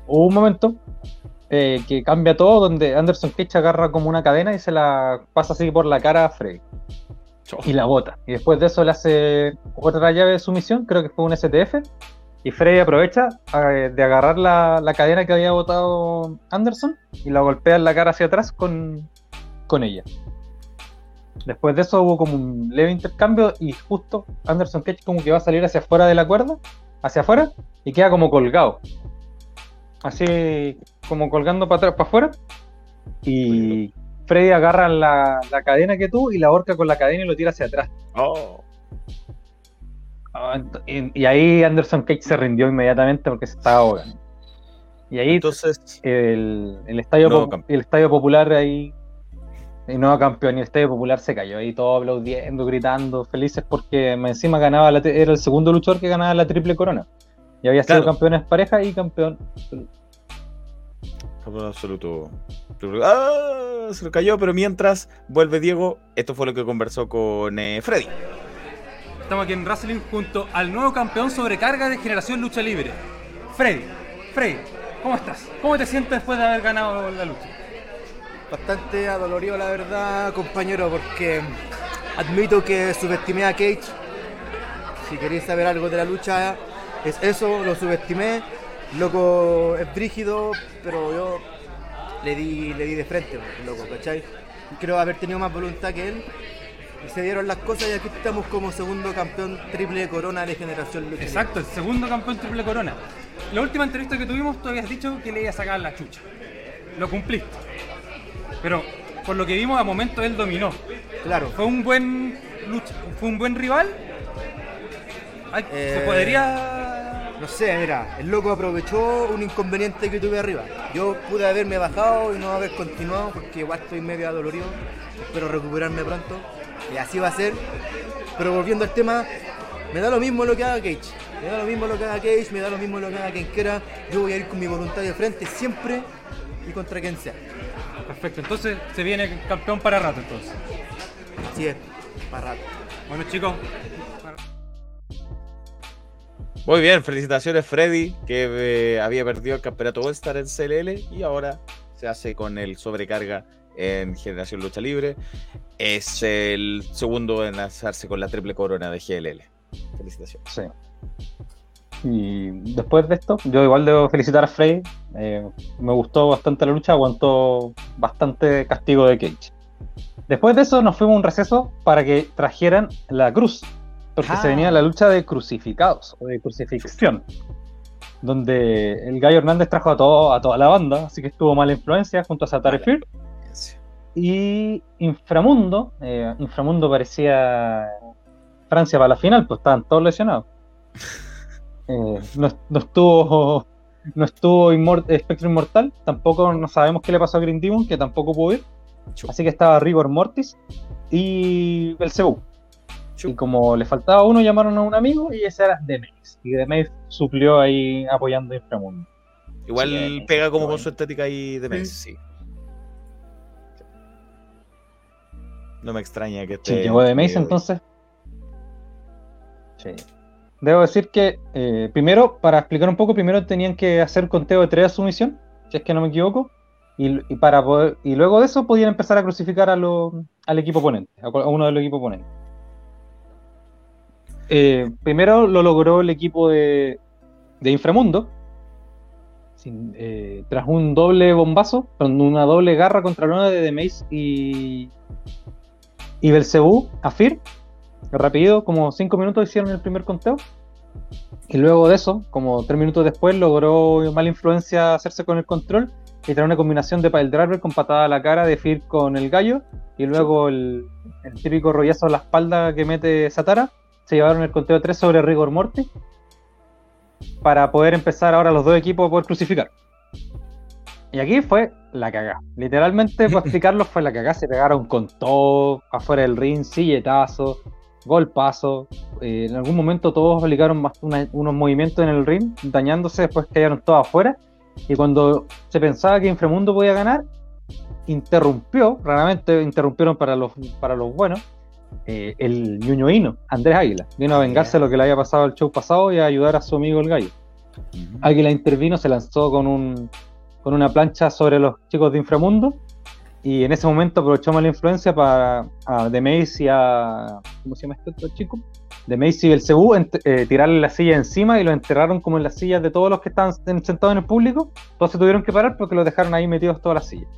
Hubo un momento eh, que cambia todo, donde Anderson Cage agarra como una cadena y se la pasa así por la cara a Frey y la bota. Y después de eso le hace otra llave de sumisión, creo que fue un STF. Y Frey aprovecha eh, de agarrar la, la cadena que había botado Anderson y la golpea en la cara hacia atrás con, con ella. Después de eso hubo como un leve intercambio y justo Anderson Cage como que va a salir hacia afuera de la cuerda, hacia afuera, y queda como colgado. Así como colgando para atrás, para afuera. Y Freddy agarra la, la cadena que tuvo y la ahorca con la cadena y lo tira hacia atrás. Oh, Ah, Y, y ahí Anderson Cage se rindió inmediatamente porque se estaba ahogando. Y ahí entonces, el, el estadio, el estadio popular ahí, el nuevo campeón, y el estadio popular se cayó ahí todo aplaudiendo, gritando, felices porque más encima ganaba la, era el segundo luchador que ganaba la triple corona. Y había sido campeón en pareja y campeón. campeón absoluto. Ah, se lo cayó, pero mientras vuelve Diego, esto fue lo que conversó con eh, Freddy. Estamos aquí en Wrestling junto al nuevo campeón sobrecarga de Generación Lucha Libre, Freddy. Freddy, ¿cómo estás? ¿Cómo te sientes después de haber ganado la lucha? Bastante adolorido, la verdad, compañero, porque admito que subestimé a Cage. Si queréis saber algo de la lucha, es eso, lo subestimé. Loco es brígido, pero yo le di, le di de frente, loco, ¿cachai? Creo haber tenido más voluntad que él. Y se dieron las cosas y aquí estamos como segundo campeón triple corona de generación lucha. Exacto, el segundo campeón triple corona. La última entrevista que tuvimos, tú habías dicho que le iba a sacar la chucha. Lo cumpliste. Pero por lo que vimos, a momento él dominó. Claro. Fue un buen lucha, fue un buen rival. Ay, Se Eh, podría. No sé, mira, el loco aprovechó un inconveniente que tuve arriba. Yo pude haberme bajado y no haber continuado porque igual estoy medio adolorido. Espero recuperarme pronto. Y así va a ser. Pero volviendo al tema, me da lo mismo lo que haga Cage. Me da lo mismo lo que haga Cage, me da lo mismo lo que haga quien quiera. Yo voy a ir con mi voluntad de frente siempre y contra quien sea. Perfecto, entonces se viene campeón para rato entonces. Así es, para rato. Bueno chicos, Muy bien, felicitaciones Freddy, que eh, había perdido el campeonato All-Star en CLL y ahora se hace con el sobrecarga en Generación Lucha Libre. Es el segundo en hacerse con la triple corona de GLL. Felicitaciones. Sí. Y después de esto, yo igual debo felicitar a Frey. eh, me gustó bastante la lucha, aguantó bastante castigo de Cage. Después de eso nos fuimos a un receso para que trajeran la cruz, porque Ah. se venía la lucha de crucificados o de crucifixión, donde el Gallo Hernández trajo a, todo, a toda la banda, así que estuvo mala influencia junto a Satare Fear. Y Inframundo, eh, Inframundo parecía Francia para la final, pues estaban todos lesionados. Eh, no, no estuvo <laughs> no estuvo Inmor- Espectro Inmortal, tampoco no sabemos qué le pasó a Green Demon, que tampoco pudo ir. Así que estaba Rigor Mortis y Belzebú. Y como le faltaba uno, llamaron a un amigo y ese era Demex. Y Demex suplió ahí apoyando a Inframundo. Igual Sí, pega como con su estética ahí de mes, sí. No me extraña que Sí, esté. llegó de Mace que- entonces. Sí. Debo decir que, eh, primero, para explicar un poco, primero tenían que hacer conteo de tres a su misión, si es que no me equivoco, y, y para y luego de eso podían empezar a crucificar a lo- al equipo oponente, a, uno de los equipos oponentes. Eh, primero lo logró el equipo de, de Inframundo, eh, tras un doble bombazo, con una doble garra contra luna de The y, y Belcebú, Afir, rápido, como 5 minutos hicieron el primer conteo. Y luego de eso, como 3 minutos después, logró mala influencia hacerse con el control y traer una combinación de Pile Driver con patada a la cara de Fir con el gallo y luego el, el típico rollazo a la espalda que mete Satara. Se llevaron el conteo 3 sobre Rigor Morty para poder empezar ahora los dos equipos a poder crucificar. Y aquí fue la cagá. Literalmente, para <laughs> explicarlo, fue la cagá. Se pegaron con todo, afuera del ring, silletazo, golpazo. Eh, en algún momento todos aplicaron más una- unos movimientos en el ring, dañándose, después cayeron todos afuera. Y cuando se pensaba que Inframundo podía ganar, interrumpió, raramente interrumpieron para los, para los buenos, eh, el ñuñoíno, Andrés Águila. Vino a vengarse de lo que le había pasado el show pasado y a ayudar a su amigo el gallo. Águila intervino, se lanzó con, un, con una plancha sobre los chicos de Inframundo y en ese momento aprovechó mala influencia para a The Mace y a. ¿Cómo se llama este otro chico? Mace y el Cebú eh, tirarle la silla encima y lo enterraron como en las sillas de todos los que estaban en- sentados en el público. Todos se tuvieron que parar porque los dejaron ahí metidos todas las sillas.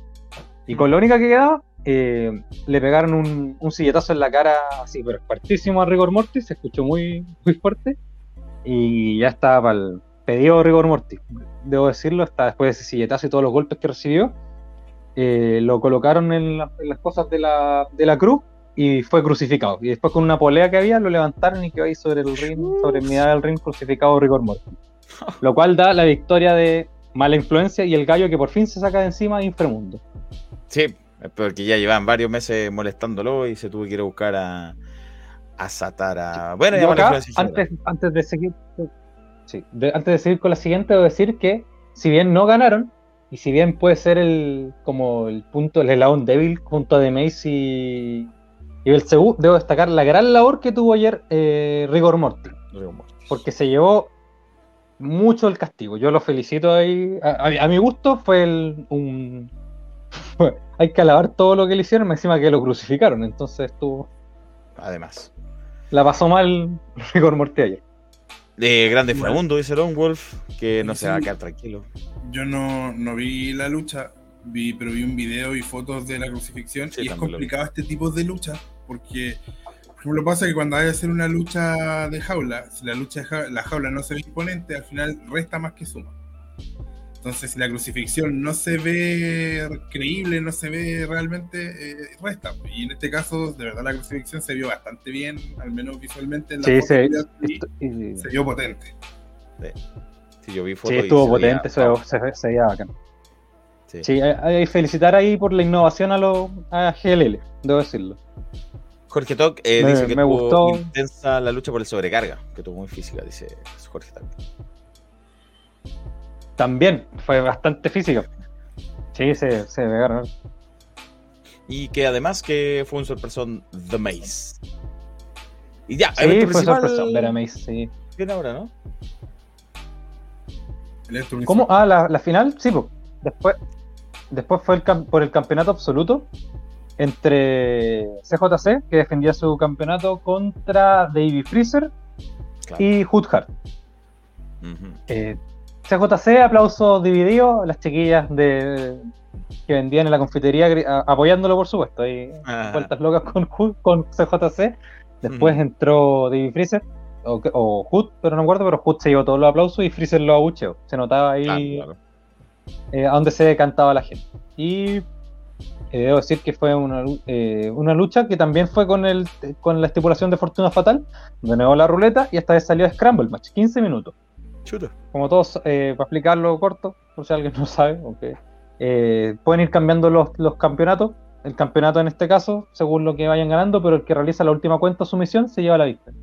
Y con la única que quedaba, eh, le pegaron un, un silletazo en la cara así, pero fuertísimo a Rigor Mortis, se escuchó muy, muy fuerte. Y ya estaba para el pedido Rigor Mortis. Debo decirlo, hasta después de ese silletazo y todos los golpes que recibió, eh, lo colocaron en, la- en las cosas de la, de la cruz y fue crucificado. Y después con una polea que había, lo levantaron y quedó ahí sobre el ring, sobre el mitad del ring crucificado Rigor Mortis. Lo cual da la victoria de mala influencia y el gallo que por fin se saca de encima de Inframundo. Sí, porque ya llevan varios meses molestándolo y se tuvo que ir a buscar a, a Satara. Bueno, ya acá, antes, antes de seguir sí, de- antes de seguir con la siguiente, debo decir que si bien no ganaron, y si bien puede ser el como el punto, el eslabón débil junto a The Mace y, y Belzebú, debo destacar la gran labor que tuvo ayer eh, Rigor Morty. Porque se llevó mucho el castigo. Yo lo felicito ahí. A, a- a mi gusto fue el, un. <laughs> hay que alabar todo lo que le hicieron, encima que lo crucificaron. Entonces estuvo. Además. La pasó mal <laughs> Rigor Morty ayer. De grande Inframundo, dice Lone Wolf, que no Sí. se va a quedar tranquilo. Yo no, no vi la lucha, vi, pero vi un video y fotos de la crucifixión. Sí, y es complicado este tipo de lucha, porque, por ejemplo, pasa que cuando hay que hacer una lucha de jaula, si la lucha de jaula, la jaula no se ve imponente, al final resta más que suma. Entonces, si la crucifixión no se ve creíble, no se ve realmente, eh, resta. Y en este caso, de verdad, la crucifixión se vio bastante bien, al menos visualmente. En la Sí, se, y- se vio potente. Sí, yo vi sí, fotos y estuvo se veía- potente, se, se, se veía bacán. Sí. Sí, hay, hay que felicitar ahí por la innovación a, lo, a GLL, debo decirlo. Jorge Toc eh, Me- dice que me tuvo gustó. intensa la lucha por el sobrecarga, que tuvo muy física, dice Jorge Toc. También fue bastante físico. Sí, se, se pegaron. Y que además que fue un sorpresón The Maze. Y ya, Sí, evento fue sorpresa ver a Mace, sí. Viene ahora, ¿no? ¿Cómo? Ah, la, la final, sí, pues. Después, después fue el por el campeonato absoluto entre CJC, que defendía su campeonato, contra Davey Freezer y Hood Hart. Eh, CJC, aplauso dividido, las chiquillas de que vendían en la confitería a- apoyándolo, por supuesto. Y Ah. vueltas locas con, con CJC. Después entró Davey Freezer o, o Hood, pero no me acuerdo, pero Hood se llevó todos los aplausos y Freezer lo abucheó. Se notaba ahí eh, a donde se cantaba la gente. Y eh, debo decir que fue una, eh, una lucha que también fue con, el, con la estipulación de Fortuna Fatal, donde negó la ruleta y esta vez salió Scramble Match, 15 minutos. Chuta. Como todos, eh, para explicarlo corto, por si alguien no sabe, ok, eh, pueden ir cambiando los, los campeonatos. El campeonato en este caso, según lo que vayan ganando, pero el que realiza la última cuenta o sumisión se lleva la victoria.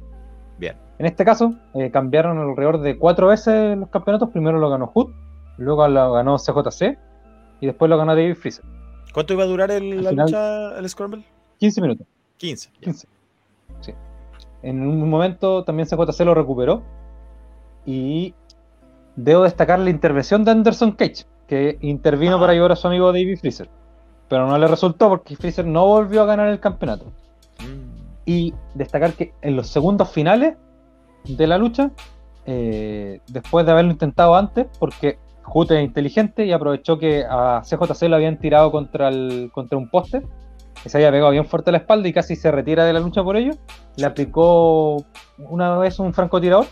Bien. En este caso, eh, cambiaron alrededor de cuatro veces los campeonatos. Primero lo ganó Hood, luego lo ganó CJC y después lo ganó David Freezer. ¿Cuánto iba a durar el, la final- lucha, el Scramble? 15 minutos. 15. 15. Sí. En un momento también CJC lo recuperó. Y debo destacar la intervención de Anderson Cage, que intervino para ayudar a su amigo David Freezer. Pero no le resultó porque Freezer no volvió a ganar el campeonato. Y destacar que en los segundos finales de la lucha, eh, después de haberlo intentado antes, porque Hood es inteligente y aprovechó que a CJC lo habían tirado contra, el, contra un poste, que se había pegado bien fuerte a la espalda y casi se retira de la lucha por ello, le aplicó una vez un francotirador,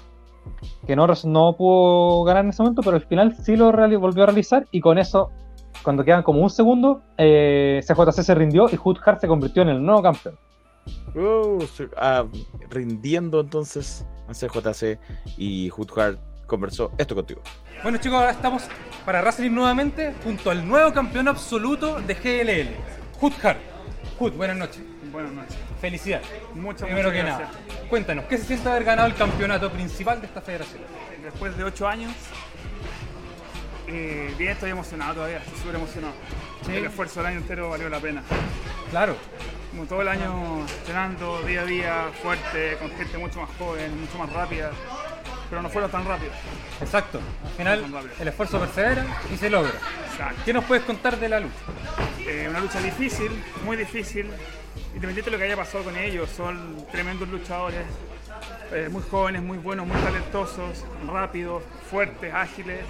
que no, res- no pudo ganar en ese momento, pero al final sí lo volvió a realizar y con eso, cuando quedan como un segundo, eh, CJC se rindió y Hood Hart se convirtió en el nuevo campeón. Uh, ah, rindiendo entonces a CJC y Hoodhart conversó esto contigo. Bueno chicos, ahora estamos para Wrestling nuevamente junto al nuevo campeón absoluto de GLL, Hood Hart. Hood, buenas noches. Buenas noches. Felicidades. Muchas, Primero muchas que gracias. nada, cuéntanos, ¿qué se siente haber ganado el campeonato principal de esta federación? Después de ocho años, eh, bien, estoy emocionado todavía, estoy súper emocionado. Sí. El esfuerzo del año entero valió la pena. Claro. Como todo el año entrenando día a día, fuerte, con gente mucho más joven, mucho más rápida, pero no fueron tan rápidos. Exacto. Al final, el esfuerzo persevera y se logra. Exacto. ¿Qué nos puedes contar de la lucha? Eh, una lucha difícil, muy difícil. Independiente de lo que haya pasado con ellos, son tremendos luchadores, eh, muy jóvenes, muy buenos, muy talentosos, rápidos, fuertes, ágiles.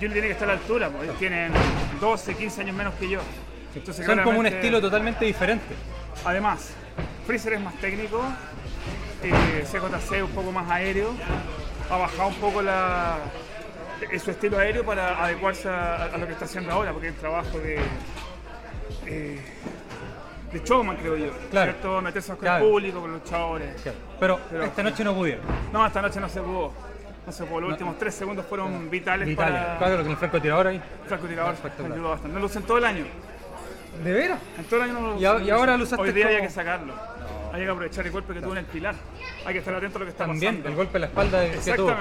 Yo no tiene que estar a la altura, porque ellos tienen 12, 15 años menos que yo. Entonces, Son como un estilo totalmente diferente. Además, Freezer es más técnico, eh, CJC es un poco más aéreo, ha bajado un poco la, eh, su estilo aéreo para adecuarse a, a lo que está haciendo ahora, porque es un trabajo de, eh, de showman, creo yo. Claro. ¿cierto? Meterse con Claro. el público, con los luchadores. Pero, esta noche no pudieron. No, esta noche no se pudo. No se pudo. Los últimos tres segundos fueron vitales, Vitales. para... Claro, con el francotirador ahí. francotirador Espectacular. me ayudó bastante. No lo usé en todo el año. ¿De veras? En todo el año no lo Y a- y ahora lo usaste Hoy día como- hay que sacarlo. Hay que aprovechar el golpe que tuvo en el pilar. Hay que estar atento a lo que está También, pasando. el golpe en la espalda que tuvo.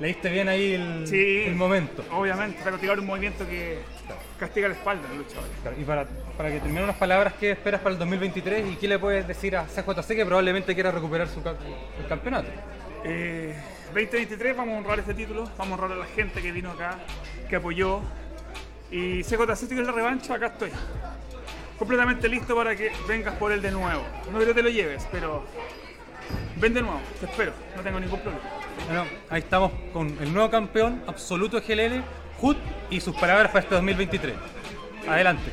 Leíste bien ahí el, Sí. el momento. Obviamente, francotirador es un movimiento que castiga la espalda del luchador. Y para, para que termine unas palabras, ¿qué esperas para el 2023 y qué le puedes decir a CJC que probablemente quiera recuperar su el campeonato? Eh, 2023 vamos a honrar este título, vamos a honrar a la gente que vino acá, que apoyó. Y CJC si quieres la revancha, acá estoy. Completamente listo para que vengas por él de nuevo. No que te lo lleves, pero ven de nuevo, te espero, no tengo ningún problema. Bueno, ahí estamos con el nuevo campeón absoluto de GLL, Hood, y sus palabras para este 2023. Adelante.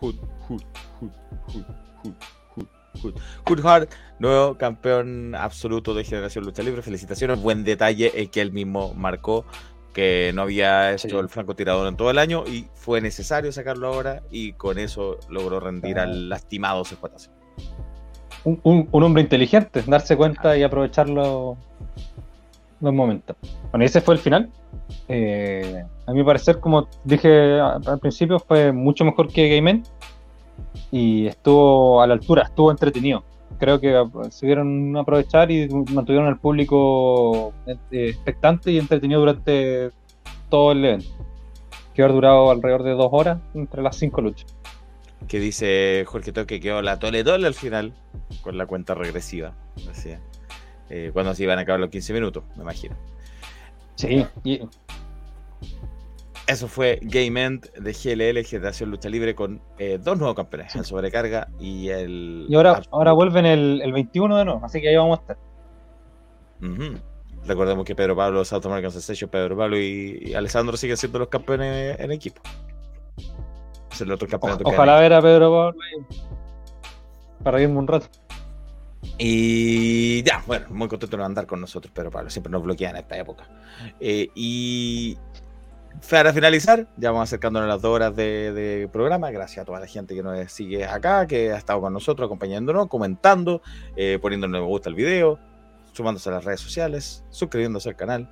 Hood, Hood, Hood, Hood, Hood, Hood, Hood. Hood Hart, nuevo campeón absoluto de Generación Lucha Libre. Felicitaciones. Buen detalle el que él mismo marcó que no había hecho el francotirador en todo el año y fue necesario sacarlo ahora y con eso logró rendir al lastimado CJC. Un, un- hombre inteligente, darse cuenta y aprovechar los, los momentos. Bueno, ese fue el final. Eh, a mi parecer, como dije al principio, fue mucho mejor que Game y estuvo a la altura, estuvo entretenido. Creo que eh, se vieron aprovechar y mantuvieron al público eh, expectante y entretenido durante todo el evento. Que haber durado alrededor de dos horas entre las cinco luchas. Que dice Jorge Toque que quedó la tole tole al final con la cuenta regresiva. Decía. eh, cuando se iban a acabar los 15 minutos, me imagino. Sí, y Eso fue Game End de GLL, Generación Lucha Libre, con eh, dos nuevos campeones, el Sobrecarga y el... y ahora, ahora vuelven el, el 21 de nuevo, así que ahí vamos a estar. Recordemos que Pedro Pablo, South American Sensation, Pedro Pablo y, y Alessandro siguen siendo los campeones en equipo. Es el otro campeonato que Ojalá ver a Pedro Pablo para reírme un rato. Y ya, bueno, muy contento de andar con nosotros, Pedro Pablo. Siempre nos bloquean en esta época. Eh, y para finalizar, ya vamos acercándonos a las dos horas de, de programa. Gracias a toda la gente que nos sigue acá, que ha estado con nosotros, acompañándonos, comentando, eh, poniéndole me gusta al video, sumándose a las redes sociales, suscribiéndose al canal.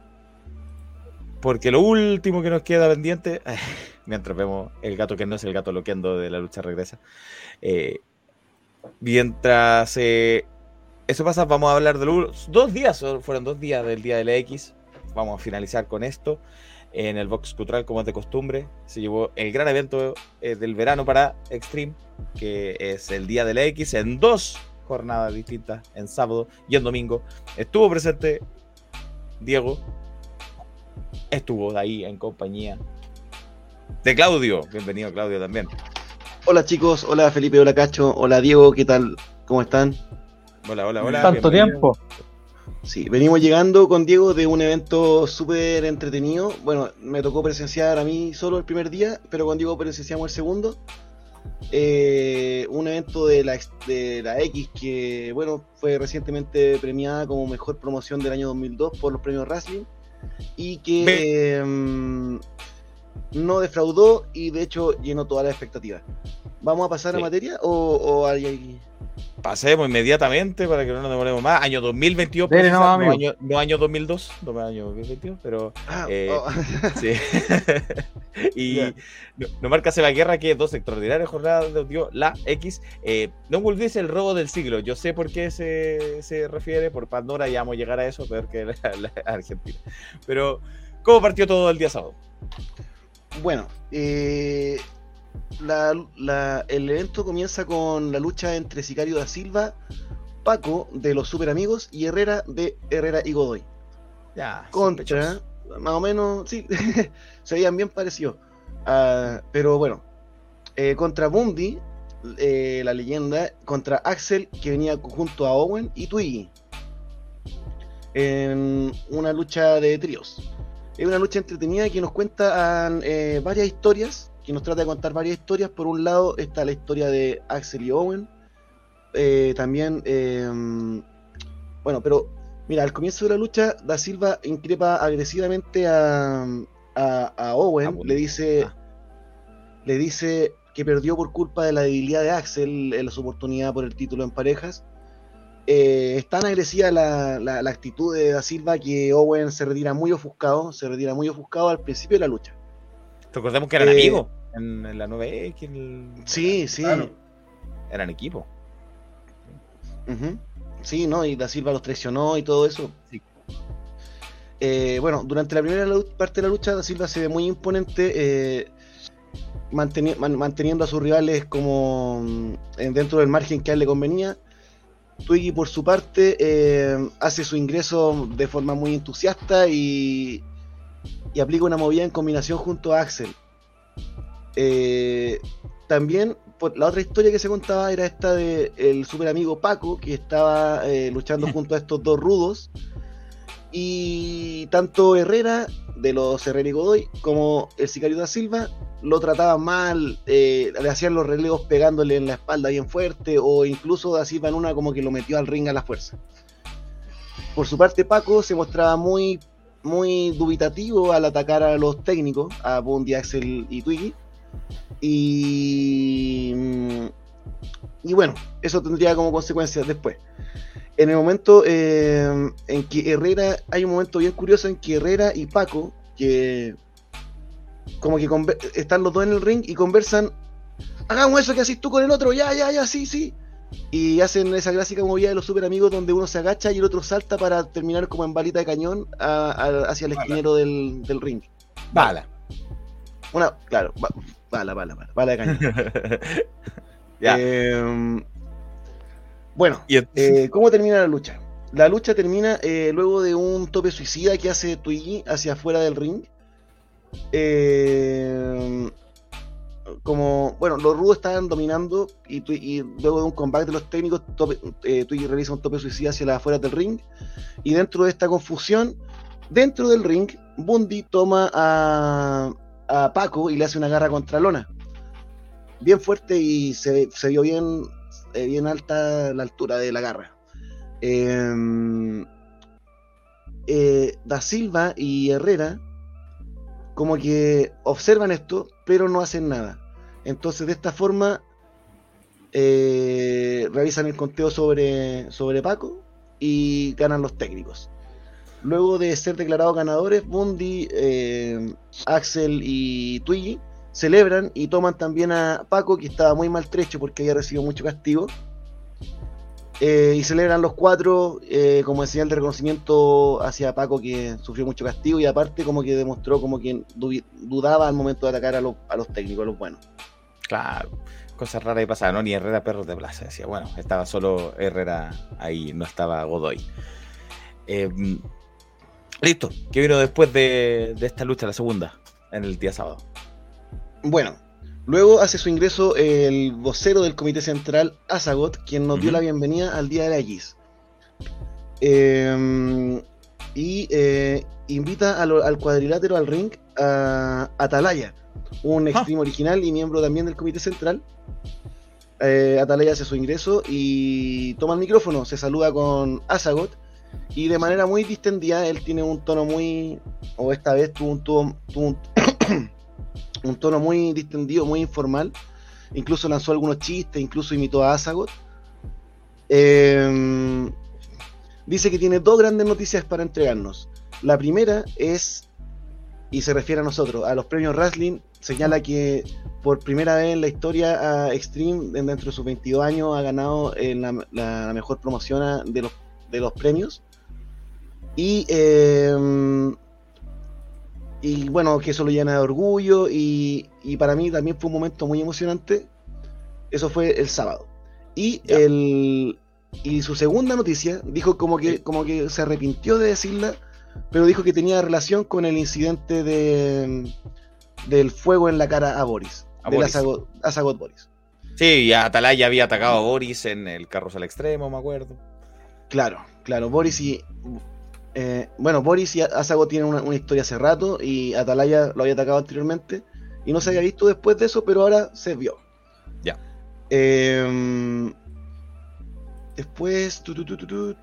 Porque lo último que nos queda pendiente, <laughs> mientras vemos el gato que no es el gato loquendo de la lucha regresa, eh, mientras eh, eso pasa, vamos a hablar de los dos días, fueron dos días del día de la X. Vamos a finalizar con esto. En el Box Cultural, como es de costumbre, se llevó el gran evento eh, del verano para Extreme, que es el día de la X, en dos jornadas distintas, en sábado y en domingo. Estuvo presente Diego, estuvo ahí en compañía de Claudio. Bienvenido, Claudio, también. Hola chicos, hola Felipe, hola Cacho, hola Diego, ¿qué tal? ¿Cómo están? Hola, hola, hola. Tanto bienvenido. tiempo. Sí, venimos llegando con Diego de un evento súper entretenido. Bueno, me tocó presenciar a mí solo el primer día, pero con Diego presenciamos el segundo. Eh, un evento de la, ex- de la X que, bueno, fue recientemente premiada como mejor promoción del año 2002 por los premios Wrestling y que eh, no defraudó y de hecho llenó todas las expectativas. ¿Vamos a pasar Sí. a materia o, o hay ahí? Pasemos inmediatamente para que no nos demoremos más. Año 2022, Dele nomás, no, amigo. año, no año 2002, no año 2022, pero. Ah, eh, oh. <laughs> sí. <laughs> y Ya. no, no marca Seba Guerra que dos extraordinarias jornadas nos dio la X. Eh, no dice el robo del siglo. Yo sé por qué se, se refiere, por Pandora, ya vamos a llegar a eso, peor que la, la Argentina. Pero, ¿cómo partió todo el día sábado? Bueno, eh, la- la- el evento comienza con la lucha entre Sicario da Silva, Paco de los Super Amigos y Herrera de Herrera y Godoy. Ya, Contra, más o menos, sí, <laughs> se veían bien parecidos. Ah, pero bueno, eh, contra Bundy, eh, la leyenda, contra Axel, que venía junto a Owen y Twiggy. En una lucha de tríos. Es una lucha entretenida que nos cuenta ah, eh, varias historias, que nos trata de contar varias historias. Por un lado está la historia de Axel y Owen. Eh, también, eh, bueno, pero mira, al comienzo de la lucha, Da Silva increpa agresivamente a, a, a Owen, le dice, le dice que perdió por culpa de la debilidad de Axel en su oportunidad por el título en parejas. Eh, es tan agresiva la, la- la actitud de Da Silva que Owen se retira muy ofuscado, se retira muy ofuscado al principio de la lucha. Recordemos que eran Eh, amigos en, en la 9X. el- Sí, sí. Eran equipo. Sí, ¿no? Y Da Silva los traicionó y todo eso. Eh, bueno, durante la primera parte de la lucha, Da Silva se ve muy imponente, eh, manteni- man- manteniendo a sus rivales como mm, en- dentro del margen que a él le convenía. Twiggy, por su parte, eh, hace su ingreso de forma muy entusiasta y, y aplica una movida en combinación junto a Axel. Eh, también por- la otra historia que se contaba era esta de el super amigo Paco que estaba eh, luchando <laughs> junto a estos dos rudos y tanto Herrera de los Herrera y Godoy como el sicario da Silva lo trataban mal, eh, le hacían los relevos pegándole en la espalda bien fuerte o incluso da Silva en una como que lo metió al ring a la fuerza. Por su parte Paco se mostraba muy muy dubitativo al atacar a los técnicos, a Bundy, Axel y Twiggy. Y, mm, y bueno, eso tendría como consecuencias después. En el momento eh, en que Herrera, hay un momento bien curioso en que Herrera y Paco, que como que están los dos en el ring y conversan, hagamos eso que haces tú con el otro, ya, ya, ya, sí, sí. Y hacen esa clásica movida de los super amigos donde uno se agacha y el otro salta para terminar como en balita de cañón a- a- hacia el esquinero del, del ring. Bala. Una, claro, ba- bala, bala, bala, bala de cañón. <laughs> Ya. Eh, bueno, eh, ¿cómo termina la lucha? la lucha termina eh, luego de un tope suicida que hace Twiggy hacia afuera del ring. Eh, como, bueno, los rudos estaban dominando y luego de un combate de los técnicos, tope, eh, Twiggy realiza un tope suicida hacia las afueras del ring. Y dentro de esta confusión, dentro del ring, Bundy toma a, a Paco y le hace una garra contra Lona. Bien fuerte y se, se vio bien, eh, bien alta la altura de la garra. Em, eh, da Silva y Herrera como que observan esto, pero no hacen nada. Entonces, de esta forma, eh, realizan el conteo sobre, sobre Paco y ganan los técnicos. Luego de ser declarados ganadores, Bundy, Axel y Twiggy celebran y toman también a Paco, que estaba muy maltrecho porque había recibido mucho castigo. Eh, y celebran los cuatro eh, como señal de reconocimiento hacia Paco que sufrió mucho castigo y aparte como que demostró como que du- dudaba al momento de atacar a los, a los técnicos, a los buenos. Claro, cosas raras que pasaban, ¿no? Ni Herrera perros de plaza. Decía, bueno, estaba solo Herrera ahí, no estaba Godoy. Eh, listo, ¿qué vino después de, de esta lucha, la segunda, en el día sábado? Bueno, luego hace su ingreso el vocero del Comité Central, Azagot, quien nos dio la bienvenida al Día de la X. Eh, y eh, invita lo- al cuadrilátero, al ring, a Atalaya, un extreme original y miembro también del Comité Central. Eh, Atalaya hace su ingreso y toma el micrófono, se saluda con Azagot y de manera muy distendida, él tiene un tono muy, o esta vez tuvo un, tuvo- tuvo un, un tono muy distendido, muy informal. Incluso lanzó algunos chistes, incluso imitó a Azagot. Eh, dice que tiene dos grandes noticias para entregarnos. La primera es, y se refiere a nosotros, a los premios Wrestling. Señala que por primera vez en la historia a Extreme, en- dentro de sus 22 años, ha ganado en la, mejor promoción de los, de los premios. Y eh, y bueno, que eso lo llena de orgullo y, y para mí también fue un momento muy emocionante. Eso fue el sábado. Y, el, y su segunda noticia dijo como que, como que se arrepintió de decirla, pero dijo que tenía relación con el incidente de, del fuego en la cara a Boris. A del Boris. Azagot Boris. Sí, y Atalaya había atacado a Boris en el carros al extremo, me acuerdo. Claro, claro, Boris y. eh, bueno, Boris y Azago tienen una, una historia hace rato y Atalaya lo había atacado anteriormente y no se había visto después de eso, pero ahora se vio. Ya. Eh, después. tu, tu, tu, tu, tu.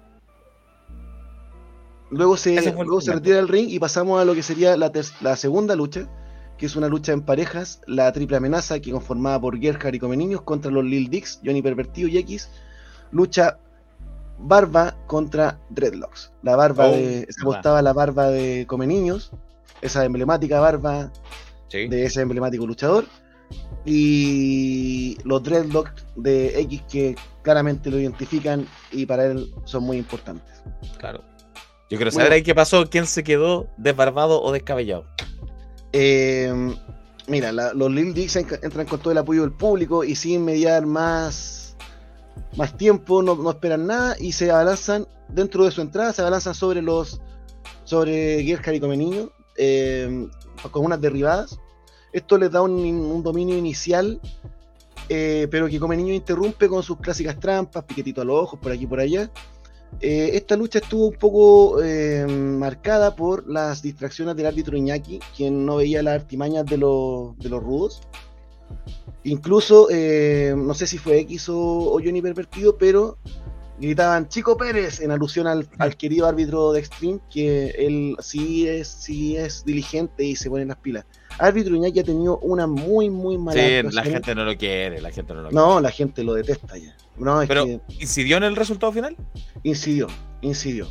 Luego se, luego se retira del ring y pasamos a lo que sería la, ter- la segunda lucha, que es una lucha en parejas, la triple amenaza, que conformada por Gerhard y Come Niños contra los Lil Dicks, Johnny Pervertido y X. Lucha Barba contra Dreadlocks. La barba Oh, de. Se apostaba la barba de Come Niños, esa emblemática barba de ese emblemático luchador. Y los Dreadlocks de X que claramente lo identifican y para él son muy importantes. Claro. Yo quiero Bueno. saber ahí qué pasó, quién se quedó desbarbado o descabellado. Eh, mira, la- los Lil enca- entran con todo el apoyo del público y sin mediar más, más tiempo, no, esperan nada y se abalanzan dentro de su entrada, se abalanzan sobre los sobre Gerhard y Comeniño eh, con unas derribadas. Esto les da un, un dominio inicial, eh, pero que Comeniño interrumpe con sus clásicas trampas, piquetito a los ojos, por aquí y por allá. Eh, esta lucha estuvo un poco eh, marcada por las distracciones del árbitro Iñaki, quien no veía las artimañas de los, de los rudos. Incluso, eh, no sé si fue X o, o Johnny Pervertido, pero gritaban Chico Pérez en alusión al, al querido árbitro de Extreme, que él sí es, sí es diligente y se pone en las pilas. Árbitro Iñaki ha tenido una muy, muy mala Sí, la gente no lo quiere, la gente no lo No, la gente lo detesta ya. No, es Pero, que ¿incidió en el resultado final? incidió, incidió.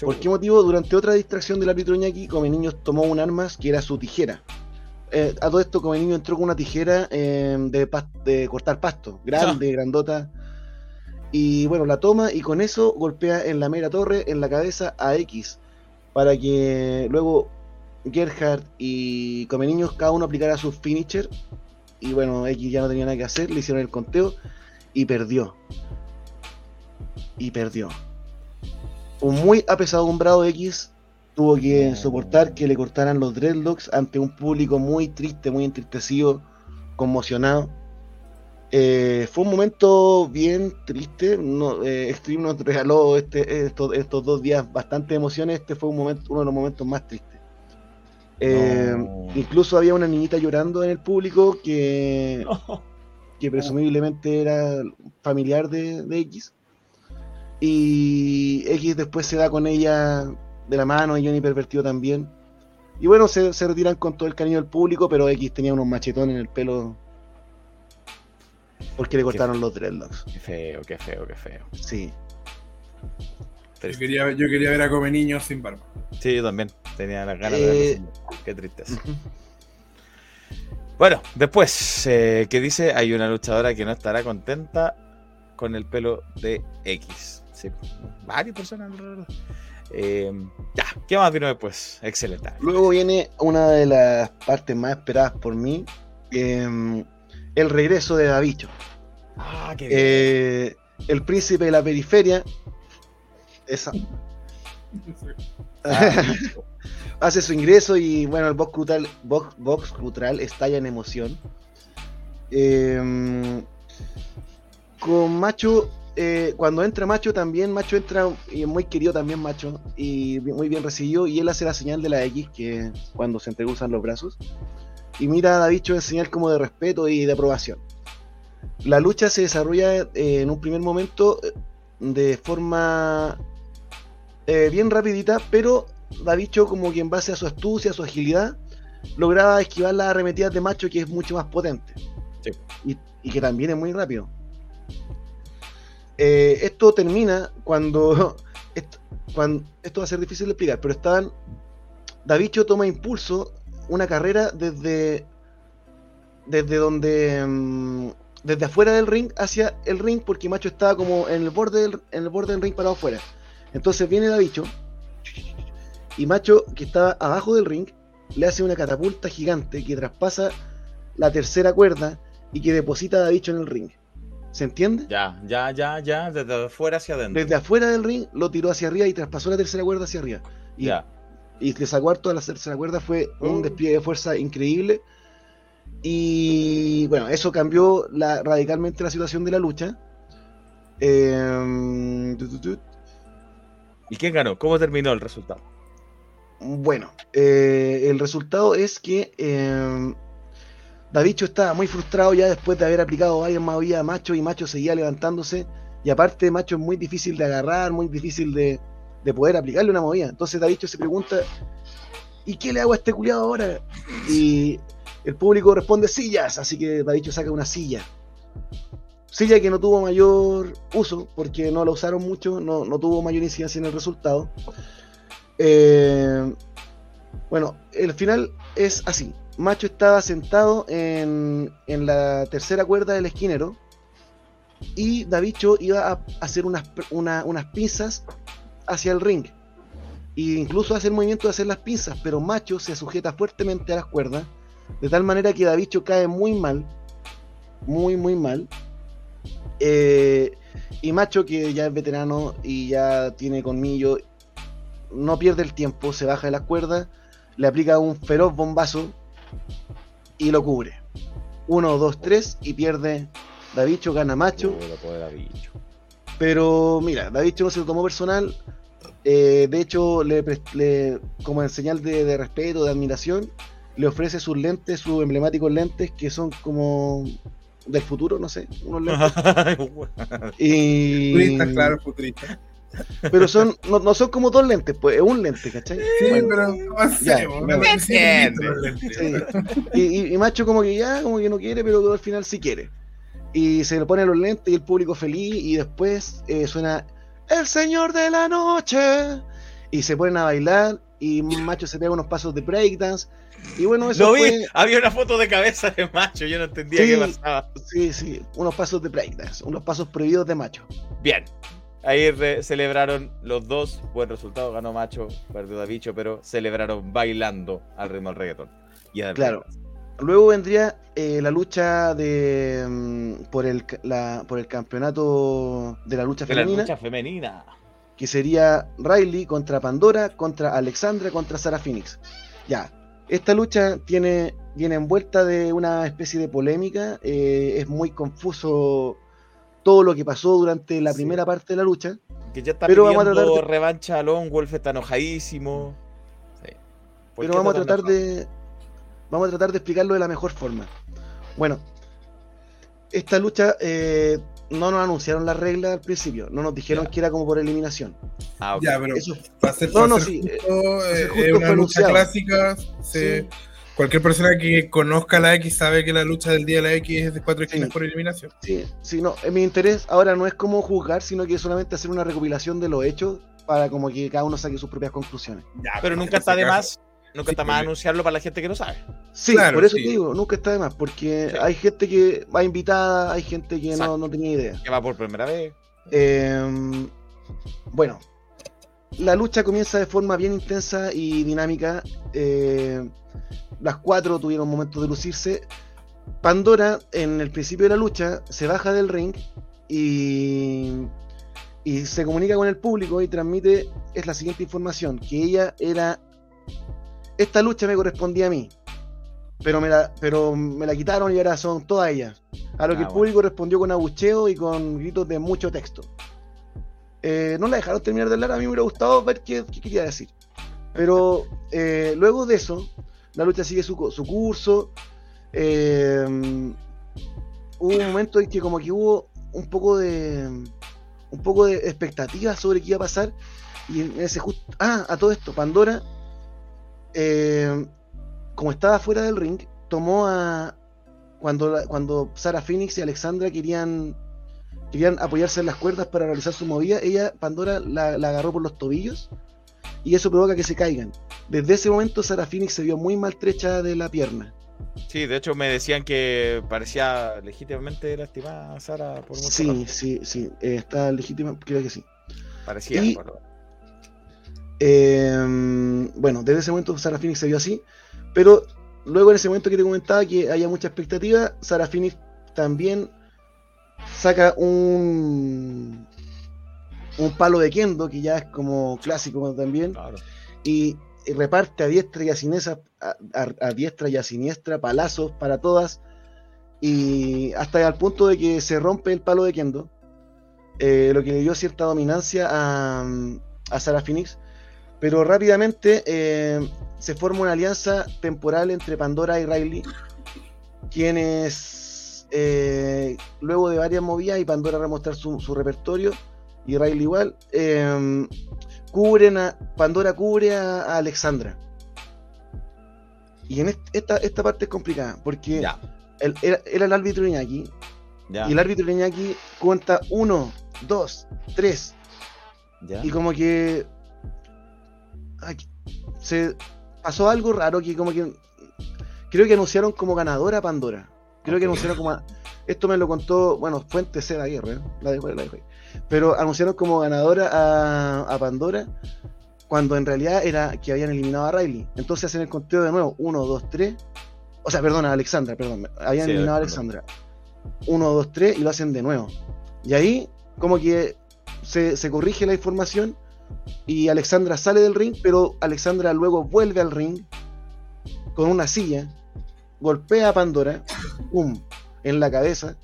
¿Por qué motivo? Durante otra distracción del árbitro Iñaki, Come Niños tomó un arma que era su tijera. Eh, a todo esto, Come Niño entró con una tijera eh, de, cortar pasto, grande, grandota. Y bueno, la toma y con eso golpea en la mera torre, en la cabeza a X, para que luego Gerhard y Come Niños cada uno aplicara su finisher. Y bueno, X ya no tenía nada que hacer, le hicieron el conteo y perdió. Y perdió. un muy apesadumbrado X tuvo que soportar que le cortaran los dreadlocks ante un público muy triste, muy entristecido, conmocionado. Eh, fue un momento bien triste. No, eh, Extreme nos regaló este, estos, estos dos días bastante emociones. Este fue un momento, uno de los momentos más tristes. Eh, Incluso había una niñita llorando en el público que, <laughs> que presumiblemente era familiar de, de X. Y X después se da con ella de la mano y Johnny pervertido también. Y bueno, se, se retiran con todo el cariño del público, pero X tenía unos machetones en el pelo porque le cortaron los dreadlocks. Qué feo, qué feo, qué feo. Sí. Yo quería, yo quería ver a Come Niños sin barba. Sí, yo también tenía las ganas Eh, de verlo. Qué tristeza. Bueno, después, eh, que dice, hay una luchadora que no estará contenta con el pelo de X. Sí, varias personas alrededor. Eh, ya, ¿qué más vino después? Excelente. Luego viene una de las partes más esperadas por mí, em, el regreso de Davicho. Ah, qué Eh, el príncipe de la periferia. Esa. <laughs> Hace su ingreso y bueno, el box cultural, box, box cultural estalla en emoción. Em, con Macho, eh, cuando entra Macho también, Macho entra y es muy querido también Macho y muy bien recibido y él hace la señal de la X que cuando se entreguzan los brazos y mira a Davicho en señal como de respeto y de aprobación. La lucha se desarrolla eh, en un primer momento eh, de forma eh, bien rapidita, pero Davicho como que en base a su astucia, a su agilidad, lograba esquivar las arremetidas de Macho que es mucho más potente. Y, y que también es muy rápido. Eh, esto termina cuando <laughs> esto, va a ser difícil de explicar, pero estaban. Davicho toma impulso, una carrera desde. Desde donde. mm, desde afuera del ring hacia el ring, porque Macho estaba como en el borde del, en el borde del ring parado afuera. Entonces viene Davicho. Y Macho, que estaba abajo del ring, le hace una catapulta gigante que traspasa la tercera cuerda y que deposita a Davicho en el ring. ¿Se entiende? Ya, ya, ya, ya, desde afuera hacia adentro. Desde afuera del ring lo tiró hacia arriba y traspasó la tercera cuerda hacia arriba. Y, Ya. y le sacó harto la tercera cuerda, fue un Oh. despliegue de fuerza increíble. Y bueno, eso cambió la- radicalmente la situación de la lucha. Em, tu, tu, tu. ¿Y quién ganó? ¿Cómo terminó el resultado? Bueno, eh, el resultado es que eh, Davicho estaba muy frustrado ya después de haber aplicado varias movidas a Macho y Macho seguía levantándose. Y aparte, Macho es muy difícil de agarrar, muy difícil de, de poder aplicarle una movida. Entonces Davicho se pregunta: ¿Y qué le hago a este culiado ahora? Y el público responde: sillas. Así que Davicho saca una silla. Silla que no tuvo mayor uso porque no la usaron mucho, no, no tuvo mayor incidencia en el resultado. Eh, bueno, el final es así. Macho estaba sentado en, en la tercera cuerda del esquinero y Davicho iba a hacer unas, una- unas pinzas hacia el ring. E incluso hace el movimiento de hacer las pinzas, pero Macho se sujeta fuertemente a las cuerdas, de tal manera que Davicho cae muy mal, muy, muy mal. Eh, y Macho, que ya es veterano y ya tiene colmillo, no pierde el tiempo, se baja de las cuerdas, le aplica un feroz bombazo y lo cubre. Uno, dos, tres y pierde Davicho, gana Macho. Pero mira, Davicho no se lo tomó personal. eh, de hecho, le, le- como en señal de, de respeto, de admiración, le ofrece sus lentes, sus emblemáticos lentes que son como del futuro, no sé, unos lentes. <laughs> y... Futurista, claro, futurista. Pero son, no, no son como dos lentes, pues es un lente, ¿cachai? Sí, pero avancemos, ya, me sí. Y, y- y Macho como que ya, como que no quiere, pero al final sí quiere. Y se le pone los lentes y el público feliz y después eh, suena El Señor de la Noche y se ponen a bailar y Macho se pega unos pasos de breakdance y bueno, eso Lo vi, fue... había una foto de cabeza de macho, yo no entendía Sí, qué pasaba. sí, sí, unos pasos de breakdance, unos pasos prohibidos de Macho. Bien. Ahí celebraron los dos. Buen resultado, ganó Macho, perdió Davicho, pero celebraron bailando al ritmo del reggaetón. Y Claro. Luego vendría eh, la lucha de mm, por el la, por el campeonato de la lucha De la femenina. lucha femenina. que sería Riley contra Pandora, contra Alexandra, contra Sarah Phoenix. Ya, esta lucha tiene, viene envuelta de una especie de polémica, eh, es muy confuso todo lo que pasó durante la primera parte de la lucha. Que ya está Pero vamos a tratar de- revancha a Lone Wolf, está enojadísimo. Sí. ¿Por Pero vamos a tratar de. Vamos a tratar de explicarlo de la mejor forma. Bueno, esta lucha eh, no nos anunciaron las reglas al principio, no nos dijeron que era como por eliminación. Ah, ok. Ya, pero Eso- para ser, No, para no, ser sí, justo, eh, justo es una lucha anunciado. clásica. se- Sí. Cualquier persona que conozca la X sabe que la lucha del día de la X es de cuatro esquinas Sí. por eliminación. Sí, sí, no. en Mi interés ahora no es como juzgar, sino que solamente hacer una recopilación de los hechos para como que cada uno saque sus propias conclusiones. Pero nunca en está ese de más, nunca Sí, está más porque- anunciarlo para la gente que no sabe. Sí, Claro, por eso sí. te digo, nunca está de más, porque hay gente que va invitada, hay gente que no, no tenía idea. Que va por primera vez. Eh, bueno, la lucha comienza de forma bien intensa y dinámica. eh, las cuatro tuvieron momentos de lucirse. Pandora, en el principio de la lucha, se baja del ring y, y se comunica con el público y transmite es la siguiente información, que ella era... Esta lucha me correspondía a mí, pero me la, pero me la quitaron y ahora son todas ellas. A lo Ah, que el bueno. público respondió con abucheo y con gritos de mucho texto. Eh, no la dejaron terminar de hablar, a mí me hubiera gustado ver qué, quería decir. Pero eh, luego de eso, la lucha sigue su, curso. eh, hubo un momento en que como que hubo un poco de un poco de expectativa sobre qué iba a pasar. Y en ese justo. Ah, a todo esto, Pandora, como estaba fuera del ring, tomó a. Cuando, cuando Sarah Phoenix y Alexandra querían querían apoyarse en las cuerdas para realizar su movida, ella, Pandora, la, la agarró por los tobillos y eso provoca que se caigan. Desde ese momento, Sarah Phoenix se vio muy maltrecha de la pierna. Sí, de hecho me decían que parecía legítimamente lastimada a Sara por mucho Sí, rato. sí, sí, eh, está legítima, creo que sí. Parecía. Y- por Eh, bueno, desde ese momento Sarah Phoenix se vio así, pero luego en ese momento que te comentaba que había mucha expectativa, Sarah Phoenix también saca un un palo de kendo que ya es como clásico también Claro. y, y reparte a diestra y a siniestra a, a- a diestra y a siniestra palazos para todas y hasta al punto de que se rompe el palo de kendo eh, lo que le dio cierta dominancia a, a Sarah Phoenix pero rápidamente eh, se forma una alianza temporal entre Pandora y Riley, quienes eh, luego de varias movidas y Pandora remostrar su, su repertorio y Riley igual, eh, cubren a, Pandora cubre a, a Alexandra. Y en est- esta, esta parte es complicada, porque el- era, era el árbitro Iñaki, y el árbitro Iñaki cuenta uno, dos, tres, y como que ay, se pasó algo raro que como que creo que anunciaron como ganadora a Pandora. Creo que anunciaron como a- esto me lo contó, bueno, Fuente C. la guerra, ¿eh? la dejo, la dejo ahí. Pero anunciaron como ganadora a, a Pandora cuando en realidad era que habían eliminado a Riley. Entonces hacen el conteo de nuevo, 1, 2, 3. O sea, perdón, a Alexandra, perdón. Habían Sí, eliminado a Alexandra. Alexandra. 1, 2, 3 y lo hacen de nuevo. Y ahí como que se, se corrige la información y Alexandra sale del ring, pero Alexandra luego vuelve al ring con una silla, golpea a Pandora, ¡pum! en la cabeza.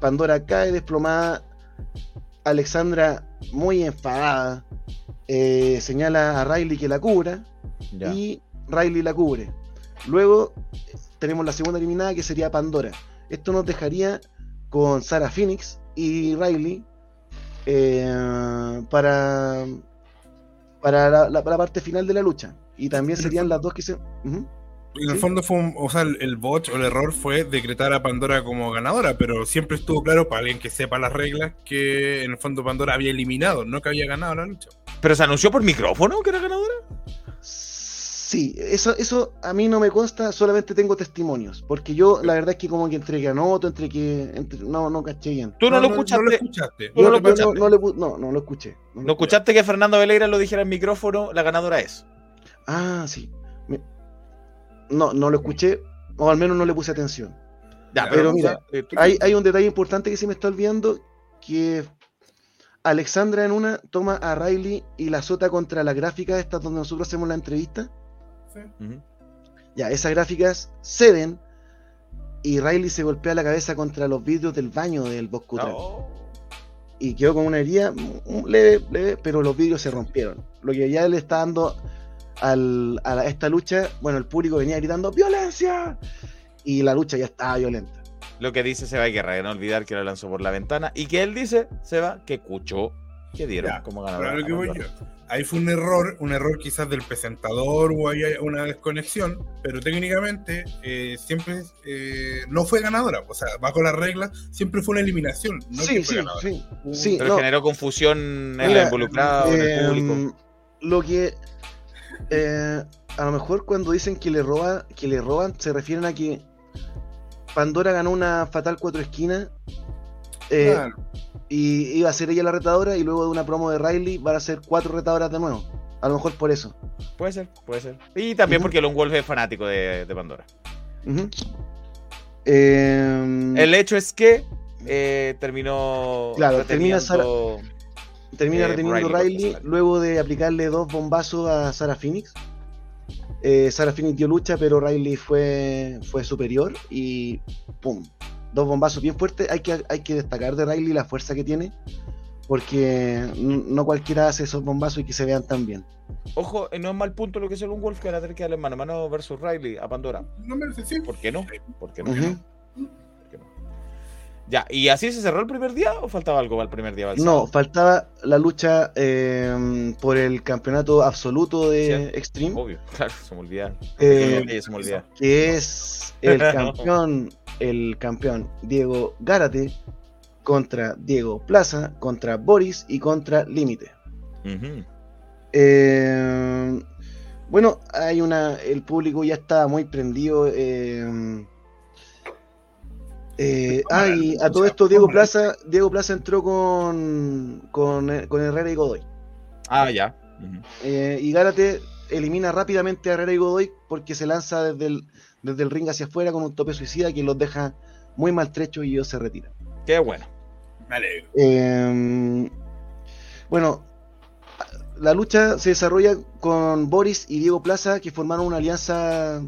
Pandora cae desplomada. Alexandra, muy enfadada, eh, señala a Riley que la cubra Ya. y Riley la cubre. Luego tenemos la segunda eliminada que sería Pandora. Esto nos dejaría con Sarah Phoenix y Riley eh, para, para la, la- la parte final de la lucha. Y también serían las dos que se. En el fondo fue un, o sea, el, el botch o el error fue decretar a Pandora como ganadora, pero siempre estuvo claro para alguien que sepa las reglas que en el fondo Pandora había eliminado, no que había ganado la lucha. ¿Pero se anunció por micrófono que era ganadora? Sí, eso, eso a mí no me consta, solamente tengo testimonios. Porque yo, la verdad es que como que entre que anoto, entre que. entre- no, no caché bien. ¿Tú no, No, lo no, no escuchaste? lo escuchaste. ¿Tú no Yo lo escuchaste? no- no le pu- no, no lo escuché. no lo ¿No escuchaste que Fernando Veleira lo dijera en micrófono? La ganadora es. Ah, sí. No, no lo escuché, o al menos no le puse atención. Ya, Pero mira, eh, tú- Hay, hay un detalle importante que se me está olvidando, que Alexandra en una toma a Riley y la azota contra la gráfica esta donde nosotros hacemos la entrevista. Ya, esas gráficas ceden y Riley se golpea la cabeza contra los vidrios del baño del Boscutra. Y quedó con una herida mm, leve, leve, pero los vidrios se rompieron. Lo que ya le está dando al- a la- esta lucha, bueno, el público venía gritando ¡Violencia! Y la lucha ya estaba violenta. Lo que dice Seba Guerra, de no olvidar que lo lanzó por la ventana. Y que él dice, Seba, que escuchó que dieron como ganador. Pero a lo que a voy Pandora. yo. Ahí fue un error, un error quizás del presentador o hay una desconexión, pero técnicamente eh, siempre eh, no fue ganadora. O sea, bajo las reglas, siempre fue una eliminación. No Sí, que fue sí, ganadora. sí. Sí, Pero no. generó confusión en Mira, la involucrada, en el eh, público. Lo que eh, a lo mejor cuando dicen que le roba, que le roban, se refieren a que Pandora ganó una fatal cuatro esquinas. eh, Claro. Y iba a ser ella la retadora y luego de una promo de Riley van a ser cuatro retadoras de nuevo. A lo mejor por eso. Puede ser, puede ser. Y también porque Lone Wolf es fanático de, de Pandora. Eh, El hecho es que eh, terminó. Claro, termina Termina eh, reteniendo Riley Riley luego de aplicarle dos bombazos a Sarah Phoenix. Eh, Sarah Phoenix dio lucha, pero Riley fue, fue superior y ¡pum! Dos bombazos bien fuertes. Hay que, hay que destacar de Riley la fuerza que tiene, porque no cualquiera hace esos bombazos y que se vean tan bien. Ojo, eh, no es mal punto lo que hizo Lone Wolf, que era tener que darle mano a mano versus Riley a Pandora. No me sí. ¿Por qué no? ¿Por qué no? Ya, ¿y así se cerró el primer día o faltaba algo para el primer día? para el No, faltaba la lucha eh, por el campeonato absoluto de Extreme. Obvio, <laughs> claro, se me olvida. Eh, se me que es el <laughs> campeón, el campeón Diego Gárate contra Diego Plaza, contra Boris y contra Límite. Eh, bueno, hay una, el público ya está muy prendido. Eh, eh, ah, y a todo esto Diego Plaza, Diego Plaza entró con, con, eh, con Herrera y Godoy. Ah, ya. Eh, y Gárate elimina rápidamente a Herrera y Godoy porque se lanza desde el, desde el ring hacia afuera con un tope suicida que los deja muy maltrechos y ellos se retiran. Qué bueno. Me alegro. Eh, bueno, la lucha se desarrolla con Boris y Diego Plaza que formaron una alianza,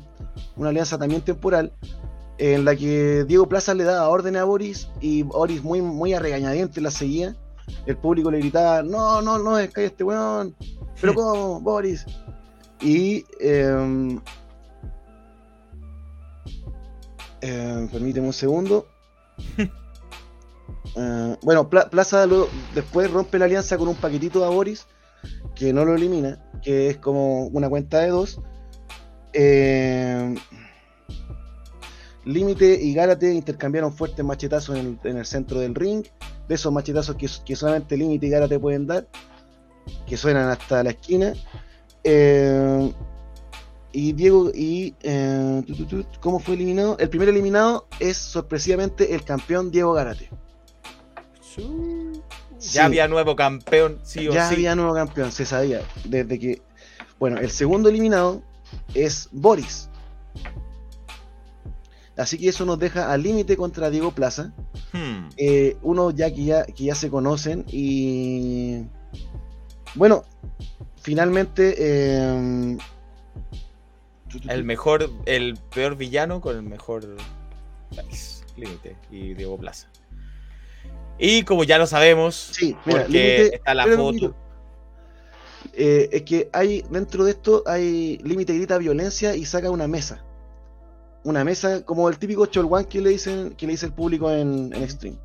una alianza también temporal, en la que Diego Plaza le daba órdenes a Boris y Boris muy, muy a regañadientes la seguía. El público le gritaba, no, no, no, es que este weón, pero <laughs> ¿cómo, Boris? Y eh, eh, permíteme un segundo. <laughs> Eh, bueno, Pla- Plaza lo- después rompe la alianza con un paquetito a Boris, que no lo elimina, que es como una cuenta de dos. Eh, Límite y Gárate intercambiaron fuertes machetazos en el, en el centro del ring, de esos machetazos que, que solamente Límite y Gárate pueden dar, que suenan hasta la esquina. Eh, y Diego, y eh, ¿cómo fue eliminado? El primer eliminado es sorpresivamente el campeón Diego Gárate. Ya había nuevo campeón, sí o ya sí. había nuevo campeón, se sabía. Desde que. Bueno, el segundo eliminado es Boris. Así que eso nos deja al límite contra Diego Plaza. Hmm. Eh, uno ya que, ya que ya se conocen y. Bueno, finalmente. eh, El mejor, el peor villano con el mejor país. Límite y Diego Plaza. Y como ya lo sabemos, mira, Límite- está la foto. Eh, es que hay dentro de esto hay límite grita violencia y saca una mesa. Una mesa como el típico cholwan que le dicen que le dice el público en, en Extreme.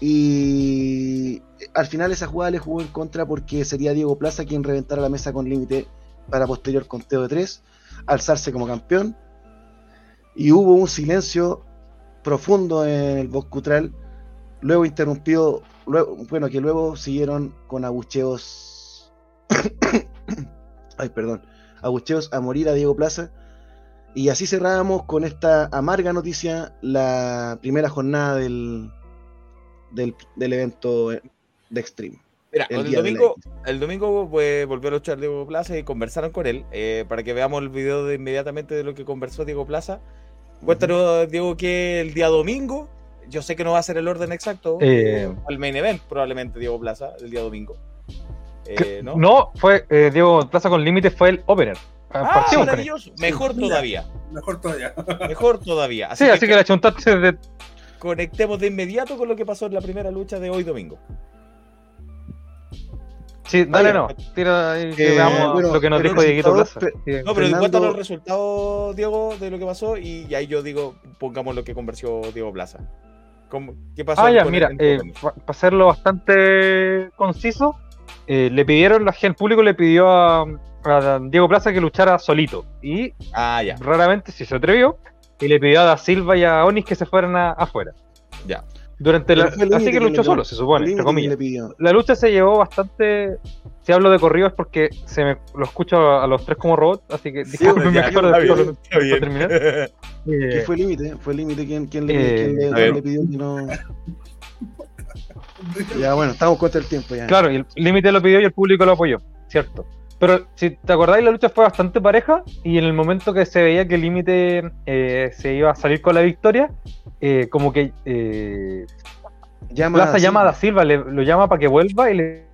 Y al final esa jugada le jugó en contra porque sería Diego Plaza quien reventara la mesa con límite para posterior conteo de tres, alzarse como campeón. Y hubo un silencio profundo en el Boscutral, luego interrumpido, luego, bueno, que luego siguieron con abucheos. <coughs> Ay, perdón. Abucheos a morir a Diego Plaza. Y así cerrábamos con esta amarga noticia la primera jornada del, del, del evento de Extreme. Mira, el, domingo, el domingo pues, volvió a luchar Diego Plaza y conversaron con él eh, para que veamos el video de inmediatamente de lo que conversó Diego Plaza. Cuéntanos, Diego, que el día domingo yo sé que no va a ser el orden exacto. Eh. el main event, probablemente Diego Plaza, el día domingo. Eh, ¿no? ¿no? fue eh, Diego Plaza con límites fue el opener. Ah, con maravilloso. Mejor todavía. Mejor todavía. <laughs> Mejor todavía. eso. Sí, así que la chuntaste de. conectemos de inmediato con lo que pasó en la primera lucha de hoy domingo. Sí, dale, Vaya. no. Tira ahí que Eh, veamos bueno, lo que nos el dijo Dieguito resultado, Plaza. pe-. No, pero Fernando- cuéntanos los resultados, Diego, de lo que pasó y ahí yo digo, pongamos lo que conversó Diego Plaza. ¿Cómo- ¿Qué pasó? Ah, ya, con mira, el- eh, para hacerlo bastante conciso, eh, le pidieron, la gente, el público le pidió a, a Diego Plaza que luchara solito. Y Ah, ya, raramente si se atrevió, y le pidió a Da Silva y a Onis que se fueran a- afuera. ya. Durante la, así que que luchó solo, se supone, entre comillas. La lucha se llevó bastante. Si hablo de corrido es porque se me lo escucho a los tres como robots, así que disculpen de- bien. para terminar. <laughs> Eh, ¿Qué fue el límite? Fue el límite quien, quien le, Eh, quien le- a ver. le pidió que no. Ya, bueno, estamos contra el tiempo ya. Claro, y el límite lo pidió y el público lo apoyó, cierto. Pero si te acordáis, la lucha fue bastante pareja y en el momento que se veía que el límite eh, se iba a salir con la victoria, eh, como que eh, Llama Plaza a llama a Da Silva. Le- lo llama para que vuelva y le,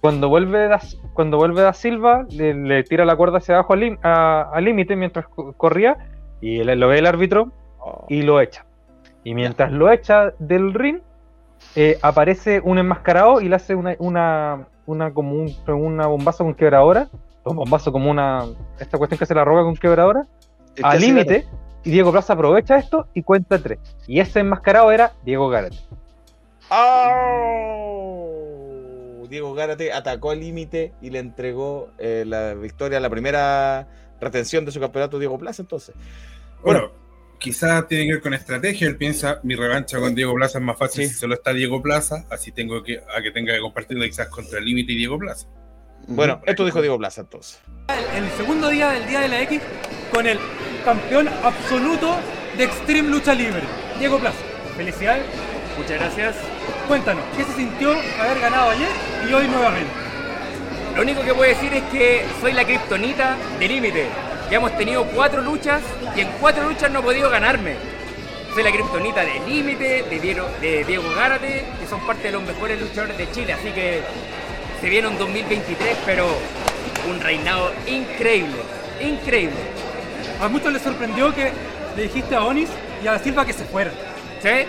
cuando vuelve Da, cuando vuelve Da Silva le, le tira la cuerda hacia abajo al límite mientras co- corría y lo ve el árbitro Oh, y lo echa. Y mientras lo echa del ring, eh, aparece un enmascarado y le hace una, una, una como un, una bombazo con quebradora, un bombazo como una, esta cuestión que se la roba con quebradora, que al límite, y Diego Plaza aprovecha esto y cuenta tres. Y ese enmascarado era Diego Garrett. ¡Au! Diego Gárate atacó al límite y le entregó eh, la victoria, la primera retención de su campeonato Diego Plaza, entonces. Bueno, quizás tiene que ver con estrategia. Él piensa, mi revancha con Diego Plaza es más fácil Sí. si solo está Diego Plaza, así tengo que a que tenga que compartirla quizás contra el límite y Diego Plaza. Bueno, esto dijo Diego Plaza entonces. El segundo día del Día de la X con el campeón absoluto de Extreme Lucha Libre, Diego Plaza. Felicidades. Muchas gracias. Cuéntanos, ¿qué se sintió haber ganado ayer y hoy nuevamente? Lo único que puedo decir es que soy la kriptonita de límite. Ya hemos tenido cuatro luchas y en cuatro luchas no he podido ganarme. Soy la kriptonita de límite, de Diego, de Diego Gárate, que son parte de los mejores luchadores de Chile. Así que se viene un 2023, pero un reinado increíble. Increíble. A muchos les sorprendió que le dijiste a Onis y a Da Silva que se fueran. ¿Sí?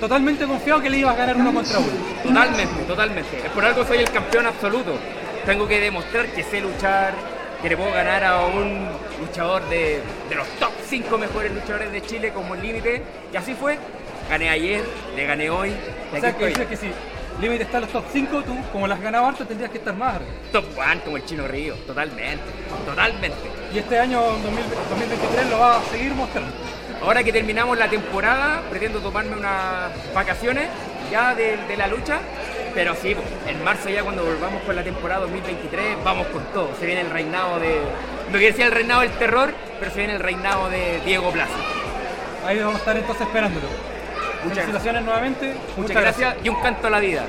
Totalmente confiado que le ibas a ganar uno contra uno. Totalmente, totalmente. Por algo soy el campeón absoluto. Tengo que demostrar que sé luchar, que le puedo ganar a un luchador de, de los top 5 mejores luchadores de Chile como el límite. Y así fue. Gané ayer, le gané hoy. O sea que estoy. dices que si Límite está en los top 5, tú, como las ganado harto, tendrías que estar más arriba. Top 1 como el Chino Río, totalmente, totalmente. Y este año 2000 2023 lo vas a seguir mostrando. Ahora que terminamos la temporada, pretendo tomarme unas vacaciones ya de, de la lucha. Pero sí, en marzo ya cuando volvamos con la temporada 2023, vamos con todo. Se viene el reinado de... No quiero decir el reinado del terror, pero se viene el reinado de Diego Plaza. Ahí vamos a estar entonces esperándolo. Muchas Felicitaciones nuevamente. Muchas gracias y un canto a la vida.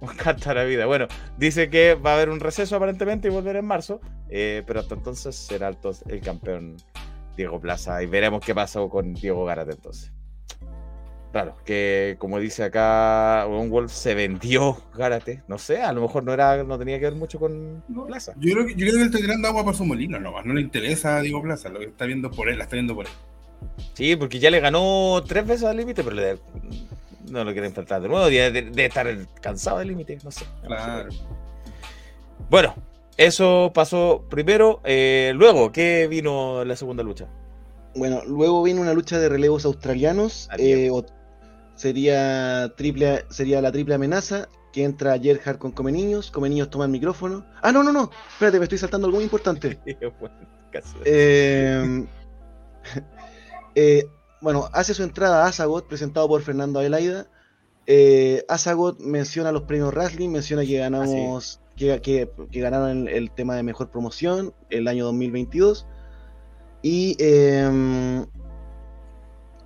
<laughs> Un canto a la vida. Bueno, dice que va a haber un receso aparentemente y volver en marzo, eh, pero hasta entonces será el campeón Diego Plaza y veremos qué pasó con Diego Garate entonces. Claro, que como dice acá, un Wolf se vendió Gárate. No sé, a lo mejor no era, no tenía que ver mucho con Plaza. Yo creo, que, yo creo que él está tirando agua para su molino nomás. No le interesa a Diego Plaza, lo que está viendo por él, la está viendo por él. Sí, porque ya le ganó tres veces al límite, pero le- no lo quiere enfrentar de nuevo. Debe, debe estar cansado del límite, no sé. Claro. Bueno, eso pasó primero. eh, luego, ¿qué vino la segunda lucha? Bueno, luego viene una lucha de relevos australianos. eh, o- sería triple, sería la triple amenaza. Que entra Gerhard con Come Niños. Come Niños toma el micrófono. Ah, no, no, no. Espérate, me estoy saltando algo muy importante. <laughs> <laughs> Eh, eh, bueno, hace su entrada Asagot, presentado por Fernando Adelaida. Eh, Asagot menciona los premios Wrestling, menciona que ganamos, que, que- que ganaron el, el tema de mejor promoción el año 2022. Y, eh,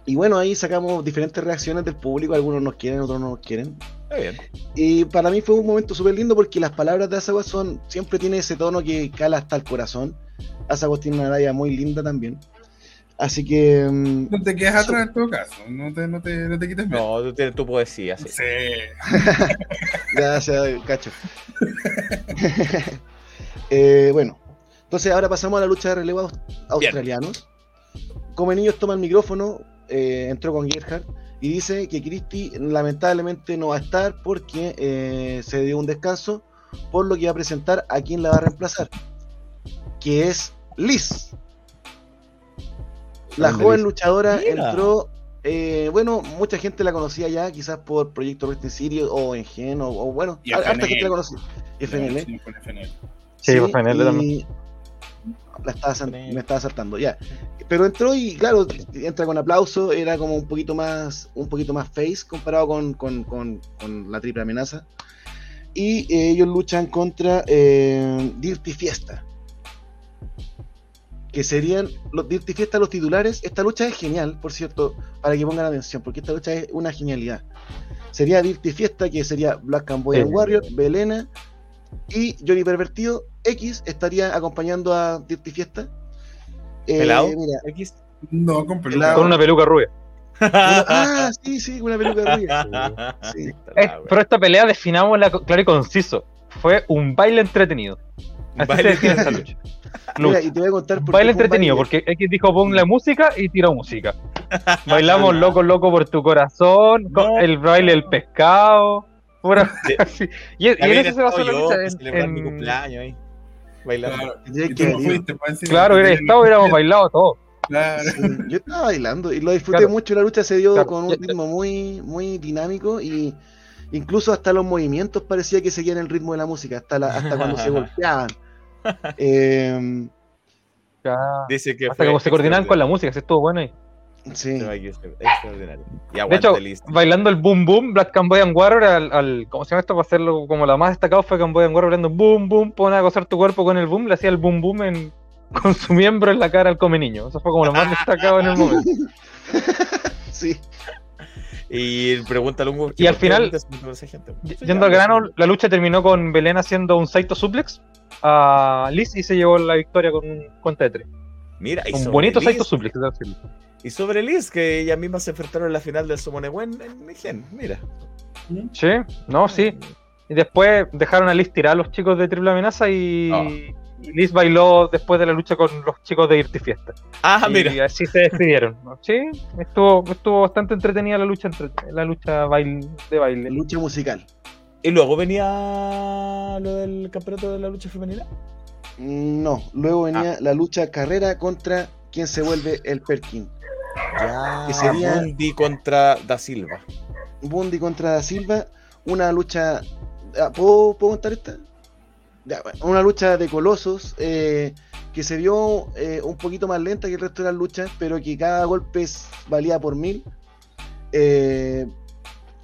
y bueno, ahí sacamos diferentes reacciones del público, algunos nos quieren, otros no nos quieren. Está bien. Y para mí fue un momento súper lindo porque las palabras de Asagot son, siempre tiene ese tono que cala hasta el corazón. Asagot tiene una talla muy linda también. Así que. mm, No te quedas atrás en todo caso. No te, no te, no te quites miedo. No, tú tienes tu poesía, sí. Sí. <laughs> Gracias, Cacho. <laughs> Eh, bueno, entonces ahora pasamos a la lucha de relevo aus- australianos. Como niños toma el micrófono, eh, entró con Gerhard y dice que Christie lamentablemente no va a estar porque eh, se dio un descanso, por lo que va a presentar a quien la va a reemplazar, que es Liz. La joven luchadora Mira. entró, eh, bueno, mucha gente la conocía ya, quizás por Proyecto Wrestling City o en Gen, o, o bueno, harta gente la conocía. FNL. Sí, FNL. Sí, por FNL también. La estaba, me estaba saltando, ya. Pero entró y claro, entra con aplauso, era como un poquito más, un poquito más face comparado con, con- con- con la triple amenaza. Y eh, ellos luchan contra eh, Dirty Fiesta. Que serían los Dirty Fiesta los titulares. Esta lucha es genial, por cierto, para que pongan atención, porque esta lucha es una genialidad. Sería Dirty Fiesta, que sería Black and Boy and Sí. Warrior, Belena y Johnny Pervertido X estaría acompañando a Dirty Fiesta. Eh, ¿Pelado? mira, X. No, con peluca. Con una peluca rubia. una- ah, sí, sí, una peluca rubia. <laughs> Sí. Eh, pero esta pelea, definámosla claro y conciso. Fue un baile entretenido. Así Baile se define esta lucha. <laughs> Mira, y te voy a contar por Baile entretenido, baile. porque X dijo pon la música y tiró música. <laughs> Bailamos loco, loco por tu corazón, con el baile del pescado. pura- <laughs> así. Y, y en eso se basó la lucha. en- celebrar mi cumpleaños ahí. Bailando. Claro. No hubiera estado, hubiéramos bailado todo. Claro. Sí, yo estaba bailando y lo disfruté Claro. mucho. La lucha se dio Claro. con un ritmo muy, muy dinámico y incluso hasta los movimientos parecía que seguían el ritmo de la música, hasta, la- hasta cuando se golpeaban. Eh, Ya. Dice que Hasta fue como se coordinaban con la música, eso estuvo bueno ahí. sí. Extraordinario. Y De hecho, listo. bailando el boom boom, Black Cambodian Warrior, al, al- ¿cómo se llama esto? Para hacerlo como la más destacado fue Cambodian Warrior bailando boom boom, pone a gozar tu cuerpo con el boom, le hacía el boom boom en, <laughs> con su miembro en la cara al come niño. Eso fue como lo más destacado en el momento. <laughs> Sí. Y pregunta a Lungo. Y al final, Yendo al grano, la lucha terminó con Belén haciendo un Saito suplex a Liz y se llevó la victoria con de tres. Mira, y un bonito Liz- Saito suplex. Y sobre Liz, que ellas mismas se enfrentaron en la final del Sumoneguen en Migen. Mira. Sí, no, sí. Y después dejaron a Liz tirar a los chicos de Triple Amenaza y Ah. y Liz bailó después de la lucha con los chicos de Dirty Fiesta. Ah, y mira. así se despidieron. Sí, estuvo, estuvo bastante entretenida la lucha entre, la lucha bail- de baile. Lucha musical. Y luego venía lo del campeonato de la lucha femenina. No, luego Ah. venía la lucha carrera contra quien se vuelve el Perkin. Ya. Que sería- Bundy contra Da Silva. Bundy contra Da Silva, una lucha. ah, ¿Puedo, puedo contar esta? Ya, una lucha de colosos eh, que se vio eh, un poquito más lenta que el resto de las luchas, pero que cada golpe valía por mil. Eh,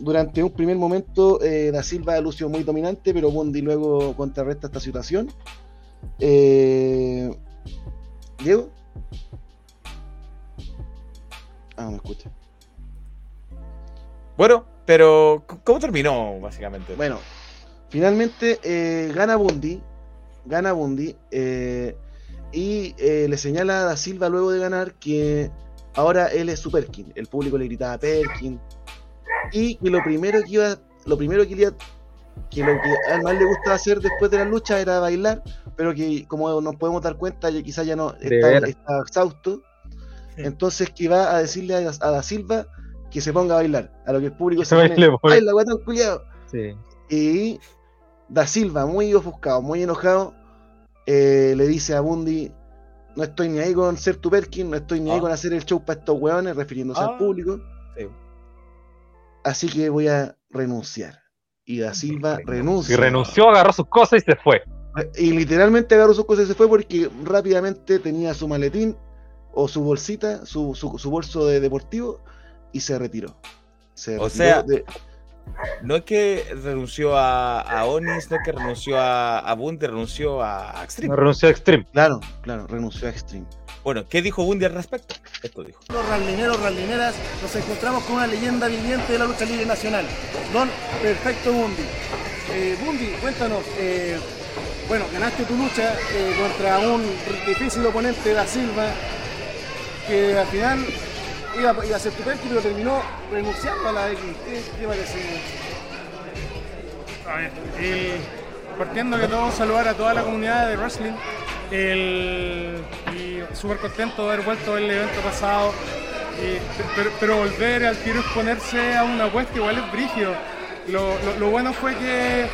durante un primer momento, eh, Da Silva lució muy dominante, pero Bundy luego contrarresta esta situación. Eh, ¿Diego? Ah, no me escucha. Bueno, pero ¿cómo terminó, básicamente? Bueno, finalmente eh, gana Bundy, gana Bundy, eh, y le señala a Da Silva luego de ganar que ahora él es su Perkin. El público le gritaba Perkin. Y que lo primero que iba, lo primero que iba, que lo que a él más le gustaba hacer después de la lucha era bailar, pero que como nos podemos dar cuenta, ya quizás ya no está, está exhausto. Entonces que va a decirle a, a Da Silva que se ponga a bailar. A lo que el público se Se baile, pone, baila, guatón culiao". Sí. Y Da Silva, muy ofuscado, muy enojado, eh, le dice a Bundy: No estoy ni ahí con ser tu Perkin, no estoy ni ahí Ah. con hacer el show para estos hueones, refiriéndose Ah. al público. Sí. Así que voy a renunciar. Y Da Silva renuncia. Y renunció, agarró sus cosas y se fue. Y literalmente agarró sus cosas y se fue porque rápidamente tenía su maletín o su bolsita, su, su- su bolso de deportivo y se retiró. Se O retiró sea, de- No es que renunció a, a Onis, no es que renunció a, a Bundy, renunció a Extreme. Renunció a Extreme. Claro, claro, renunció a Extreme. Bueno, ¿qué dijo Bundy al respecto? Esto dijo. Los rallineros, rallineras, nos encontramos con una leyenda viviente de la lucha libre nacional, Don Perfecto Bundy. Eh, Bundy, cuéntanos, eh, bueno, ganaste tu lucha eh, contra un difícil oponente, Da Silva. porque al final iba, iba a ser tu Perkin, pero terminó renunciando a la X. ¿Qué, qué parece? A ver, el- partiendo que todo, saludar a toda la comunidad de wrestling. El, y súper contento de haber vuelto el evento pasado. y- pero, volver al tiro exponerse a una apuesta igual es brígido. Lo, lo- bueno fue que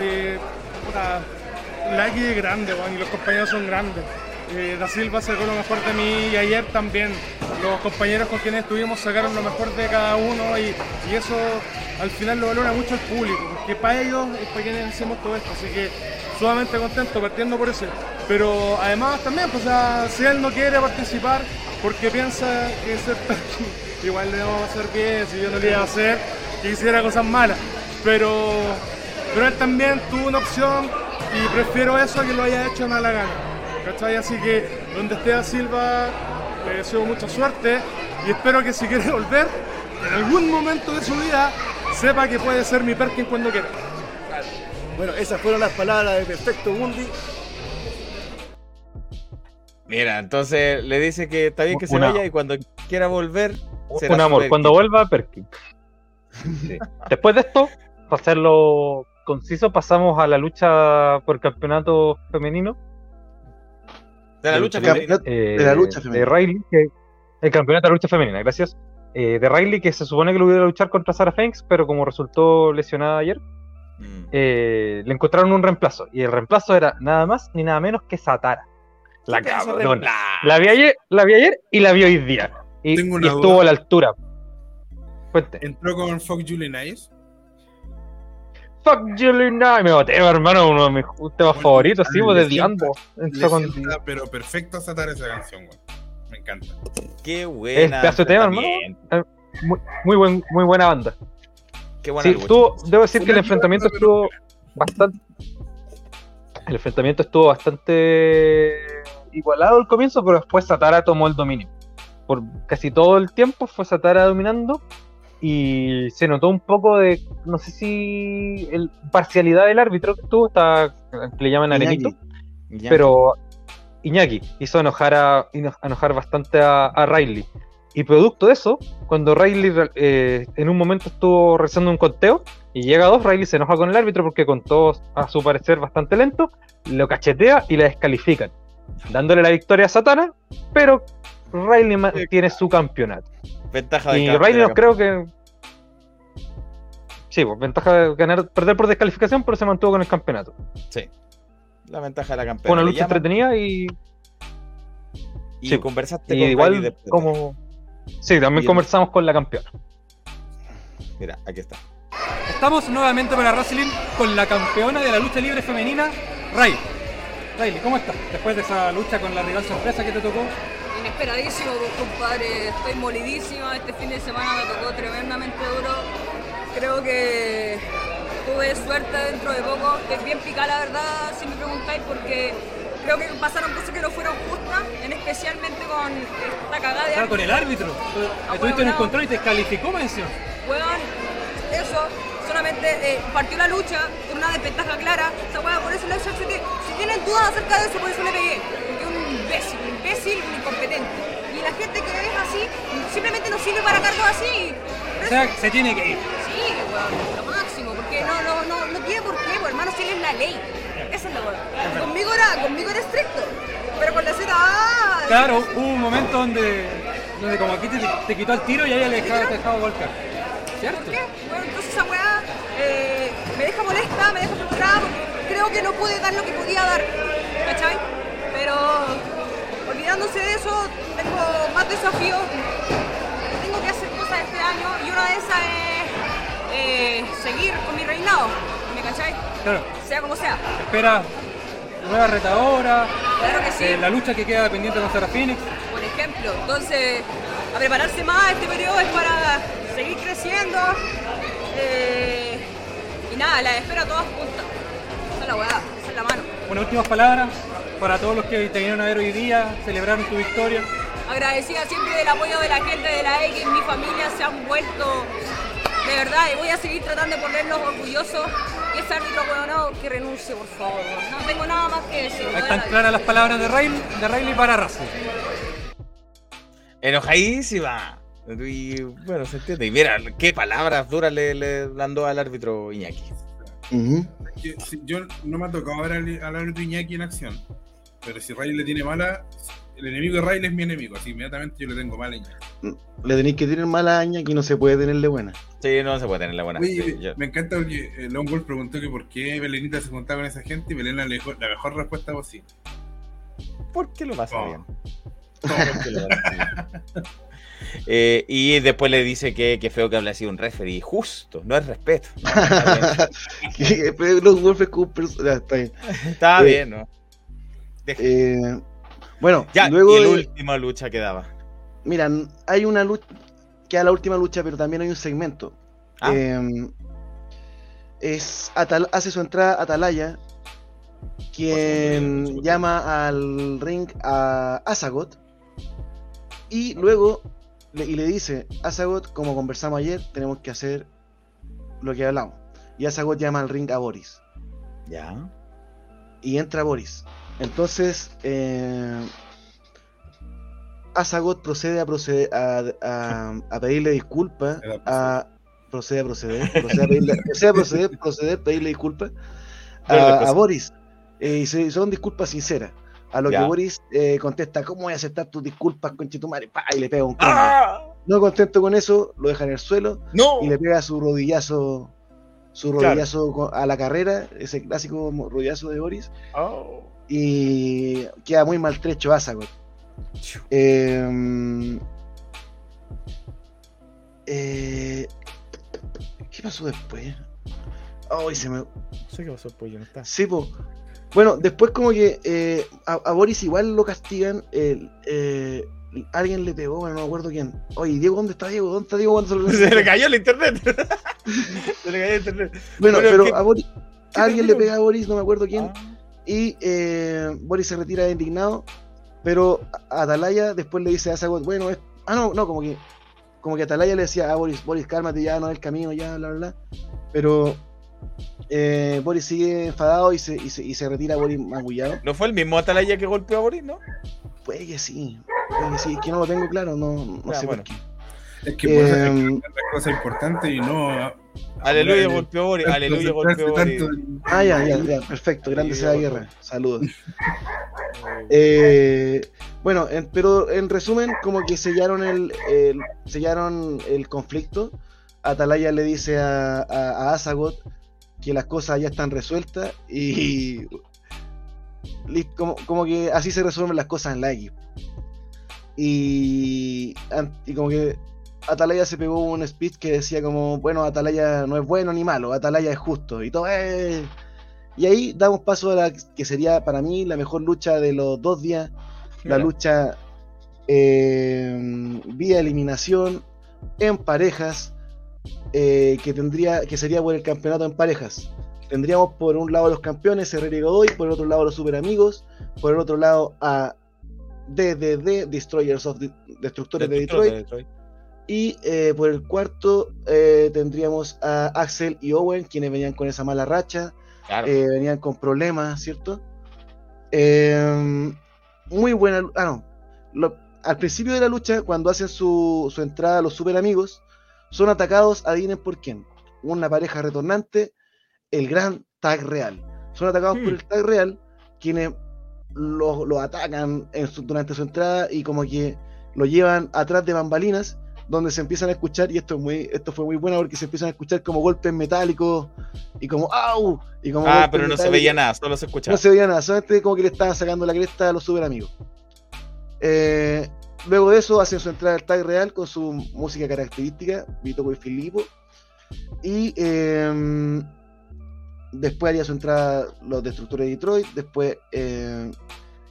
eh, la X es grande, y los compañeros son grandes. Eh, da Silva sacó lo mejor de mí y ayer también los compañeros con quienes estuvimos sacaron lo mejor de cada uno y, y eso al final lo valora mucho el público, porque para ellos es para quienes hacemos todo esto, así que sumamente contento partiendo por eso. Pero además también, pues, o si él no quiere participar porque piensa que ser <laughs> igual le vamos a hacer bien, si yo no le iba a hacer, que hiciera cosas malas. Pero, pero él también tuvo una opción y prefiero eso a que lo haya hecho de mala gana. ¿Cachai? Así que donde esté a Silva, le deseo mucha suerte y espero que si quiere volver, en algún momento de su vida, sepa que puede ser mi Perkin cuando quiera. Bueno, esas fueron las palabras de Perfecto Mundi. Mira, entonces le dice que está bien que se Una- vaya y cuando quiera volver. será Un amor, Perkin. cuando vuelva Perkin. Sí. <laughs> Después de esto, para hacerlo conciso, pasamos a la lucha por el campeonato femenino. De la lucha femenina. Eh, De la lucha De femenina. Riley, que- el campeonato de la lucha femenina, gracias. Eh, de Riley, que se supone que lo iba a luchar contra Sarah Fanks, pero como resultó lesionada ayer, Mm. eh, le encontraron un reemplazo. Y el reemplazo era nada más ni nada menos que Satara. La de cabrona. La vi ayer, la vi ayer y la vi hoy día. Y, Tengo y estuvo duda. a la altura. Cuente. Entró con Fuck Julie Nice. Fuck Julie Knight. Me boté, hermano, uno de mis temas favoritos, sí, pues, de Diambo. pero perfecto Satar esa canción, güey. Me encanta. Qué Es buena. de tema, hermano. Eh, Muy, muy, buen, muy buena banda. Qué buena Sí, estuvo, debo decir Una que el enfrentamiento estuvo bastante. El enfrentamiento estuvo bastante igualado al comienzo, pero después Satara tomó el dominio. Por casi todo el tiempo fue Satara dominando y se notó un poco de, no sé si el, parcialidad del árbitro que estuvo, está, que le llaman. Arenito, Iñaki. pero Iñaki hizo enojar, a, eno- enojar bastante a, a Riley. Y producto de eso, cuando Riley eh, en un momento estuvo realizando un conteo y llega a dos, Riley se enoja con el árbitro porque contó a su parecer bastante lento, lo cachetea y la descalifican, dándole la victoria a Satana, pero Riley mantiene su campeonato. Ventaja de Y Riley no creo que... Sí, pues ventaja de ganar, perder por descalificación, pero se mantuvo con el campeonato. Sí. La ventaja de la campeona. Fue una lucha entretenida y Y Sí. conversaste Y con igual Riley como... Sí, también Y- conversamos con la campeona. Mira, aquí está. Estamos nuevamente para Wrestling con la campeona de la lucha libre femenina, Ray. Riley, ¿cómo estás? Después de esa lucha con la rival sorpresa que te tocó. Inesperadísimo, pues, compadre. Estoy molidísima. Este fin de semana me tocó tremendamente duro. Creo que tuve suerte dentro de poco. Estoy bien picada, la verdad, si me preguntáis, porque creo que pasaron cosas que no fueron justas, en especialmente con esta cagada de Ah, con el árbitro. Ah, Estuviste en un control y te descalificó, me. Weón, eso, solamente eh, partió la lucha con una desventaja clara. Esa weá, por eso le si, si tienen dudas acerca de eso, por eso le pegué. Porque es un imbécil, imbécil, un incompetente. Y la gente que es así, simplemente no sirve para cargos así. O sea, se tiene que ir. Sí, weón, lo máximo, porque no, no, no, no tiene por qué, hermano, si él es la ley. Esa es la weá. Conmigo era, conmigo era estricto. Pero con la Z, ¡ah! Claro, hubo un momento donde, donde como aquí te, te quitó el tiro y a ella le dejaba, te dejaba volcar. ¿Cierto? ¿Por qué? Bueno, entonces esa weá eh, me deja molesta, me deja frustrada porque creo que no pude dar lo que podía dar. ¿Cachai? Pero olvidándose de eso, tengo más desafíos. Tengo que hacer cosas este año y una de esas es eh, seguir con mi reinado. ¿Me cachai? Claro. Sea como sea. Espera nueva retadora. Claro que sí. eh, la lucha que queda pendiente con Sarah Phoenix. por ejemplo. Entonces, a prepararse más, este periodo es para seguir creciendo. eh, y nada, las espero a todas juntas. Esa es la weá, esa es la mano. Bueno, últimas palabras para todos los que te vinieron a ver hoy día, celebraron tu victoria. Agradecida siempre del apoyo de la gente de la X, mi familia se han vuelto de verdad y voy a seguir tratando de ponerlos orgullosos. Y ese árbitro no que renuncie, por favor. No tengo nada más que decir. Ahí están claras las palabras de Riley, de Riley para Russell. Enojadísima. Y bueno, se entiende. Y mira, qué palabras duras le, le mandó al árbitro Iñaki. Yo no me ha tocado ver al, al árbitro Iñaki en acción, pero si Ray le tiene mala, el enemigo de Ray es mi enemigo, así inmediatamente yo le tengo mala a Iñaki. Le tenéis que tener mala aña que no se puede tenerle buena. Sí, no se puede tener la buena. Oye, Sí, yo- me encanta porque eh, Lone Wolf preguntó que por qué Belenita se juntaba con esa gente y Belena le dijo la mejor respuesta posible. ¿Por qué lo pasa Oh. bien? ¿Por qué lo pasa bien? <laughs> Eh, y después le dice que, que feo que hable así un referee. Justo, no es respeto. No, está bien. Pero Los Wolf es como un perso- ya, está bien. <laughs> Está Eh, bien, ¿no? Eh, bueno, Ya, luego y la última lucha que daba. Mira, hay una lucha, queda la última lucha, pero también hay un segmento. Ah. Eh, es Atal- hace su entrada Atalaya, quien llama al ring a Asagot y luego le, y le dice, Asagot, como conversamos ayer, tenemos que hacer lo que hablamos. Y Asagot llama al ring a Boris. Ya. Y entra Boris. Entonces, eh, Asagot procede a, proceder, a, a- a pedirle disculpas <laughs> a procede a proceder, procede a pedirle, <laughs> procede a proceder, proceder, pedirle disculpas a. Boris. Eh, y se- son disculpas sinceras. A lo Ya. que Boris eh, contesta, ¿cómo voy a aceptar tus disculpas, conchetumare? Pa, Y le pega un combo. ¡Ah! No contento con eso, lo deja en el suelo ¡No! y le pega su rodillazo, su rodillazo a la carrera, ese clásico rodillazo de Boris Oh. Y queda muy maltrecho Asagot. Eh, eh, ¿Qué pasó después? Ay, se me. No sé qué pasó, no está. Sí. Bueno, después como que eh, a, a Boris igual lo castigan. eh, alguien le pegó, bueno, no me acuerdo quién. Oye, Diego, ¿dónde está Diego? ¿Dónde está Diego cuando se lo <laughs> Se le cayó el internet. <laughs> se le cayó el internet. Bueno, Bueno, pero ¿qué- a Boris, qué alguien le pega a Boris, no me acuerdo quién, Ah. Y eh, Boris se retira indignado, pero a- Atalaya después le dice a Asagot, bueno, es... ah, no, no, como que, como que Atalaya le decía a Boris, Boris, cálmate, ya no es el camino, ya, bla, bla, bla, pero eh, Boris sigue enfadado y se, y se, y se retira Boris magullado. ¿No fue el mismo Atalaya que golpeó a Boris, no? Puede que sí, puede que sí, es que no lo tengo claro, no, no Ah, sé bueno. por qué. Es que por eso hay que Em, cosas importantes y no. A- Aleluya, golpeó Boris. Aleluya, golpeó Boris. Ah, ya, ya, ya, perfecto, grande sea la guerra, saludos. <laughs> Eh, bueno, en- pero en resumen, como que sellaron el, el- sellaron el conflicto. Atalaya le dice a, a, a Asagot que las cosas ya están resueltas y, <laughs> como, como que así se resuelven las cosas en la X. Y, y como que Atalaya se pegó un speech que decía como, bueno, Atalaya no es bueno ni malo, Atalaya es justo. Y todo, "Eh". Y ahí damos paso a la que sería para mí la mejor lucha de los dos días, la lucha eh, vía eliminación en parejas, eh, que tendría, que sería por el campeonato en parejas. Tendríamos por un lado los campeones Herrera y Godoy, por el otro lado los super amigos, por el otro lado a DDD, Destroyers of the- Destructores de Destructores de Detroit. Y eh, por el cuarto eh, tendríamos a Axel y Owen, quienes venían con esa mala racha, Claro. eh, venían con problemas, ¿cierto? Eh, muy buena. Ah, no. Lo- al principio de la lucha, cuando hacen su, su entrada los super amigos, son atacados, adivinen por quién. Una pareja retornante, el gran tag real. Son atacados por el tag real, quienes los lo atacan en su- durante su entrada y como que lo llevan atrás de bambalinas donde se empiezan a escuchar y esto es muy esto fue muy bueno porque se empiezan a escuchar como golpes metálicos y como au y como Ah, pero no se veía nada, solo se escuchaba. No se veía nada, solamente como que le estaban sacando la cresta a los super amigos. Eh, luego de eso hacen su entrada al tag real con su música característica, Vito y Filippo. Y eh, después haría su entrada los destructores de Detroit, después eh,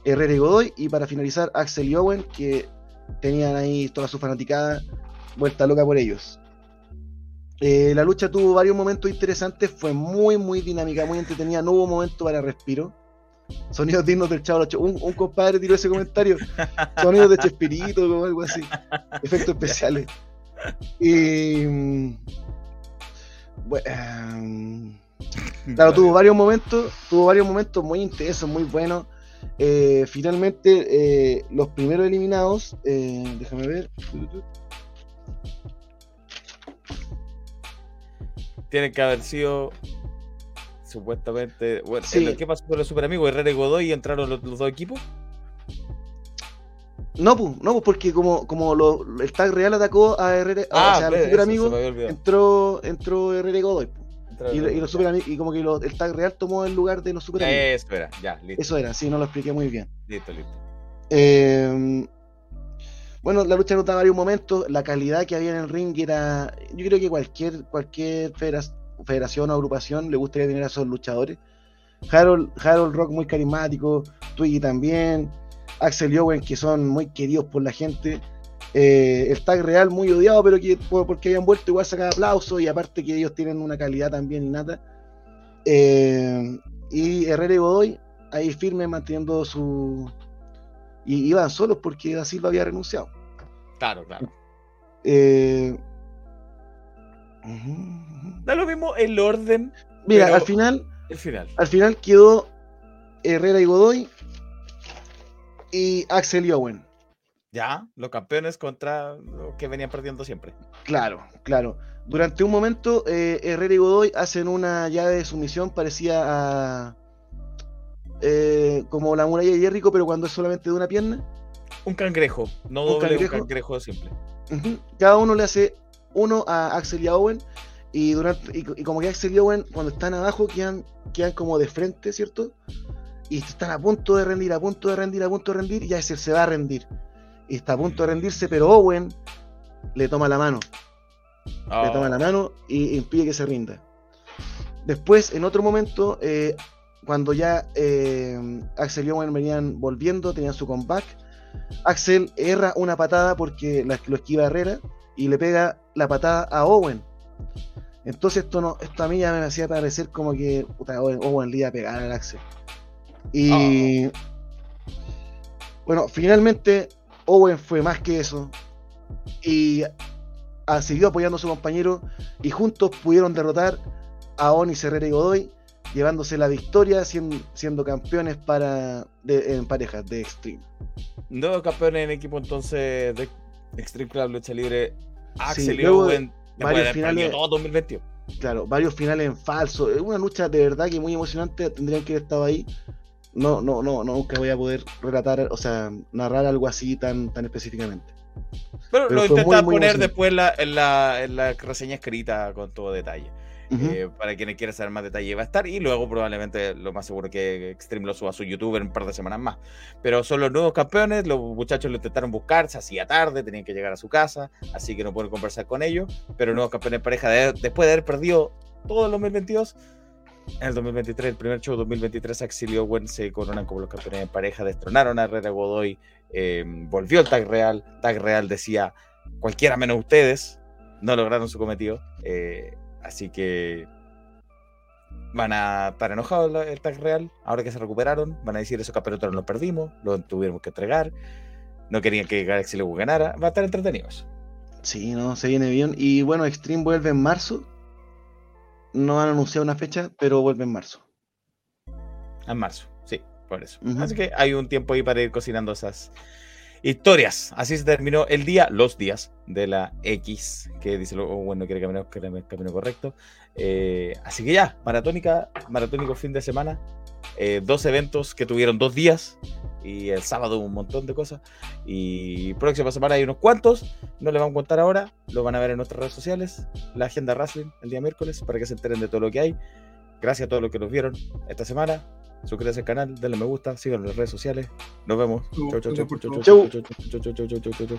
Herrera y Godoy, y para finalizar Axel y Owen, que tenían ahí toda su fanaticada vuelta loca por ellos. Eh, la lucha tuvo varios momentos interesantes, fue muy, muy dinámica, muy entretenida, no hubo momento para respiro. Sonidos dignos del Chavo. Un, un compadre tiró ese comentario. <laughs> Sonidos de Chespirito o algo así. Efectos especiales. Y. mm, bue- em, claro, tuvo varios momentos, tuvo varios momentos muy intensos, muy buenos. eh, finalmente eh, los primeros eliminados, déjame ver. Tienen que haber sido supuestamente. Bueno, Sí. ¿qué pasó con los super amigos? Herrera y Godoy entraron los, los dos equipos. No, pues, no, pues porque como, como lo- el tag real atacó a Herrera, Ah, o sea, a los ve, super amigos, entró, entró Herrera y Godoy. Y, los y los super y como que el tag real tomó el lugar de los super amigos. Eso era, ya, listo. Eso era, sí, no lo expliqué muy bien. Listo, listo. Eh, bueno, la lucha notaba varios momentos, la calidad que había en el ring era, yo creo que cualquier, cualquier federa- federación o agrupación le gustaría tener a esos luchadores. Harold, Harold Rock muy carismático, Twiggy también, Axel y que son muy queridos por la gente, eh, el tag real muy odiado pero que por- porque habían vuelto igual sacar aplausos y aparte que ellos tienen una calidad también innata. Eh, y Herrera y Godoy ahí firme manteniendo su, y iban solos porque Da Silva había renunciado. Claro, claro. Eh, Da lo mismo el orden. mira, pero al final, El final. al final quedó Herrera y Godoy y Axel y Owen. Ya, los campeones contra los que venían perdiendo siempre. Claro, claro. Durante un momento, eh, Herrera y Godoy hacen una llave de sumisión parecida a. eh, como la muralla de Jericho, pero cuando es solamente de una pierna. Un cangrejo, no Un doble, cangrejo. un cangrejo simple. Cada uno le hace uno a Axel y a Owen. Y, durante, y, y como que Axel y Owen, cuando están abajo, quedan, quedan como de frente, ¿cierto? Y están a punto de rendir, a punto de rendir, a punto de rendir. Y Axel se va a rendir. Y está a punto de rendirse, pero Owen le toma la mano. Le toma la mano y impide que se rinda. Después, en otro momento, eh, cuando ya eh, Axel y Owen venían volviendo, tenían su comeback, Axel erra una patada porque la- lo esquiva Herrera y le pega la patada a Owen. Entonces esto no, esto a mí ya me hacía parecer como que puta, Owen, Owen le iba a pegar al Axel. Y bueno, finalmente Owen fue más que eso y ah, siguió apoyando a su compañero y juntos pudieron derrotar a Onis Herrera y Godoy, llevándose la victoria siendo, siendo campeones para de- en parejas de Extreme. Nuevos campeones en equipo entonces de Extreme Club Lucha Libre. Axel y luego de Owen. varios finales- todo 2021. Claro, varios finales en falso. Es una lucha de verdad que muy emocionante. Tendrían que haber estado ahí. No, no, no, no, nunca voy a poder relatar, o sea, narrar algo así tan, tan específicamente. Pero, Pero lo intentaba poner después la- en, la, en la reseña escrita con todo detalle. Ujú. Eh, para quienes quieran saber más detalle va a estar. Y luego probablemente lo más seguro que Extreme lo suba a su YouTube en un par de semanas más. Pero son los nuevos campeones, los muchachos lo intentaron buscar, se hacía tarde, tenían que llegar a su casa, así que no pueden conversar con ellos, pero nuevos campeones en pareja de- después de haber perdido todo el 2022. En el 2023, el primer show 2023, Axel y Owen se coronan como los campeones en pareja, destronaron a Herrera Godoy, eh, volvió el Tag Real, Tag Real decía, cualquiera menos ustedes, no lograron su cometido, eh, así que van a estar enojados el Tag Real, ahora que se recuperaron, van a decir esos campeonatos no los perdimos, los tuvimos que entregar, no querían que Galaxy Luego ganara, va a estar entretenidos. Sí, no, se viene bien. Y bueno, Extreme vuelve en marzo. No han anunciado una fecha, pero vuelve en marzo. En marzo, sí, por eso. Así que hay un tiempo ahí para ir cocinando esas historias. Así se terminó el día, los días de la X, que dice luego, bueno, quiere caminar el camino correcto. Eh, así que ya, maratónica, maratónico fin de semana. eh, dos eventos que tuvieron dos días y el sábado un montón de cosas. Y próxima semana hay unos cuantos, no les vamos a contar ahora, lo van a ver en nuestras redes sociales, la agenda wrestling el día miércoles para que se enteren de todo lo que hay. Gracias a todos los que nos vieron esta semana. Suscríbanse al canal, denle me gusta, síganos en las redes sociales. Nos vemos. Chau, chau, chau, chau, chau, chau, chau, chau, chau, chau, chau, chau, chau, chau.